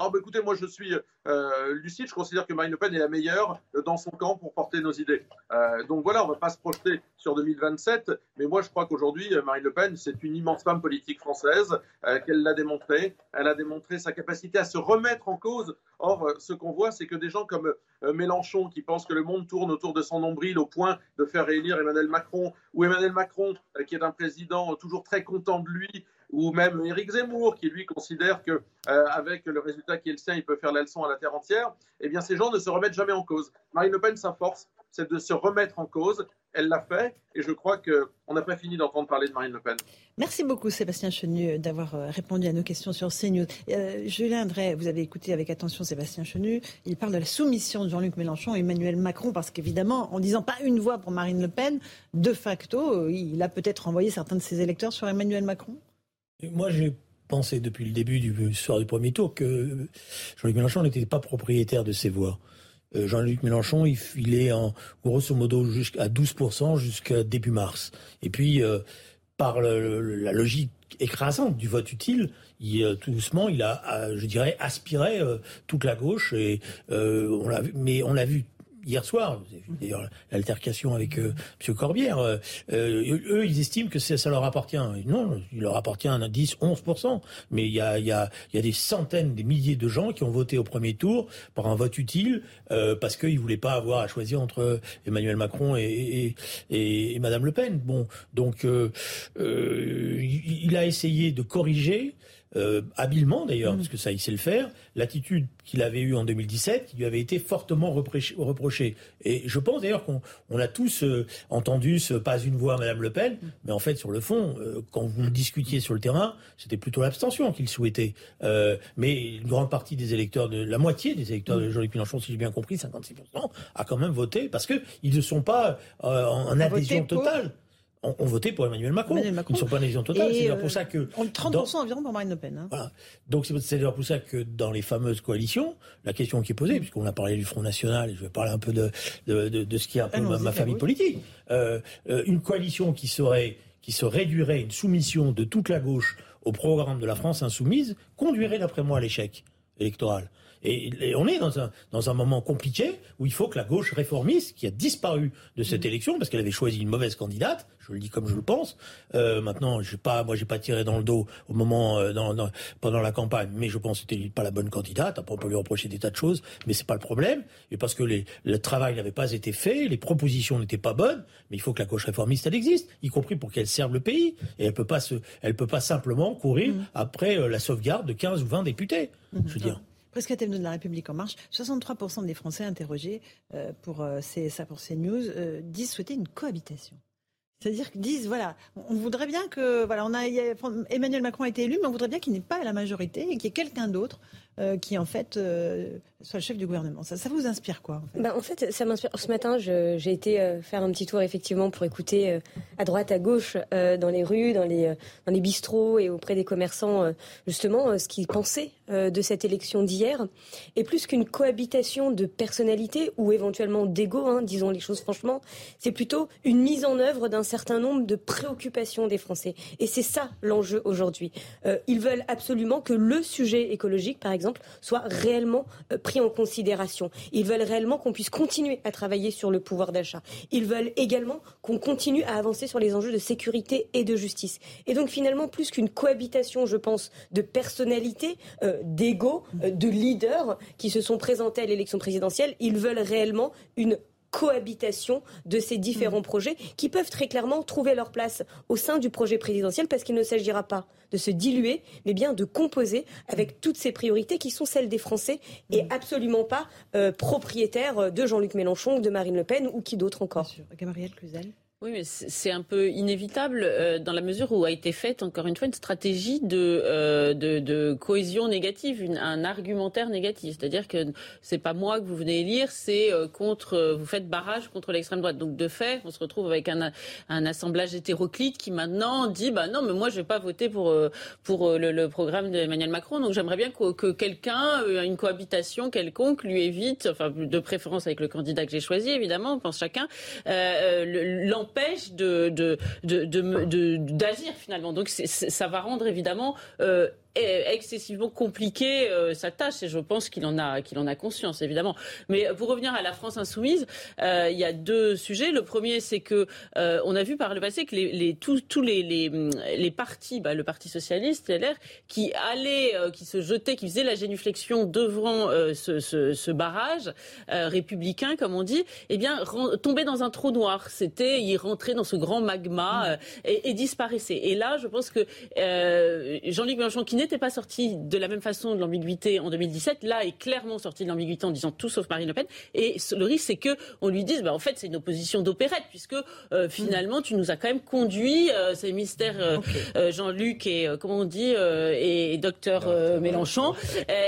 Ah, bah, écoutez, moi je suis euh, lucide, je considère que Marine Le Pen est la meilleure euh, dans son camp pour porter nos idées. Euh, donc voilà, on ne va pas se projeter sur 2027, mais moi je crois qu'aujourd'hui, Marine Le Pen, c'est une immense femme politique française, qu'elle l'a démontré. Elle a démontré sa capacité à se remettre en cause. Or, ce qu'on voit, c'est que des gens comme Mélenchon, qui pensent que le monde tourne autour de son nombril au point de faire réélire Emmanuel Macron, ou Emmanuel Macron, qui est un président toujours très content de lui, ou même Éric Zemmour, qui lui considère que euh, avec le résultat qui est le sien, il peut faire la leçon à la terre entière. Eh bien, ces gens ne se remettent jamais en cause. Marine Le Pen, sa force, c'est de se remettre en cause. Elle l'a fait, et je crois qu'on n'a pas fini d'entendre parler de Marine Le Pen. Merci beaucoup, Sébastien Chenu, d'avoir euh, répondu à nos questions sur CNews. Euh, Julien Drey, vous avez écouté avec attention Sébastien Chenu. Il parle de la soumission de Jean-Luc Mélenchon et Emmanuel Macron, parce qu'évidemment, en disant pas une voix pour Marine Le Pen, de facto, il a peut-être envoyé certains de ses électeurs sur Emmanuel Macron moi, j'ai pensé depuis le début du soir du premier tour que Jean-Luc Mélenchon n'était pas propriétaire de ses voix. Euh, Jean-Luc Mélenchon, il, est en grosso modo jusqu'à 12% jusqu'à début mars. Et puis, euh, par la logique écrasante du vote utile, il, euh, tout doucement, il a, je dirais, aspiré toute la gauche. Et on l'a, mais on l'a vu hier soir, d'ailleurs l'altercation avec euh, M. Corbière, euh, euh, eux, ils estiment que ça leur appartient. Non, il leur appartient à 10, 11%. Mais il y a, y, a, y a des centaines, des milliers de gens qui ont voté au premier tour par un vote utile parce qu'ils ne voulaient pas avoir à choisir entre Emmanuel Macron et, et, et, Madame Le Pen. Bon, donc il a essayé de corriger euh, habilement d'ailleurs, mm. parce que ça il sait le faire, l'attitude qu'il avait eue en 2017 qui lui avait été fortement reprochée. Et je pense d'ailleurs qu'on a tous euh, entendu ce pas une voix à Madame Le Pen, mm. mais en fait sur le fond, euh, quand vous discutiez sur le terrain, c'était plutôt l'abstention qu'il souhaitait. mais une grande partie des électeurs, de la moitié des électeurs de mm. Jean-Luc Mélenchon, si j'ai bien compris, 56%, a quand même voté parce qu'ils ne sont pas en, adhésion totale ont, voté pour Emmanuel Macron. Ils ne sont pas en adhésion totale. C'est pour ça que. 30% environ pour Marine Le Pen. Hein. Voilà. Donc c'est d'ailleurs pour ça que dans les fameuses coalitions, la question qui est posée, puisqu'on a parlé du Front National, et je vais parler un peu de, de, de, ce qui est un peu ma, famille politique, euh, euh, une coalition qui serait qui se réduirait une soumission de toute la gauche au programme de la France insoumise conduirait d'après moi à l'échec électoral. Et, on est dans un, dans un moment compliqué où il faut que la gauche réformiste, qui a disparu de cette mmh. élection parce qu'elle avait choisi une mauvaise candidate, je le dis comme je le pense. Euh, maintenant, j'ai pas, moi, j'ai pas tiré dans le dos au moment euh, dans, pendant la campagne, mais je pense que c'était pas la bonne candidate. Après, on peut lui reprocher des tas de choses, mais c'est pas le problème. Et parce que les, le travail n'avait pas été fait, les propositions n'étaient pas bonnes, mais il faut que la gauche réformiste elle existe, y compris pour qu'elle serve le pays. Et elle peut pas se, elle peut pas simplement courir mmh. après euh, la sauvegarde de 15 ou 20 députés. Mmh. Je veux dire. Presque de la République en marche, 63% des Français interrogés euh, pour, euh, ça pour CNews disent souhaiter une cohabitation. C'est-à-dire qu'ils disent, voilà, on voudrait bien que, voilà, Emmanuel Macron a été élu, mais on voudrait bien qu'il n'ait pas la majorité et qu'il y ait quelqu'un d'autre euh, qui en fait euh, soit le chef du gouvernement. Ça, vous inspire quoi en fait, bah, en fait ça m'inspire. Ce matin, j'ai été euh, faire un petit tour effectivement pour écouter à droite, à gauche, dans les rues, dans les, dans les bistrots et auprès des commerçants justement ce qu'ils pensaient de cette élection d'hier. Et plus qu'une cohabitation de personnalités ou éventuellement d'ego, hein, disons les choses franchement, c'est plutôt une mise en œuvre d'un certain nombre de préoccupations des Français. Et c'est ça l'enjeu aujourd'hui. ils veulent absolument que le sujet écologique, par exemple, soit réellement euh, pris en considération. Ils veulent réellement qu'on puisse continuer à travailler sur le pouvoir d'achat. Ils veulent également qu'on continue à avancer sur les enjeux de sécurité et de justice. Et donc finalement, plus qu'une cohabitation, je pense, de personnalités, euh, euh, de leaders qui se sont présentés à l'élection présidentielle, ils veulent réellement une cohabitation de ces différents mm. projets qui peuvent très clairement trouver leur place au sein du projet présidentiel parce qu'il ne s'agira pas de se diluer, mais bien de composer avec toutes ces priorités qui sont celles des Français et mm. absolument pas euh, propriétaires de Jean-Luc Mélenchon ou de Marine Le Pen ou qui d'autre encore. Gabriel Cluzel. Oui, mais c'est un peu inévitable euh, dans la mesure où a été faite encore une fois une stratégie de euh, cohésion négative, un argumentaire négatif. C'est-à-dire que c'est pas moi que vous venez lire, c'est euh, contre vous faites barrage contre l'extrême droite. Donc de fait, on se retrouve avec un, assemblage hétéroclite qui maintenant dit bah non, mais moi je vais pas voter pour pour le, programme d'Emmanuel Macron. Donc j'aimerais bien que, que quelqu'un une cohabitation quelconque lui évite, enfin de préférence avec le candidat que j'ai choisi évidemment, on pense chacun. Euh, empêche de, d'agir finalement. Donc ça va rendre évidemment euh, excessivement compliqué euh, sa tâche et je pense qu'il en a qu'il en a conscience évidemment. Mais pour revenir à la France insoumise, euh, il y a deux sujets. Le premier, c'est que euh, on a vu par le passé que les, les tous, tous les, les, les partis, bah, le Parti socialiste, LR, qui allaient, qui se jetaient, qui faisaient la génuflexion devant ce, ce, ce, barrage républicain, comme on dit, eh bien tombaient dans un trou noir. C'était, ils rentraient dans ce grand magma et, et, disparaissaient. Et là, je pense que Jean-Luc Mélenchon, qui n'était pas sorti de la même façon de l'ambiguïté en 2017, là est clairement sorti de l'ambiguïté en disant tout sauf Marine Le Pen. Et le risque, c'est que on lui dise, bah, en fait, c'est une opposition d'opérette, puisque euh, finalement, tu nous as quand même conduit, euh, ces mystères euh, Jean-Luc et comment on dit et, docteur Mélenchon.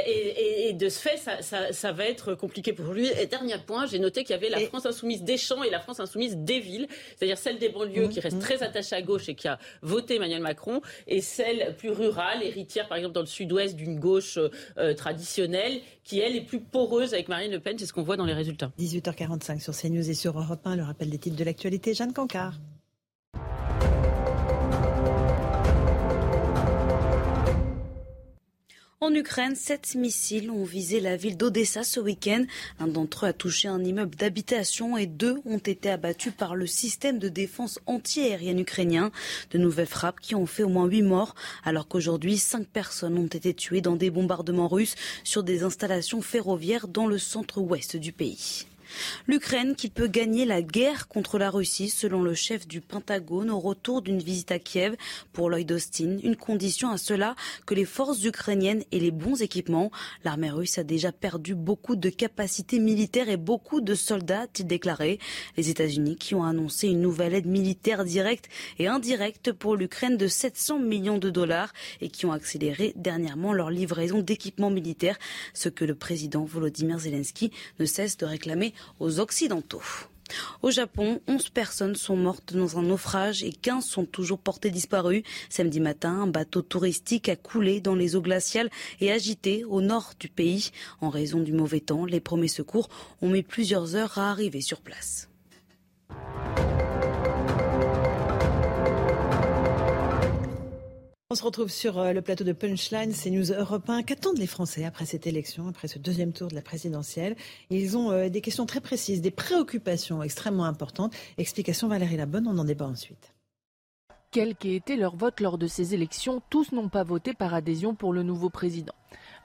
Et, de ce fait, ça, ça, va être compliqué pour lui. Et dernier point, j'ai noté qu'il y avait la France insoumise des champs et la France insoumise des villes, c'est-à-dire celle des banlieues qui reste très attachée à gauche et qui a voté Emmanuel Macron, et celle plus rurale, héritière par exemple, dans le sud-ouest d'une gauche euh, euh, traditionnelle, qui, elle, est plus poreuse avec Marine Le Pen. C'est ce qu'on voit dans les résultats. 18h45 sur CNews et sur Europe 1, le rappel des titres de l'actualité. Jeanne Cancard. En Ukraine, sept missiles ont visé la ville d'Odessa ce week-end. Un d'entre eux a touché un immeuble d'habitation et deux ont été abattus par le système de défense antiaérienne ukrainien. De nouvelles frappes qui ont fait au moins huit morts, alors qu'aujourd'hui, cinq personnes ont été tuées dans des bombardements russes sur des installations ferroviaires dans le centre-ouest du pays. L'Ukraine qui peut gagner la guerre contre la Russie, selon le chef du Pentagone, au retour d'une visite à Kiev pour Lloyd Austin. Une condition à cela que les forces ukrainiennes aient les bons équipements. L'armée russe a déjà perdu beaucoup de capacités militaires et beaucoup de soldats, a-t-il déclaré. Les États-Unis qui ont annoncé une nouvelle aide militaire directe et indirecte pour l'Ukraine de 700 millions de dollars et qui ont accéléré dernièrement leur livraison d'équipements militaires, ce que le président Volodymyr Zelensky ne cesse de réclamer aux Occidentaux. Au Japon, 11 personnes sont mortes dans un naufrage et 15 sont toujours portées disparues. Samedi matin, un bateau touristique a coulé dans les eaux glaciales et agité au nord du pays. En raison du mauvais temps, les premiers secours ont mis plusieurs heures à arriver sur place. On se retrouve sur euh, le plateau de Punchline, c'est News Europe 1. Qu'attendent les Français après cette élection, après ce deuxième tour de la présidentielle? Ils ont euh, des questions très précises, des préoccupations extrêmement importantes. Explication Valérie Labonne, on en débat ensuite. Quel qu'ait été leur vote lors de ces élections, tous n'ont pas voté par adhésion pour le nouveau président.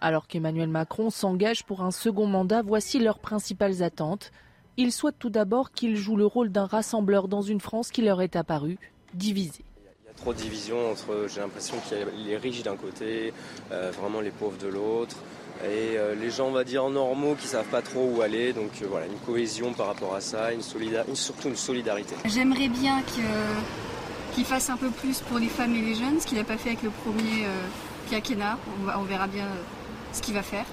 Alors qu'Emmanuel Macron s'engage pour un second mandat, voici leurs principales attentes. Ils souhaitent tout d'abord qu'il joue le rôle d'un rassembleur dans une France qui leur est apparue divisée trop de division entre, j'ai l'impression qu'il y a les riches d'un côté, euh, vraiment les pauvres de l'autre. et euh, les gens, on va dire, normaux qui savent pas trop où aller. Donc euh, voilà, une cohésion par rapport à ça, une surtout une solidarité. J'aimerais bien qu'il fasse un peu plus pour les femmes et les jeunes, ce qu'il n'a pas fait avec le premier euh, quinquennat. On, on verra bien ce qu'il va faire.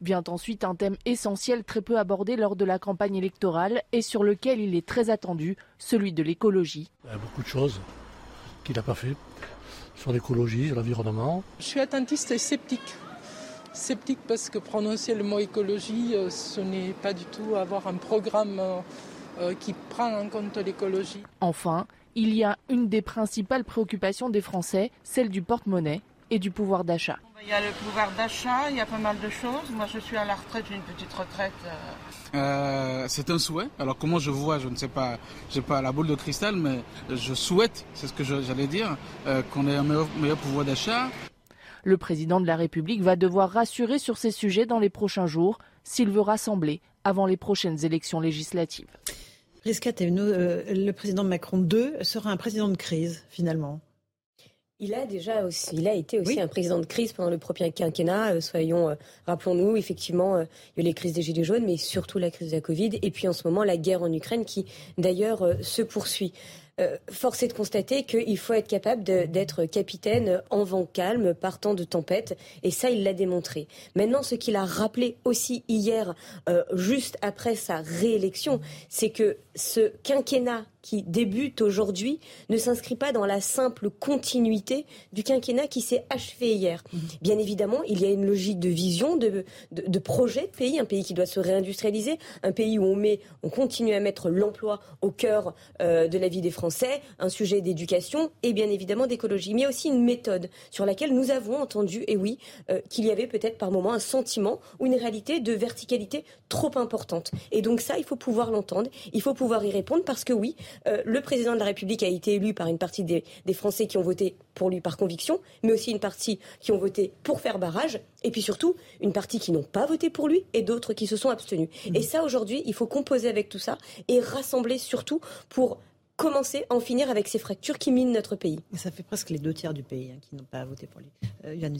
Vient ensuite un thème essentiel très peu abordé lors de la campagne électorale et sur lequel il est très attendu, celui de l'écologie. Il y a beaucoup de choses qu'il n'a pas fait sur l'écologie, sur l'environnement. Je suis attentiste et sceptique sceptique parce que prononcer le mot écologie, euh, ce n'est pas du tout avoir un programme euh, euh, qui prend en compte l'écologie. Enfin, il y a une des principales préoccupations des Français, celle du porte-monnaie et du pouvoir d'achat. Il y a le pouvoir d'achat, il y a pas mal de choses. Moi, je suis à la retraite, j'ai une petite retraite. C'est un souhait. Alors comment je vois, je ne sais pas, j'ai pas la boule de cristal, mais je souhaite, c'est ce que j'allais dire, qu'on ait un meilleur pouvoir d'achat. Le président de la République va devoir rassurer sur ces sujets dans les prochains jours s'il veut rassembler avant les prochaines élections législatives. Euh, le président Macron II sera un président de crise finalement. Il a déjà aussi, il a été aussi un président de crise pendant le premier quinquennat. Euh, soyons, euh, rappelons-nous, effectivement, il y a eu les crises des gilets jaunes, mais surtout la crise de la Covid, et puis en ce moment la guerre en Ukraine qui d'ailleurs se poursuit. Euh, force est de constater qu'il faut être capable d'être capitaine en vent calme, partant de tempête, et ça, il l'a démontré. Maintenant, ce qu'il a rappelé aussi hier, euh, juste après sa réélection, c'est que ce quinquennat qui débute aujourd'hui ne s'inscrit pas dans la simple continuité du quinquennat qui s'est achevé hier. Mhm. Bien évidemment, il y a une logique de vision, de, de, projet de pays, un pays qui doit se réindustrialiser, un pays où on met, on continue à mettre l'emploi au cœur euh, de la vie des Français, un sujet d'éducation et bien évidemment d'écologie, mais aussi une méthode sur laquelle nous avons entendu, et oui, euh, qu'il y avait peut-être par moment un sentiment ou une réalité de verticalité trop importante. Et donc ça, il faut pouvoir l'entendre, il faut pouvoir y répondre parce que oui, euh, le président de la République a été élu par une partie des, Français qui ont voté pour lui par conviction, mais aussi une partie qui ont voté pour faire barrage, et puis surtout une partie qui n'ont pas voté pour lui et d'autres qui se sont abstenus. Mmh. Et ça, aujourd'hui, il faut composer avec tout ça et rassembler surtout pour commencer à en finir avec ces fractures qui minent notre pays. ça fait presque les deux tiers du pays hein, qui n'ont pas voté pour lui. Euh, Yann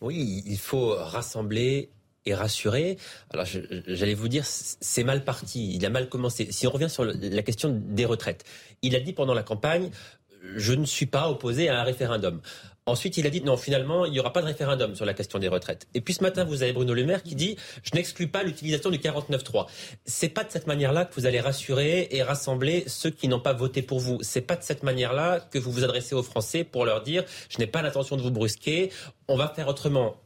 Oui, il faut rassembler et rassuré. Alors j'allais vous dire, c'est mal parti, il a mal commencé. Si on revient sur la question des retraites, il a dit pendant la campagne, je ne suis pas opposé à un référendum. Ensuite, il a dit non, finalement, il n'y aura pas de référendum sur la question des retraites. Et puis ce matin, vous avez Bruno Le Maire qui dit je n'exclus pas l'utilisation du 49.3. C'est pas de cette manière-là que vous allez rassurer et rassembler ceux qui n'ont pas voté pour vous. C'est pas de cette manière-là que vous vous adressez aux Français pour leur dire je n'ai pas l'intention de vous brusquer. On va faire autrement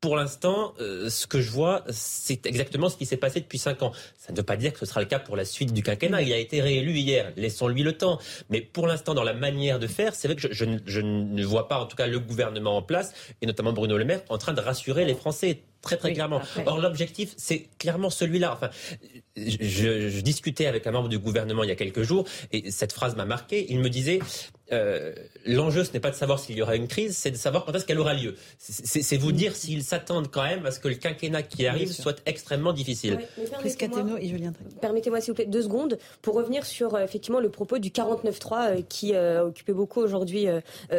pour l'instant, euh, ce que je vois, c'est exactement ce qui s'est passé depuis cinq ans. Ça ne veut pas dire que ce sera le cas pour la suite du quinquennat. Il a été réélu hier. Laissons-lui le temps. Mais pour l'instant, dans la manière de faire, c'est vrai que je, je, ne vois pas, en tout cas, le gouvernement en place, et notamment Bruno Le Maire, en train de rassurer les Français très très clairement. Or l'objectif, c'est clairement celui-là. Enfin, je, je, discutais avec un membre du gouvernement il y a quelques jours et cette phrase m'a marqué. Il me disait euh, l'enjeu, ce n'est pas de savoir s'il y aura une crise, c'est de savoir quand est-ce qu'elle aura lieu. C'est vous dire s'ils s'attendent quand même à ce que le quinquennat qui arrive soit extrêmement difficile. Permettez-moi, s'il vous plaît, deux secondes pour revenir sur euh, effectivement le propos du 49.3 euh, qui occupait beaucoup aujourd'hui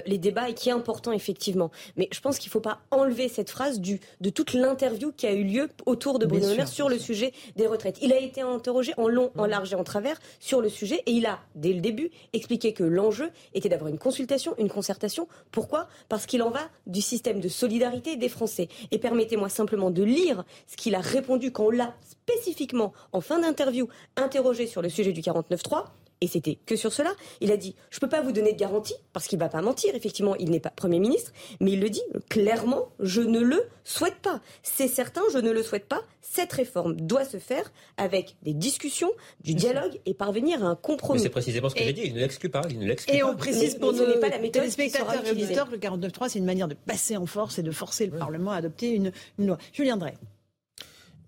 les débats et qui est important effectivement. Mais je pense qu'il ne faut pas enlever cette phrase du, de toute l'interview qui a eu lieu autour de Bruno Le Maire sur le sujet des retraites. Il a été interrogé en long, en large et en travers sur le sujet et il a, dès le début, expliqué que l'enjeu était d'avoir une consultation, une concertation. Pourquoi? Parce qu'il en va du système de solidarité des Français. Et permettez-moi simplement de lire ce qu'il a répondu quand on l'a spécifiquement, en fin d'interview, interrogé sur le sujet du 49.3 et c'était que sur cela. Il a dit Je ne peux pas vous donner de garantie, parce qu'il ne va pas mentir, effectivement, il n'est pas Premier ministre, mais il le dit clairement Je ne le souhaite pas. C'est certain, je ne le souhaite pas. Cette réforme doit se faire avec des discussions, du dialogue et parvenir à un compromis. c'est précisément ce que j'ai dit il ne l'exclut pas. Il ne l'exclut et on précise pour nos pas la téléspectateurs et auditeurs que le 49.3, c'est une manière de passer en force et de forcer le Parlement à adopter une, une loi. Julien Drey.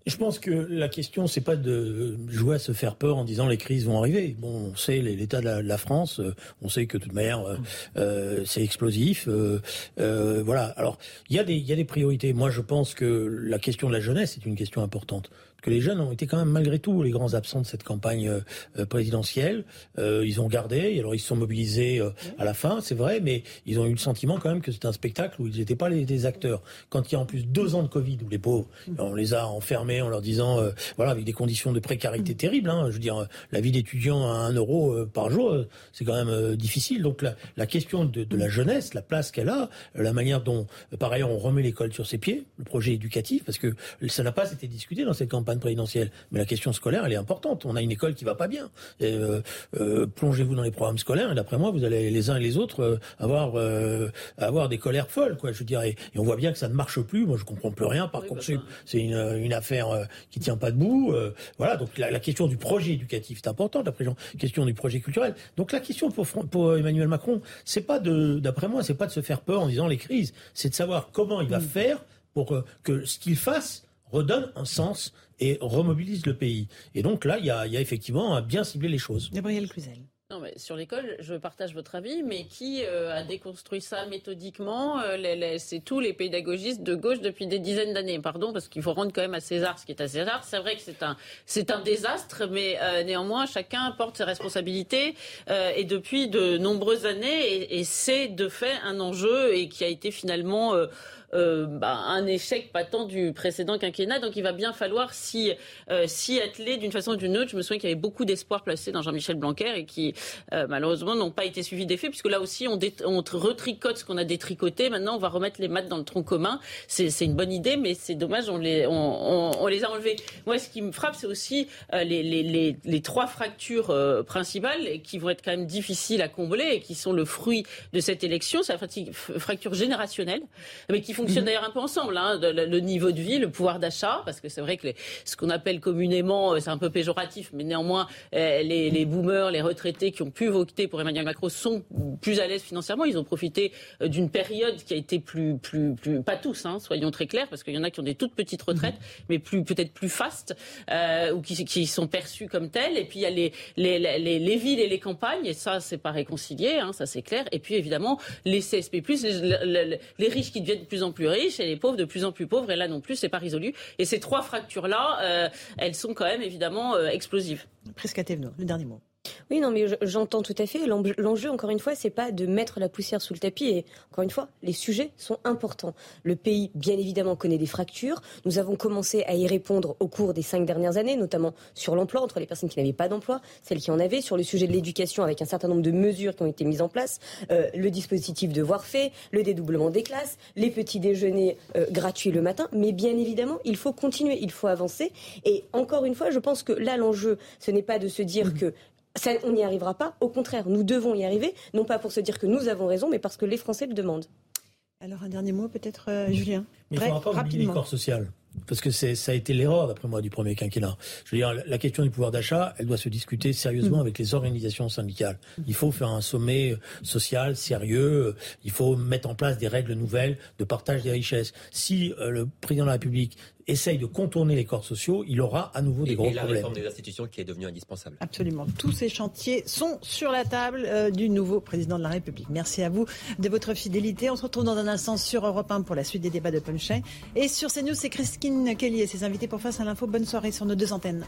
Je pense que la question, c'est pas de jouer à se faire peur en disant les crises vont arriver. Bon, on sait l'état de la, France, euh, on sait que de toute manière euh, euh, c'est explosif. voilà. Alors il y a des il y a des priorités. Moi, je pense que la question de la jeunesse est une question importante que les jeunes ont été quand même malgré tout les grands absents de cette campagne euh, présidentielle. ils ont gardé, alors ils se sont mobilisés à la fin, c'est vrai, mais ils ont eu le sentiment quand même que c'était un spectacle où ils n'étaient pas les, acteurs. Quand il y a en plus deux ans de Covid où les pauvres, on les a enfermés en leur disant, voilà, avec des conditions de précarité terribles. Hein, je veux dire, la vie d'étudiant à un euro par jour, c'est quand même difficile. Donc la, question de, la jeunesse, la place qu'elle a, la manière dont, par ailleurs, on remet l'école sur ses pieds, le projet éducatif, parce que ça n'a pas été discuté dans cette campagne présidentielle. Mais la question scolaire, elle est importante. On a une école qui va pas bien. Euh, euh, plongez-vous dans les programmes scolaires, et d'après moi, vous allez les uns et les autres euh, avoir avoir des colères folles, quoi. Je dirais. Et on voit bien que ça ne marche plus. Moi, je comprends plus rien. Par contre, c'est une, une, affaire qui tient pas debout. voilà. Donc la, question du projet éducatif est importante. La question du projet culturel. Donc la question pour, pour Emmanuel Macron, c'est pas de, d'après moi, c'est pas de se faire peur en disant les crises. C'est de savoir comment il va faire pour que ce qu'il fasse redonne un sens et remobilise le pays. Et donc là, il y a, effectivement à bien cibler les choses. Gabriel Cluzel. Non, mais sur l'école, je partage votre avis, mais qui euh, a déconstruit ça méthodiquement euh, C'est tous les pédagogistes de gauche depuis des dizaines d'années. Pardon, parce qu'il faut rendre quand même à César ce qui est à César. C'est vrai que c'est un, c'est un désastre, mais euh, néanmoins, chacun porte ses responsabilités et depuis de nombreuses années, et, et c'est de fait un enjeu et qui a été finalement euh, bah, un échec patent du précédent quinquennat. Donc il va bien falloir s'y euh, atteler d'une façon ou d'une autre. Je me souviens qu'il y avait beaucoup d'espoir placé dans Jean-Michel Blanquer et qui euh, malheureusement n'ont pas été suivis d'effet puisque là aussi on, on retricote ce qu'on a détricoté. Maintenant on va remettre les maths dans le tronc commun. C'est une bonne idée, mais c'est dommage, on les, on, on, les a enlevés. Moi, ce qui me frappe, c'est aussi les, les, les, les, trois fractures principales qui vont être quand même difficiles à combler et qui sont le fruit de cette élection. C'est la fracture générationnelle, mais qui font fonctionne mhm. d'ailleurs un peu ensemble. Hein, le, niveau de vie, le pouvoir d'achat, parce que c'est vrai que ce qu'on appelle communément, euh, c'est un peu péjoratif, mais néanmoins, euh, les, les, boomers, les retraités qui ont pu voter pour Emmanuel Macron sont plus à l'aise financièrement. Ils ont profité euh, d'une période qui a été plus, plus, plus pas tous, hein, soyons très clairs, parce qu'il y en a qui ont des toutes petites retraites, mhm. mais plus peut-être plus fastes, euh, ou qui, qui, sont perçues comme telles. Et puis il y a les, les, les, les villes et les campagnes, et ça, c'est pas réconcilié, hein, ça c'est clair. Et puis évidemment, les CSP+, les, les riches qui deviennent de plus en plus riches et les pauvres de plus en plus pauvres. Et là non plus, c'est pas résolu. Et ces trois fractures-là, euh, elles sont quand même évidemment euh, explosives. Presque à le dernier mot. Oui, non, mais j'entends tout à fait. L'enjeu, encore une fois, c'est pas de mettre la poussière sous le tapis. Et encore une fois, les sujets sont importants. Le pays, bien évidemment, connaît des fractures. Nous avons commencé à y répondre au cours des cinq dernières années, notamment sur l'emploi entre les personnes qui n'avaient pas d'emploi, celles qui en avaient, sur le sujet de l'éducation avec un certain nombre de mesures qui ont été mises en place, euh, le dispositif de voir fait, le dédoublement des classes, les petits déjeuners euh, gratuits le matin. Mais bien évidemment, il faut continuer, il faut avancer. Et encore une fois, je pense que là, l'enjeu, ce n'est pas de se dire mmh. On n'y arrivera pas. Au contraire, nous devons y arriver, non pas pour se dire que nous avons raison, mais parce que les Français le demandent. Alors un dernier mot peut-être, euh, Julien. Mais il ne faudra pas oublier les corps social. Parce que ça a été l'erreur, d'après moi, du premier quinquennat. Je veux dire, la question du pouvoir d'achat, elle doit se discuter sérieusement mm. avec les organisations syndicales. Il faut faire un sommet social sérieux. Il faut mettre en place des règles nouvelles de partage des richesses. Si euh, le président de la République essaye de contourner les corps sociaux, il aura à nouveau des gros problèmes. Et la réforme des institutions qui est devenue indispensable. Absolument. Tous ces chantiers sont sur la table euh, du nouveau président de la République. Merci à vous de votre fidélité. On se retrouve dans un instant sur Europe 1 pour la suite des débats de Punchline. Et sur CNews, c'est Christine Kelly et ses invités pour Face à l'info. Bonne soirée sur nos deux antennes.